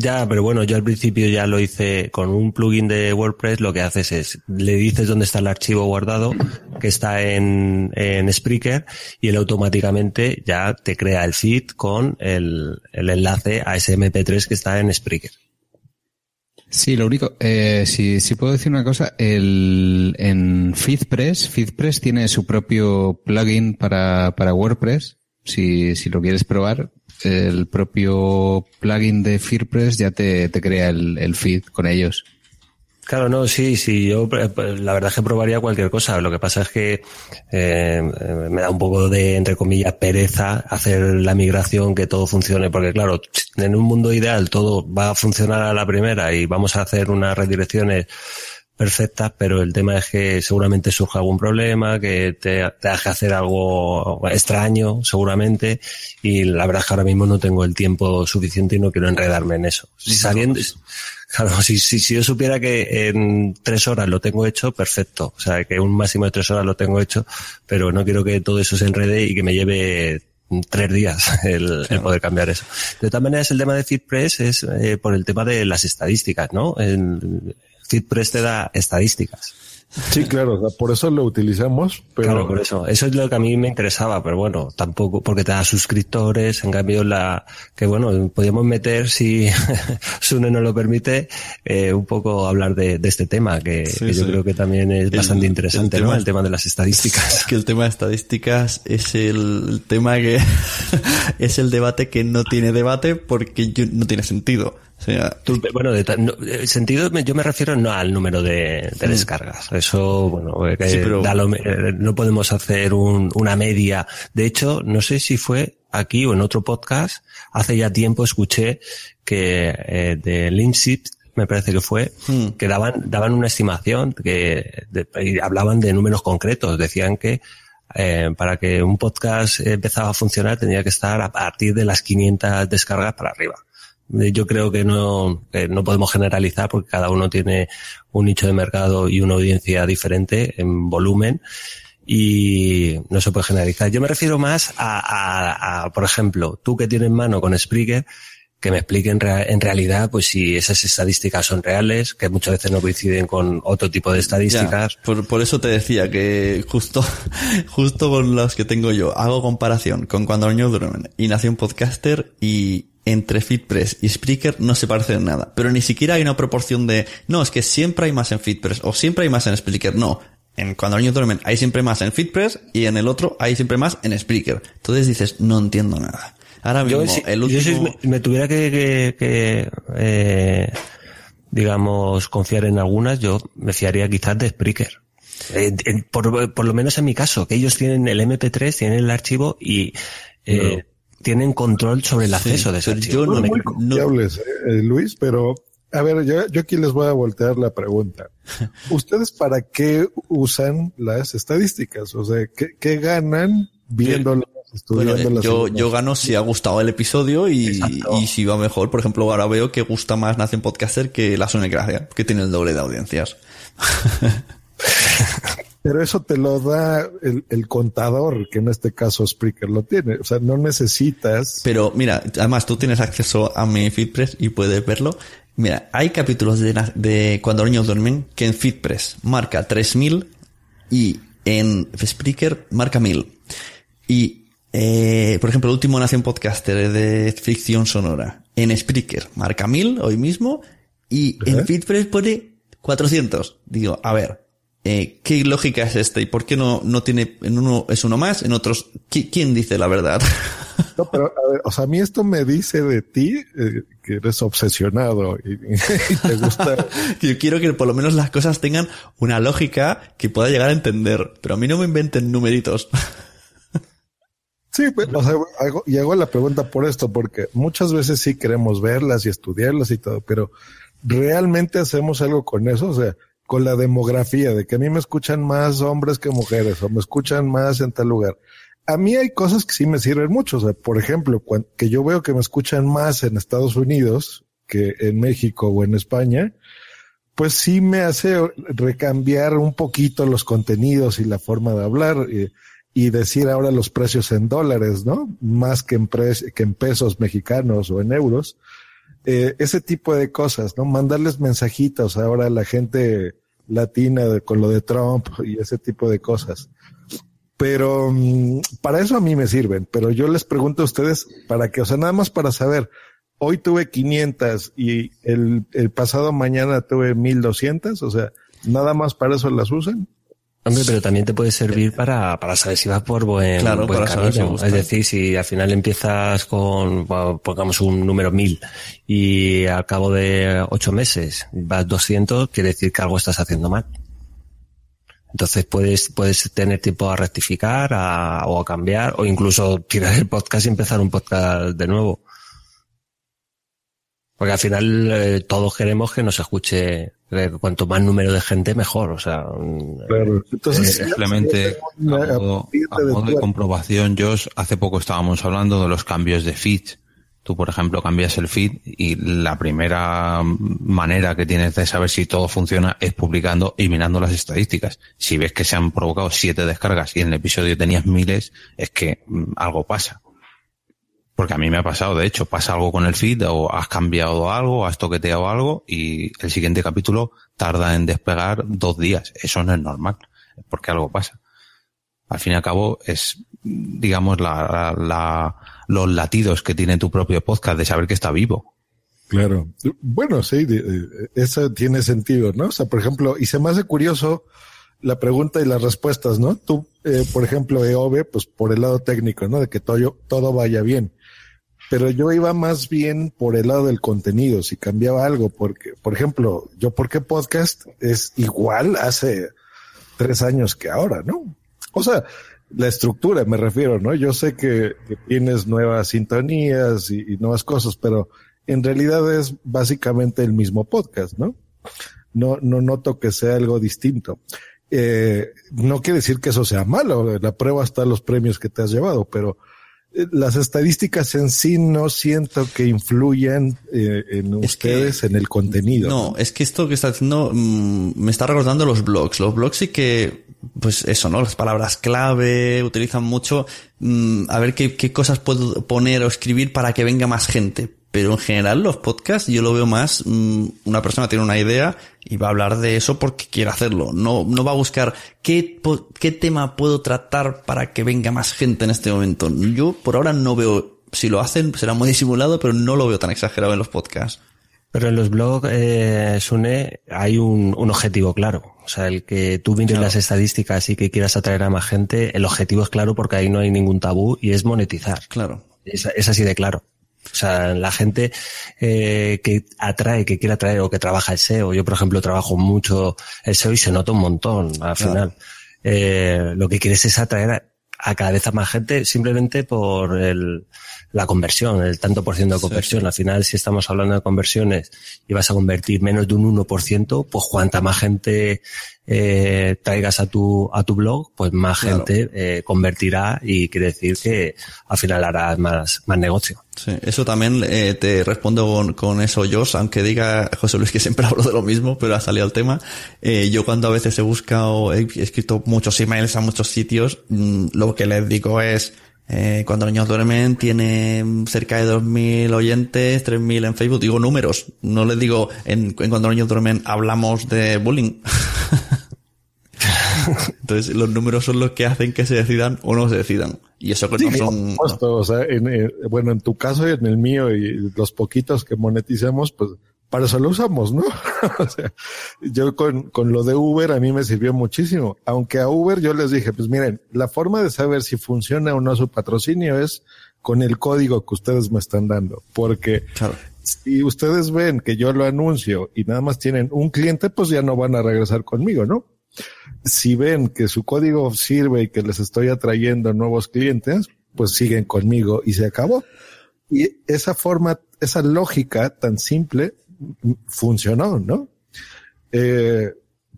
Ya, pero bueno, yo al principio ya lo hice con un plugin de WordPress, lo que haces es, le dices dónde está el archivo guardado, que está en, en Spreaker, y él automáticamente ya te crea el feed con el, el enlace a ese MP3 que está en Spreaker. Sí, lo único, eh, si, si puedo decir una cosa, el, en FeedPress, FeedPress tiene su propio plugin para, para WordPress. Si, si lo quieres probar, el propio plugin de FeedPress ya te, te crea el, el feed con ellos. Claro, no, sí, sí, yo eh, la verdad es que probaría cualquier cosa. Lo que pasa es que eh, eh, me da un poco de, entre comillas, pereza hacer la migración, que todo funcione, porque claro, en un mundo ideal todo va a funcionar a la primera y vamos a hacer unas redirecciones perfectas, pero el tema es que seguramente surja algún problema, que te, te haga hacer algo extraño, seguramente, y la verdad es que ahora mismo no tengo el tiempo suficiente y no quiero enredarme en eso. Si sabiendo, Claro, si, si, si yo supiera que en tres horas lo tengo hecho, perfecto. O sea, que un máximo de tres horas lo tengo hecho, pero no quiero que todo eso se enrede y que me lleve tres días el, el poder cambiar eso. De todas maneras, el tema de FeedPress es eh, por el tema de las estadísticas, ¿no? El, Te da estadísticas. Sí, claro, por eso lo utilizamos, pero Claro, por eso. Eso es lo que a mí me interesaba, pero bueno, tampoco, porque te da suscriptores, en cambio la, que bueno, podríamos meter, si Sune nos lo permite, eh, un poco hablar de, de este tema, que, Sí, que yo sí. creo que también es El- bastante interesante, el ¿no? El tema de las estadísticas. Es que el tema de estadísticas es el tema que es el debate que no tiene debate porque yo- no tiene sentido. O sea, Tú, bueno, de no, el sentido, me- yo me refiero no al número de, de Mm. descargas. Eso, bueno, eh, Sí, pero- da lo- eh, no podemos hacer un- una media. De hecho, no sé si fue aquí o en otro podcast, hace ya tiempo escuché que eh, de Linksip, me parece que fue, Mm. que daban, daban una estimación que de- y hablaban de números concretos. Decían que Eh, para que un podcast empezara a funcionar tendría que estar a partir de las 500 descargas para arriba. Eh, Yo creo que no, que no podemos generalizar porque cada uno tiene un nicho de mercado y una audiencia diferente en volumen y no se puede generalizar. Yo me refiero más a, a- a, por ejemplo, tú que tienes mano con Spreaker, que me explique en, rea- en realidad pues si esas estadísticas son reales, que muchas veces no coinciden con otro tipo de estadísticas. Ya, por, por eso te decía que justo, justo con las que tengo yo, hago comparación con cuando niños duermen y nació un podcaster y entre FitPress y Spreaker no se parecen en nada. Pero ni siquiera hay una proporción de, no, es que siempre hay más en FitPress o siempre hay más en Spreaker. No. En cuando niños duermen hay siempre más en FitPress y en el otro hay siempre más en Spreaker. Entonces dices, no entiendo nada. Ahora mismo, Yo, si, el yo si último... me, me tuviera que, que- que, eh, digamos, confiar en algunas, yo me fiaría quizás de Spreaker. Eh, por, por lo menos en mi caso, que ellos tienen el MP3, tienen el archivo y eh, tienen control sobre el acceso de ese archivo. Son Me- muy confiables, eh, Luis, pero a ver, yo, yo aquí les voy a voltear la pregunta. ¿Ustedes para qué usan las estadísticas? O sea, ¿qué, qué ganan viéndolas, Bueno, estudiándolas? yo, yo gano si ha gustado el episodio y, y si va mejor. Por ejemplo, ahora veo que gusta más Nación Podcaster que La Sony Gracia, que tiene el doble de audiencias. Pero eso te lo da el, el contador, que en este caso Spreaker lo tiene. O sea, no necesitas. Pero mira, además tú tienes acceso a mi FeedPress y puedes verlo. Mira, hay capítulos de, de Cuando los niños duermen que en FeedPress marca 3000 y en Spreaker marca 1000. Y, eh, por ejemplo, el último Nación Podcaster de ficción sonora en Spreaker marca 1000 hoy mismo y en FeedPress pone 400. Digo, a ver, eh, ¿qué lógica es esta? ¿Y por qué no, no tiene, en uno es uno más, en otros, ¿qui- ¿quién dice la verdad? No, pero a ver, o sea, a mí esto me dice de ti eh, que eres obsesionado y, y te gusta. Yo quiero que por lo menos las cosas tengan una lógica que pueda llegar a entender, pero a mí no me inventen numeritos. Sí, pues, o sea, hago, y hago la pregunta por esto, porque muchas veces sí queremos verlas y estudiarlas y todo, pero ¿realmente hacemos algo con eso? O sea, con la demografía, de que a mí me escuchan más hombres que mujeres, o me escuchan más en tal lugar. A mí hay cosas que sí me sirven mucho. Por ejemplo, que yo veo que me escuchan más en Estados Unidos que en México o en España, pues sí me hace recambiar un poquito los contenidos y la forma de hablar y, y decir ahora los precios en dólares, ¿no? Más que en, que en pesos mexicanos o en euros. Eh, ese tipo de cosas, ¿no? Mandarles mensajitos ahora a la gente latina con lo de Trump y ese tipo de cosas. Pero mm, para eso a mí me sirven, pero yo les pregunto a ustedes para qué, o sea, nada más para saber, hoy tuve 500 y el, el pasado mañana tuve 1200, o sea, nada más para eso las usan. Hombre, pero también te puede servir para, para saber si vas por buen, Claro, buen para saber si camino. es decir, si al final empiezas con, pongamos un número 1000 y al cabo de ocho meses vas 200, quiere decir que algo estás haciendo mal. Entonces puedes, puedes tener tiempo a rectificar a- o a cambiar o incluso tirar el podcast y empezar un podcast de nuevo. Porque al final eh, todos queremos que nos escuche eh, cuanto más número de gente mejor. O sea, Claro. Entonces, Eh, simplemente a modo, a modo de comprobación, Josh, hace poco estábamos hablando de los cambios de feed. Tú, por ejemplo, cambias el feed y la primera manera que tienes de saber si todo funciona es publicando y mirando las estadísticas. Si ves que se han provocado siete descargas y en el episodio tenías miles, es que mm, algo pasa. Porque a mí me ha pasado, de hecho, pasa algo con el feed o has cambiado algo, has toqueteado algo y el siguiente capítulo tarda en despegar dos días. Eso no es normal, porque algo pasa. Al fin y al cabo es, digamos, la, la- la- los latidos que tiene tu propio podcast de saber que está vivo. Claro. Bueno, sí, eso tiene sentido, ¿no? O sea, por ejemplo, y se me hace curioso la pregunta y las respuestas, ¿no? Tú, eh, por ejemplo, EOB, pues por el lado técnico, ¿no? De que todo, todo vaya bien. Pero yo iba más bien por el lado del contenido, si cambiaba algo, porque, por ejemplo, yo, ¿por qué podcast es igual hace tres años que ahora, no? O sea, la estructura me refiero, ¿no? Yo sé que, tienes nuevas sintonías y, nuevas cosas, pero en realidad es básicamente el mismo podcast, ¿no? No, no noto que sea algo distinto. Eh, no quiere decir que eso sea malo, la prueba está los premios que te has llevado, pero las estadísticas en sí no siento que influyan eh, en ustedes en el contenido. No, es que esto que está haciendo mm, me está recordando los blogs. Los blogs sí que, pues eso, ¿no? Las palabras clave utilizan mucho. mm, a ver qué, qué cosas puedo poner o escribir para que venga más gente. Pero en general los podcasts yo lo veo más, mm, una persona tiene una idea y va a hablar de eso porque quiere hacerlo. No, no va a buscar qué, qué tema puedo tratar para que venga más gente en este momento. Yo por ahora no veo, si lo hacen será muy disimulado, pero no lo veo tan exagerado en los podcasts. Pero en los blogs, eh, Sune, hay un, un objetivo claro. O sea, el que tú mires las estadísticas y que quieras atraer a más gente, el objetivo es claro porque ahí no hay ningún tabú y es monetizar. Claro. Es, es así de claro. O sea, la gente eh, que atrae, que quiere atraer o que trabaja el SEO. Yo, por ejemplo, trabajo mucho el SEO y se nota un montón al Claro. final. Eh, lo que quieres es atraer a, a cada vez a más gente simplemente por el, la conversión, el tanto por ciento de conversión. Al final, si estamos hablando de conversiones y vas a convertir menos de un 1%, pues cuanta más gente eh, traigas a tu, a tu blog, pues más Claro. gente eh, convertirá y quiere decir que al final harás más, más negocio. Sí, eso también eh, te respondo con, con eso, Josh, aunque diga José Luis que siempre hablo de lo mismo, pero ha salido el tema. Eh, yo cuando a veces he buscado, he escrito muchos emails a muchos sitios, mm, lo que les digo es, eh, cuando los niños duermen tiene cerca de 2.000 oyentes, 3.000 en Facebook, digo números, no les digo en, en cuando los niños duermen hablamos de bullying. Entonces los números son los que hacen que se decidan o no se decidan. Y eso que Sí, no son... supuesto, o sea, en, eh, bueno, en tu caso y en el mío y los poquitos que moneticemos, pues para eso lo usamos, ¿no? o sea, yo con, con lo de Uber a mí me sirvió muchísimo. Aunque a Uber yo les dije, pues miren, la forma de saber si funciona o no su patrocinio es con el código que ustedes me están dando. Porque si ustedes ven que yo lo anuncio y nada más tienen un cliente, pues ya no van a regresar conmigo, ¿no? Si ven que su código sirve y que les estoy atrayendo nuevos clientes, pues siguen conmigo y se acabó. Y esa forma, esa lógica tan simple funcionó, ¿no? Eh,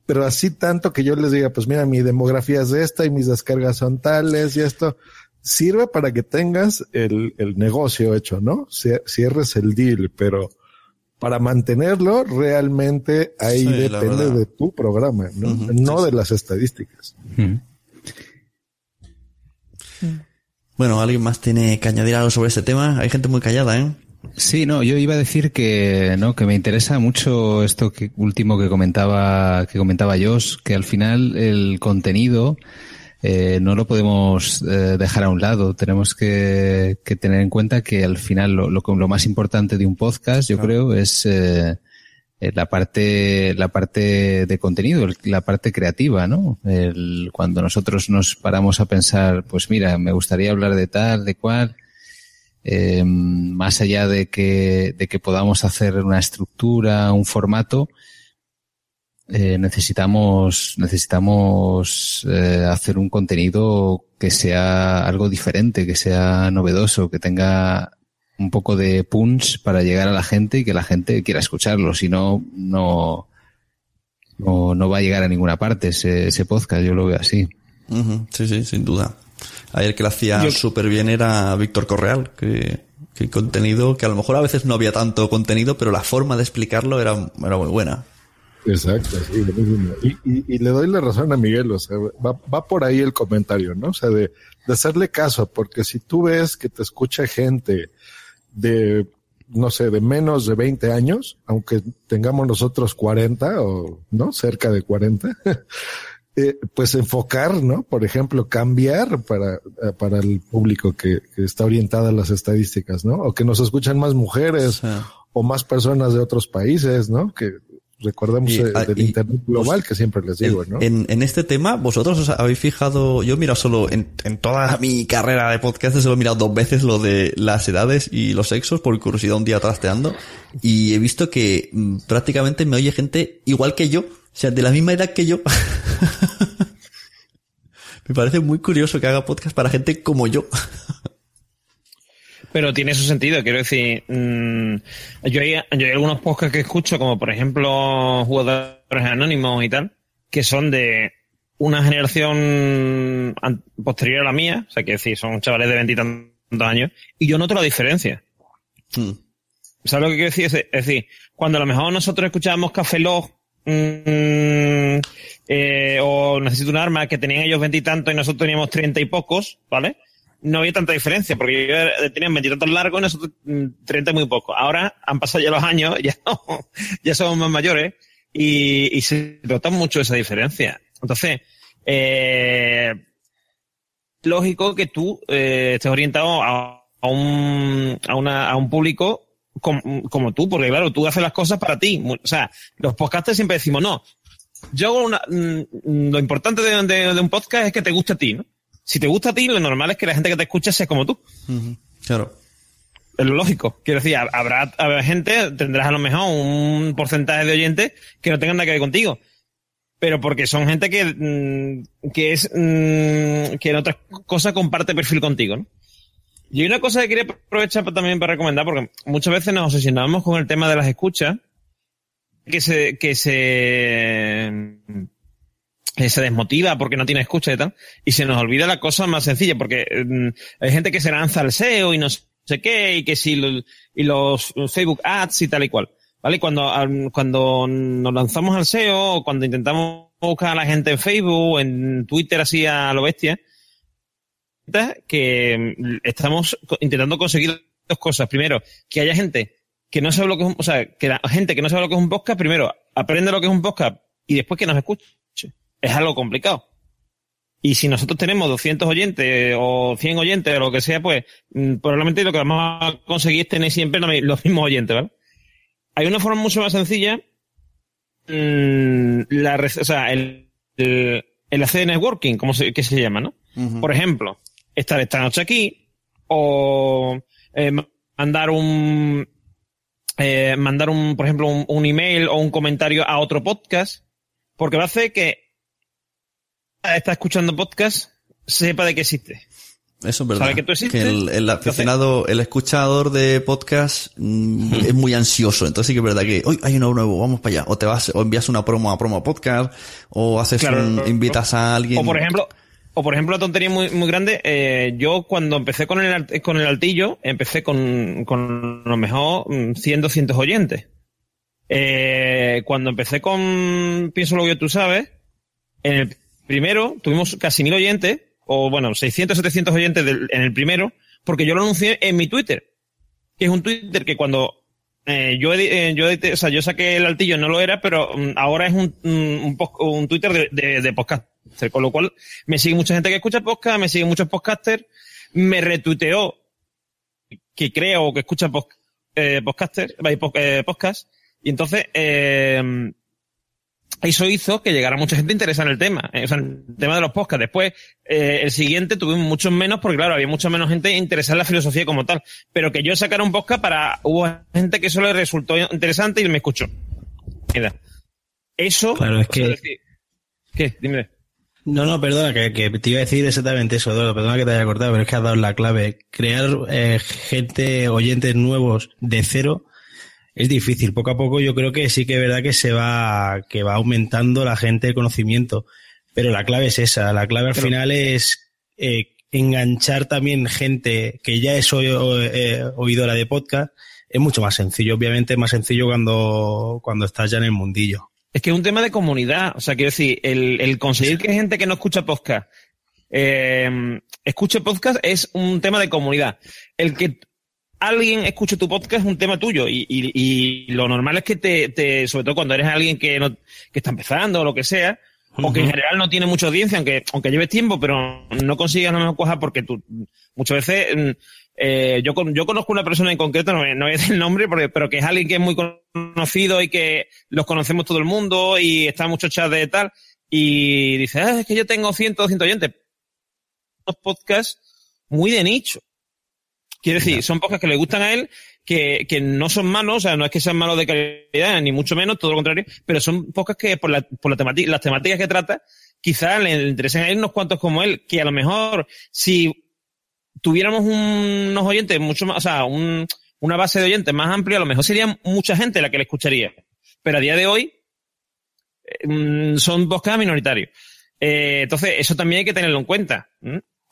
pero así tanto que yo les diga, pues mira, mi demografía es esta y mis descargas son tales y esto sirve para que tengas el, el negocio hecho, ¿no? Cie- Cierres el deal, pero para mantenerlo realmente ahí Sí, depende de tu programa, ¿no? No de las estadísticas. Bueno, ¿alguien más tiene que añadir algo sobre este tema? Hay gente muy callada, ¿eh? Sí, no, yo iba a decir que no, que me interesa mucho esto que último que comentaba, que comentaba Josh, que al final el contenido eh, no lo podemos eh, dejar a un lado. Tenemos que, que tener en cuenta que al final lo, lo, lo más importante de un podcast, yo creo, es eh, eh, la parte, la parte de contenido, la parte creativa, ¿no? El, cuando nosotros nos paramos a pensar, pues mira, me gustaría hablar de tal, de cual, eh, más allá de que, de que podamos hacer una estructura, un formato, eh, necesitamos, necesitamos eh, hacer un contenido que sea algo diferente, que sea novedoso, que tenga un poco de punch para llegar a la gente y que la gente quiera escucharlo. Si no, no, no, no va a llegar a ninguna parte ese, ese podcast. Yo lo veo así. Sí, sí, sin duda. Ayer que lo hacía Yo- súper bien era Víctor Correal, que, que contenido, que a lo mejor a veces no había tanto contenido, pero la forma de explicarlo era, era muy buena. Exacto, sí. Y, y, y le doy la razón a Miguel, o sea, va, va por ahí el comentario, ¿no? O sea, de, de hacerle caso, porque si tú ves que te escucha gente de, no sé, de menos de 20 años, aunque tengamos nosotros 40 o, ¿no? Cerca de 40, eh, pues enfocar, ¿no? Por ejemplo, cambiar para, eh, para el público que, que está orientada a las estadísticas, ¿no? O que nos escuchan más mujeres o más personas de otros países, ¿no? Que recordemos Y- eh, del y- Internet global que siempre les digo, ¿no? En, en este tema, vosotros os habéis fijado, yo he mirado solo en, en toda mi carrera de podcast, solo he mirado dos veces lo de las edades y los sexos por curiosidad un día trasteando y he visto que mm, prácticamente me oye gente igual que yo, sea, de la misma edad que yo. me parece muy curioso que haga podcast para gente como yo. Pero tiene su sentido, quiero decir, mm, yo, hay, yo hay algunos podcasts que escucho, como por ejemplo Jugadores Anónimos y tal, que son de una generación posterior a la mía, o sea, que decir, son chavales de veintitantos años, y yo noto la diferencia. ¿Sabes lo que quiero decir? Es, decir, cuando a lo mejor nosotros escuchábamos Café Lock, mm, eh, o Necesito un arma, que tenían ellos veintitantos y nosotros teníamos treinta y pocos, ¿vale? No había tanta diferencia, porque ellos era- tenían veintitantos largos y nosotros mm, treinta y muy pocos. Ahora han pasado ya los años, ya, ya somos más mayores, y, y se nota mucho esa diferencia. Entonces, eh, lógico que tú eh, estés orientado a, a un, a, una, a un público com- como tú, porque claro, tú haces las cosas para ti. O sea, los podcasters siempre decimos, no, yo hago una, mm, lo importante de, de- de un podcast es que te guste a ti, ¿no? Si te gusta a ti, lo normal es que la gente que te escucha sea como tú. Claro. Es lo lógico. Quiero decir, habrá, habrá gente, tendrás a lo mejor un porcentaje de oyentes que no tengan nada que ver contigo. Pero porque son gente que, mm, que es, mm, que en otras cosas comparte perfil contigo, ¿no? Y una cosa que quería aprovechar también para recomendar, porque muchas veces nos obsesionamos con el tema de las escuchas, que se, que se, que se desmotiva porque no tiene escucha y tal, y se nos olvida la cosa más sencilla, porque mm, hay gente que se lanza al SEO y no sé qué, y que si y los Facebook ads y tal y cual. ¿Vale? Cuando, cuando nos lanzamos al SEO, o cuando intentamos buscar a la gente en Facebook, en Twitter así a lo bestia, que mm, estamos intentando conseguir dos cosas. Primero, que haya gente que no sabe lo que es un, o sea, que la gente que no sabe lo que es un podcast, primero, aprende lo que es un podcast y después que nos escuche. Es algo complicado. Y si nosotros tenemos 200 oyentes o 100 oyentes o lo que sea, pues mm, probablemente lo que vamos a conseguir es tener siempre los mismos oyentes, ¿vale? Hay una forma mucho más sencilla, mm, la, o sea, el, el, el hacer networking, como se, que se llama, ¿no? Por ejemplo, estar esta noche aquí o eh, ma- mandar un eh, mandar un, por ejemplo, un, un email o un comentario a otro podcast, porque va a hacer que está escuchando podcast sepa de que existe. Eso es verdad. ¿Sabe que tú existes? el, el aficionado, el escuchador de podcast mm, es muy ansioso. Entonces sí que es verdad que hoy hay uno nuevo, vamos para allá. O te vas, o envías una promo a promo podcast, o haces Claro. un, invitas a alguien. O por ejemplo, o por ejemplo, una tontería muy, muy grande, eh, yo cuando empecé con el, con el altillo, empecé con, con a lo mejor mm, 100, 200 oyentes. Eh, cuando empecé con Pienso lo que tú sabes, en el primero tuvimos casi mil oyentes, o bueno, 600, 700 oyentes en el primero, porque yo lo anuncié en mi Twitter, que es un Twitter que cuando eh, yo, eh, yo, o sea, yo saqué el altillo, no lo era, pero mm, ahora es un, un, un pos- un Twitter de, de, de podcast. Con lo cual, me sigue mucha gente que escucha podcast, me siguen muchos podcasters, me retuiteó que creo o que escucha eh, podcaster, eh, eh, podcast, y entonces, eh, eso hizo que llegara mucha gente interesada en el tema, o sea, en el tema de los podcasts. Después, eh, el siguiente tuvimos muchos menos, porque claro, había mucha menos gente interesada en la filosofía como tal. Pero que yo sacara un podcast para, hubo gente que eso le resultó interesante y me escuchó. Mira. Eso. Claro, es que- decir- ¿Qué? Dime. No, no, perdona, que, que te iba a decir exactamente eso, Eduardo, perdona que te haya cortado, pero es que has dado la clave. Crear eh, gente, oyentes nuevos de cero es difícil. Poco a poco yo creo que sí que es verdad que se va, que va aumentando la gente de conocimiento. Pero la clave es esa, la clave al Pero- final es eh, enganchar también gente que ya es o- eh, oidora de podcast. Es mucho más sencillo, obviamente es más sencillo cuando, cuando estás ya en el mundillo. Es que es un tema de comunidad. O sea, quiero decir, el, el conseguir que gente que no escucha podcast eh, escuche podcast es un tema de comunidad. El que alguien escuche tu podcast es un tema tuyo y, y- y lo normal es que te, te, sobre todo cuando eres alguien que, no, que está empezando o lo que sea, o que en general no tiene mucha audiencia, aunque, aunque lleves tiempo, pero no consigas la mejor cosa porque tú, muchas veces, mm, eh, yo, con- yo conozco una persona en concreto, no, no decir el nombre, porque- pero que es alguien que es muy conocido y que los conocemos todo el mundo y está en muchos chats de tal, y dice, ah, es que yo tengo 100, 200 oyentes. Unos podcasts muy de nicho. Quiero decir, son podcasts que le gustan a él, que, que no son malos, o sea, no es que sean malos de calidad, ni mucho menos, todo lo contrario, pero son podcasts que por, la, por la las temáticas que trata, quizás le interesen a él unos cuantos como él, que a lo mejor si tuviéramos un- unos oyentes mucho más, o sea, un- una base de oyentes más amplia, a lo mejor sería mucha gente la que le escucharía. Pero a día de hoy, eh, mm, son podcasts minoritarios. Eh, entonces, eso también hay que tenerlo en cuenta.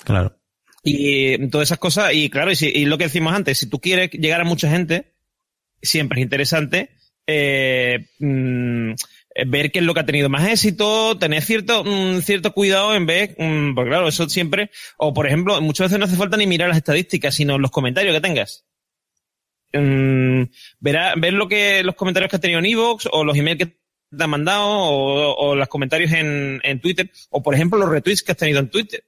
Claro. Y eh, todas esas cosas, y claro, y, si- y lo que decimos antes, si tú quieres llegar a mucha gente, siempre es interesante eh, mm, ver qué es lo que ha tenido más éxito, tener cierto, mm, cierto cuidado en vez, mm, porque claro, eso siempre, o por ejemplo, muchas veces no hace falta ni mirar las estadísticas, sino los comentarios que tengas. Mm, ver lo que, los comentarios que has tenido en Evox, o los emails que te han mandado, o, o los comentarios en, en Twitter, o por ejemplo los retweets que has tenido en Twitter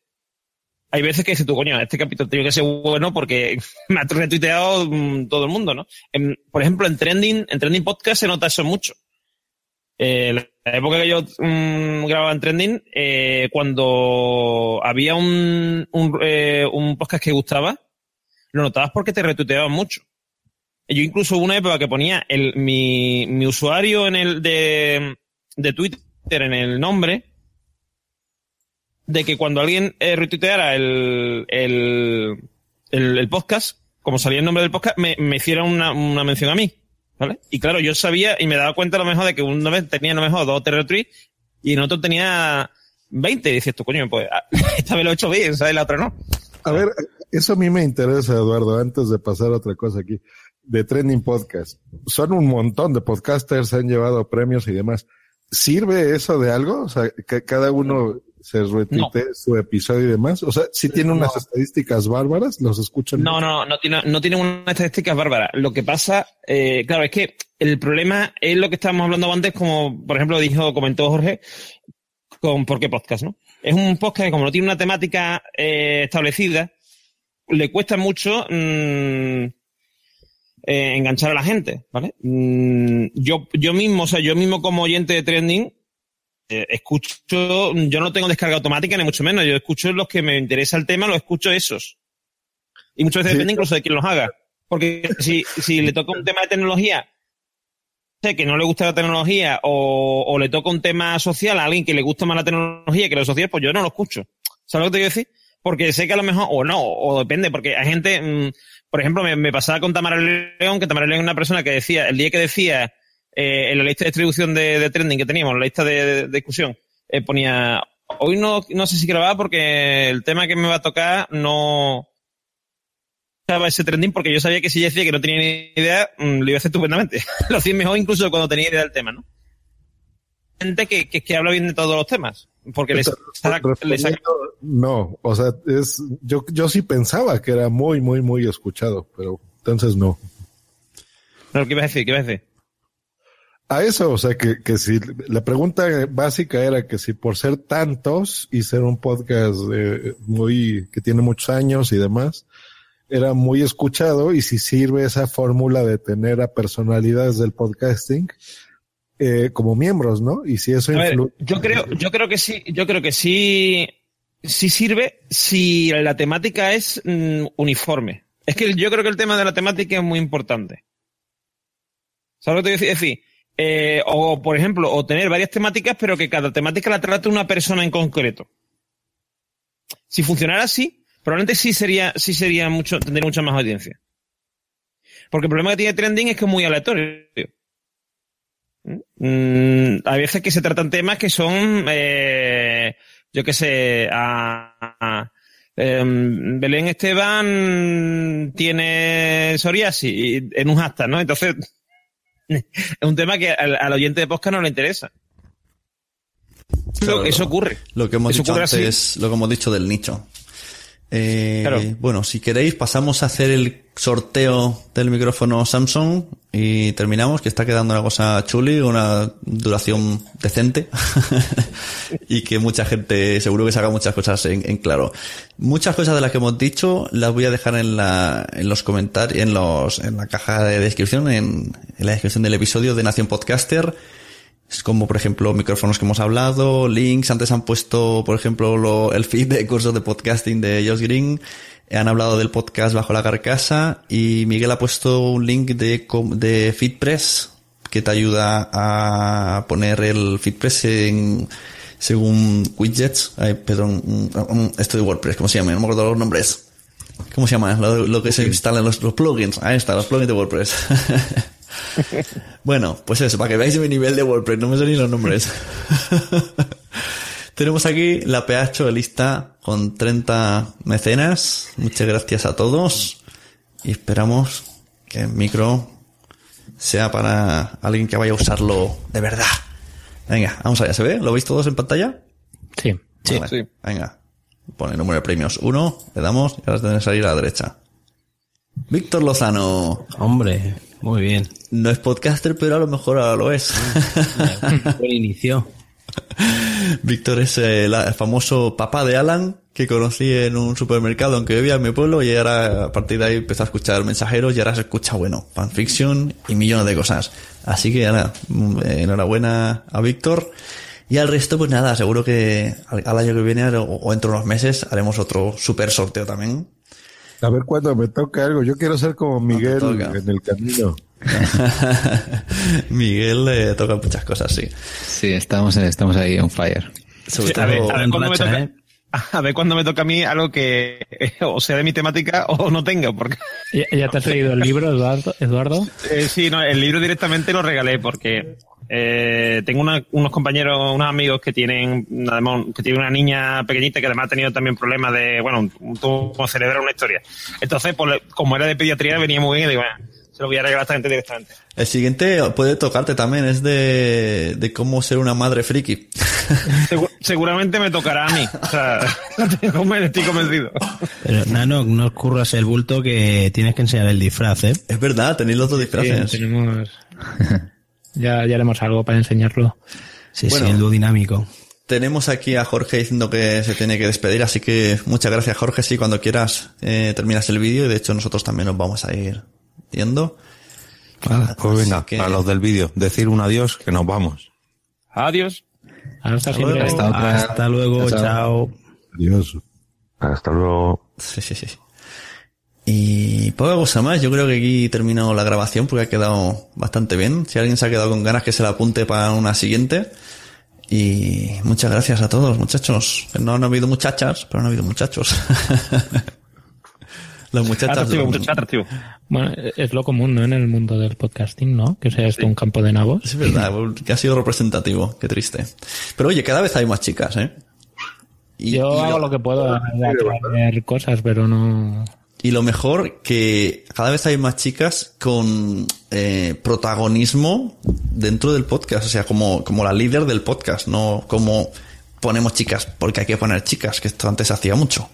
hay veces que dices tú, coño, este capítulo tiene que ser bueno porque me ha retuiteado todo el mundo, ¿no? En- por ejemplo, en Trending, en Trending Podcast se nota eso mucho. Eh, la época que yo mm, grababa en Trending, eh, cuando había un, un, eh, un podcast que gustaba, lo notabas porque te retuiteaban mucho. Yo incluso hubo una época que ponía el, mi, mi usuario en el de, de Twitter en el nombre de que cuando alguien eh, retuiteara el, el, el, el podcast, como salía el nombre del podcast, me, me hiciera una, una mención a mí. ¿Vale? Y claro, yo sabía y me daba cuenta a lo mejor de que vez tenía a lo mejor dos o y en otro tenía 20. Y dices tú, coño, pues ah, esta vez lo he hecho bien, ¿sabes? La otra no. A ver, eso a mí me interesa, Eduardo, antes de pasar a otra cosa aquí, de Trending Podcast. Son un montón de podcasters, han llevado premios y demás. ¿Sirve eso de algo? O sea, que cada uno se retuite su episodio y demás. O sea, si tiene unas estadísticas bárbaras, los escuchan. No, no, no tiene, no tiene una estadística bárbara. Lo que pasa, eh, claro, es que el problema es lo que estábamos hablando antes, como por ejemplo dijo, comentó Jorge, con ¿Por qué podcast? ¿no? Es un podcast que como no tiene una temática eh, establecida, le cuesta mucho mm, eh, enganchar a la gente, ¿vale? Mm, yo, yo mismo, o sea, yo mismo como oyente de trending, escucho, yo no tengo descarga automática ni mucho menos, yo escucho los que me interesa el tema, los escucho esos. Y muchas veces Sí. depende incluso de quién los haga. Porque si, si le toca un tema de tecnología, sé que no le gusta la tecnología, o, o le toca un tema social a alguien que le gusta más la tecnología que lo social, pues yo no lo escucho. ¿Sabes lo que te quiero decir? Porque sé que a lo mejor, o no, o depende, porque hay gente, mm, por ejemplo, me, me pasaba con Tamara León, que Tamara León es una persona que decía, el día que decía, eh, en la lista de distribución de, de trending que teníamos, la lista de, discusión, eh, ponía, hoy no, no sé si grabar porque el tema que me va a tocar no estaba ese trending porque yo sabía que si decía que no tenía ni idea, mm, lo iba a hacer estupendamente. lo hacía mejor incluso cuando tenía idea del tema, ¿no? Gente que, que, que habla bien de todos los temas. Porque les, saca- les No, o sea, es, yo, yo sí pensaba que era muy, muy, muy escuchado, pero entonces no. No, ¿Qué ibas a decir? ¿Qué ibas a decir? A eso, o sea, que, que si la pregunta básica era que si por ser tantos y ser un podcast eh, muy, que tiene muchos años y demás, era muy escuchado y si sirve esa fórmula de tener a personalidades del podcasting eh, como miembros, ¿no? Y si eso A ver, influye. yo creo, yo creo que sí, yo creo que sí, sí sirve si la temática es mm, uniforme. Es que yo creo que el tema de la temática es muy importante. ¿Sabes lo que te? Es decir, eh, o por ejemplo, o tener varias temáticas, pero que cada temática la trate una persona en concreto. Si funcionara así, probablemente sí sería, sí sería mucho, tendría mucha más audiencia. Porque el problema que tiene trending es que es muy aleatorio. Mm, hay veces que se tratan temas que son, eh, yo qué sé, a, a- em, Belén Esteban tiene psoriasis en un hashtag, ¿no? Entonces, es un tema que al, al oyente de podcast no le interesa. Eso, Claro, eso ocurre. Lo que hemos Eso dicho así. antes, lo que hemos dicho del nicho. Eh, Claro. Bueno, si queréis pasamos a hacer el sorteo del micrófono Samsung y terminamos, que está quedando una cosa chuli, una duración decente y que mucha gente seguro que saca muchas cosas en, en claro. Muchas cosas de las que hemos dicho las voy a dejar en la, en los comentarios, en los, en la caja de descripción, en, en la descripción del episodio de Nación Podcaster. Es como, por ejemplo, micrófonos que hemos hablado, links. Antes han puesto, por ejemplo, lo- el feed de cursos de podcasting de Josh Green. Han hablado del podcast Bajo la Carcasa. Y Miguel ha puesto un link de, de FeedPress que te ayuda a poner el FeedPress en, según widgets. Ay, perdón, esto de WordPress, ¿cómo se llama? No me acuerdo los nombres. ¿Cómo se llama? Lo, lo que se instalan los, los plugins. Ahí está, los plugins de WordPress. bueno, pues eso, para que veáis mi nivel de WordPress, no me sé ni los nombres. Tenemos aquí la PH lista con 30 mecenas. Muchas gracias a todos. Y esperamos que el micro sea para alguien que vaya a usarlo de verdad. Venga, vamos allá. ¿Se ve? ¿Lo veis todos en pantalla? Sí. Vale, Sí. Venga. Pone el número de premios 1, le damos y ahora tiene que salir a la derecha. Víctor Lozano. Hombre, muy bien. No es podcaster, pero a lo mejor ahora lo es. Buen inicio. Víctor es el, el famoso papá de Alan que conocí en un supermercado aunque vivía en mi pueblo y ahora a partir de ahí empezó a escuchar mensajeros y ahora se escucha, bueno, fanfiction y millones de cosas. Así que ahora, mm, eh, enhorabuena a Víctor. Y al resto, pues nada, seguro que al, año que viene o, o dentro de unos meses haremos otro super sorteo también. A ver cuándo me toca algo. Yo quiero ser como Miguel en el camino. Miguel le toca muchas cosas, sí. Sí, estamos, estamos ahí on fire. Sobre a, ver, todo a ver en cuándo me racha, toca. ¿eh? A ver cuándo me toca a mí algo que o sea de mi temática o no tenga, porque ¿Ya, ya te has leído el libro, Eduardo? Eduardo? Eh, sí, no, el libro directamente lo regalé porque eh, tengo una- unos compañeros, unos amigos que tienen, además, que tienen una niña pequeñita que además ha tenido también problemas de, bueno, un un tumor cerebral, una historia. Entonces, pues, como era de pediatría, venía muy bien y digo, bueno, se lo voy a regalar a esta gente directamente. El siguiente puede tocarte también, es de, de cómo ser una madre friki. Segu- seguramente me tocará a mí. O sea, estoy convencido. Pero, Nano, no curras el bulto que tienes que enseñar el disfraz, ¿eh? Es verdad, tenéis los dos Sí, disfraces. tenemos... ya, ya haremos algo para enseñarlo. Sí, Bueno. sí, el dúo dinámico. Tenemos aquí a Jorge diciendo que se tiene que despedir, así que muchas gracias Jorge. Sí, cuando quieras eh, terminas el vídeo y de hecho nosotros también nos vamos a ir yendo. Pues venga, que- a los del vídeo, decir un adiós que nos vamos. Adiós. Hasta otra. Hasta luego, Chao. chao. Adiós. Hasta luego. Sí, sí, sí. Y poca cosa más, yo creo que aquí terminado la grabación porque ha quedado bastante bien. Si alguien se ha quedado con ganas que se la apunte para una siguiente. Y muchas gracias a todos, muchachos. No han habido muchachas, pero han habido muchachos. Las muchachas. Atractivo, de- muchacho, atractivo. Bueno, es lo común, ¿no? En el mundo del podcasting, ¿no? Que sea esto un campo de nabos. Es verdad, que ha sido representativo, qué triste. Pero oye, cada vez hay más chicas, ¿eh? Y, Yo y hago lo que puedo de atraer cosas, pero no... y lo mejor, que cada vez hay más chicas con eh, protagonismo dentro del podcast, o sea, como, como la líder del podcast, no como ponemos chicas porque hay que poner chicas, que esto antes se hacía mucho.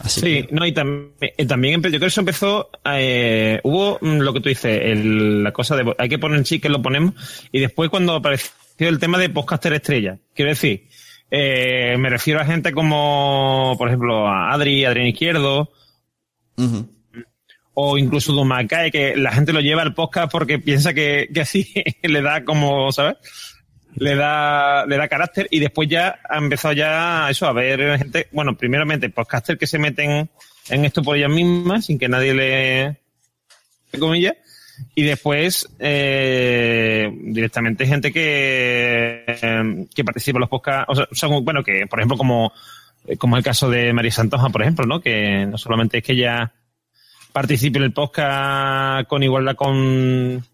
Así Sí, no, y tam- eh, también yo creo que eso empezó, eh, hubo mm, lo que tú dices, el- la cosa de hay que poner chicas, lo ponemos, y después cuando apareció el tema de podcaster estrella, quiero decir, eh, me refiero a gente como, por ejemplo, a Adri, Adrián Izquierdo, o incluso Dumacay, que la gente lo lleva al podcast porque piensa que, que así le da como, ¿sabes? Le da, le da carácter y después ya ha empezado ya eso a ver gente, bueno, primeramente podcasters que se meten en esto por ellas mismas sin que nadie le, comillas, y después eh, directamente gente que, eh, que participa en los podcasts, o sea, son, bueno, que por ejemplo como, como el caso de María Santoja, por ejemplo, ¿no? Que no solamente es que ella participe en el podcast con igualdad con...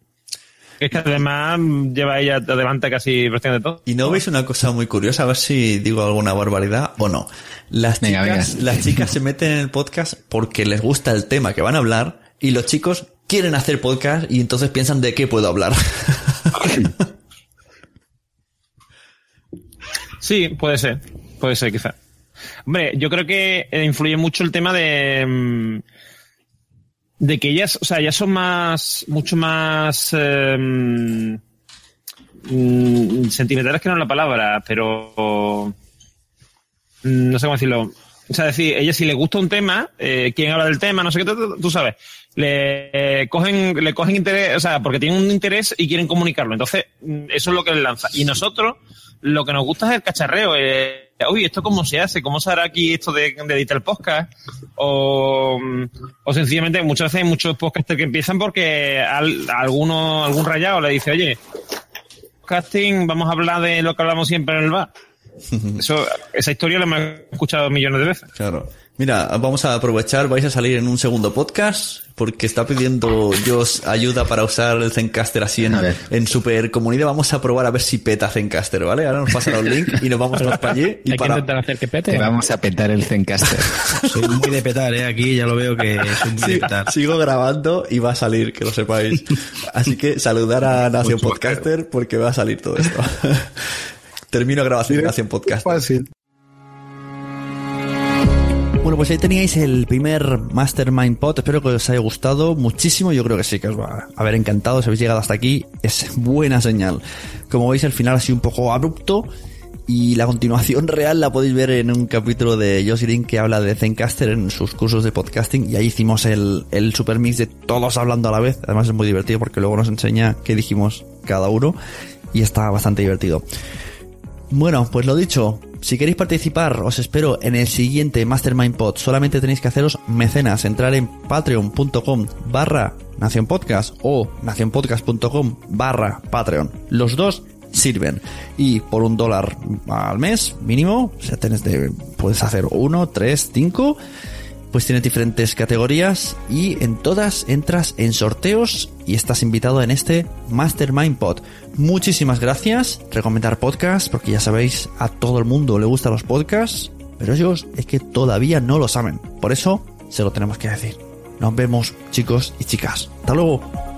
Es que además lleva ella adelante casi prácticamente todo. Y no veis una cosa muy curiosa, a ver si digo alguna barbaridad o no. Las Venga, chicas, venga. las chicas se meten en el podcast porque les gusta el tema que van a hablar y los chicos quieren hacer podcast y entonces piensan de qué puedo hablar. Sí, puede ser. Puede ser, quizá. Hombre, yo creo que eh, influye mucho el tema de. mm, de que ellas, o sea, ellas son más. mucho más. eh, sentimentales que no es la palabra, pero. mm, no sé cómo decirlo. O sea, decir, ella si le gusta un tema, eh, quién habla del tema, no sé qué, tú, tú sabes, le cogen, le cogen interés, o sea, porque tienen un interés y quieren comunicarlo. Entonces, mm, eso es lo que les lanza. Y nosotros, lo que nos gusta es el cacharreo. Eh, Oye, ¿esto cómo se hace? ¿Cómo se hará aquí esto de, de editar el podcast? O, o sencillamente, muchas veces hay muchos podcasters que empiezan porque al, alguno, algún rayado le dice, oye, casting, vamos a hablar de lo que hablamos siempre en el bar. Eso, esa historia la hemos escuchado millones de veces. Claro. Mira, vamos a aprovechar, vais a salir en un segundo podcast porque está pidiendo Josh ayuda para usar el Zencaster así en, en super comunidad. Vamos a probar a ver si peta Zencaster, ¿vale? Ahora nos pasan un link y nos vamos todos para allí. Y Hay para... que intentar hacer que pete. Te vamos a petar el Zencaster. Soy muy de petar, ¿eh? Aquí ya lo veo que soy muy de Sí, petar. sigo grabando y va a salir, que lo sepáis. Así que saludar a Nación Podcaster porque va a salir todo esto. Termino grabación de Nación Podcaster. Fácil. Bueno, pues ahí teníais el primer Mastermind Pod. Espero que os haya gustado muchísimo. Yo creo que sí, que os va a haber encantado. Si habéis llegado hasta aquí, es buena señal. Como veis, el final ha sido un poco abrupto. Y la continuación real la podéis ver en un capítulo de Josh que habla de Zencaster en sus cursos de podcasting. Y ahí hicimos el, el super mix de todos hablando a la vez. Además es muy divertido porque luego nos enseña qué dijimos cada uno. Y está bastante divertido. Bueno, pues lo dicho, si queréis participar, os espero en el siguiente Mastermind Pod. Solamente tenéis que haceros mecenas, entrar en patreon.com barra nacionpodcast o nacionpodcast.com barra patreon. Los dos sirven. Y por un dólar al mes mínimo, o sea, tenés de, puedes hacer uno, tres, cinco pues tienes diferentes categorías y en todas entras en sorteos y estás invitado en este Mastermind Pod. Muchísimas gracias. Recomendar podcast porque ya sabéis, a todo el mundo le gustan los podcasts, pero ellos es que todavía no lo saben. Por eso se lo tenemos que decir. Nos vemos, chicos y chicas. Hasta luego.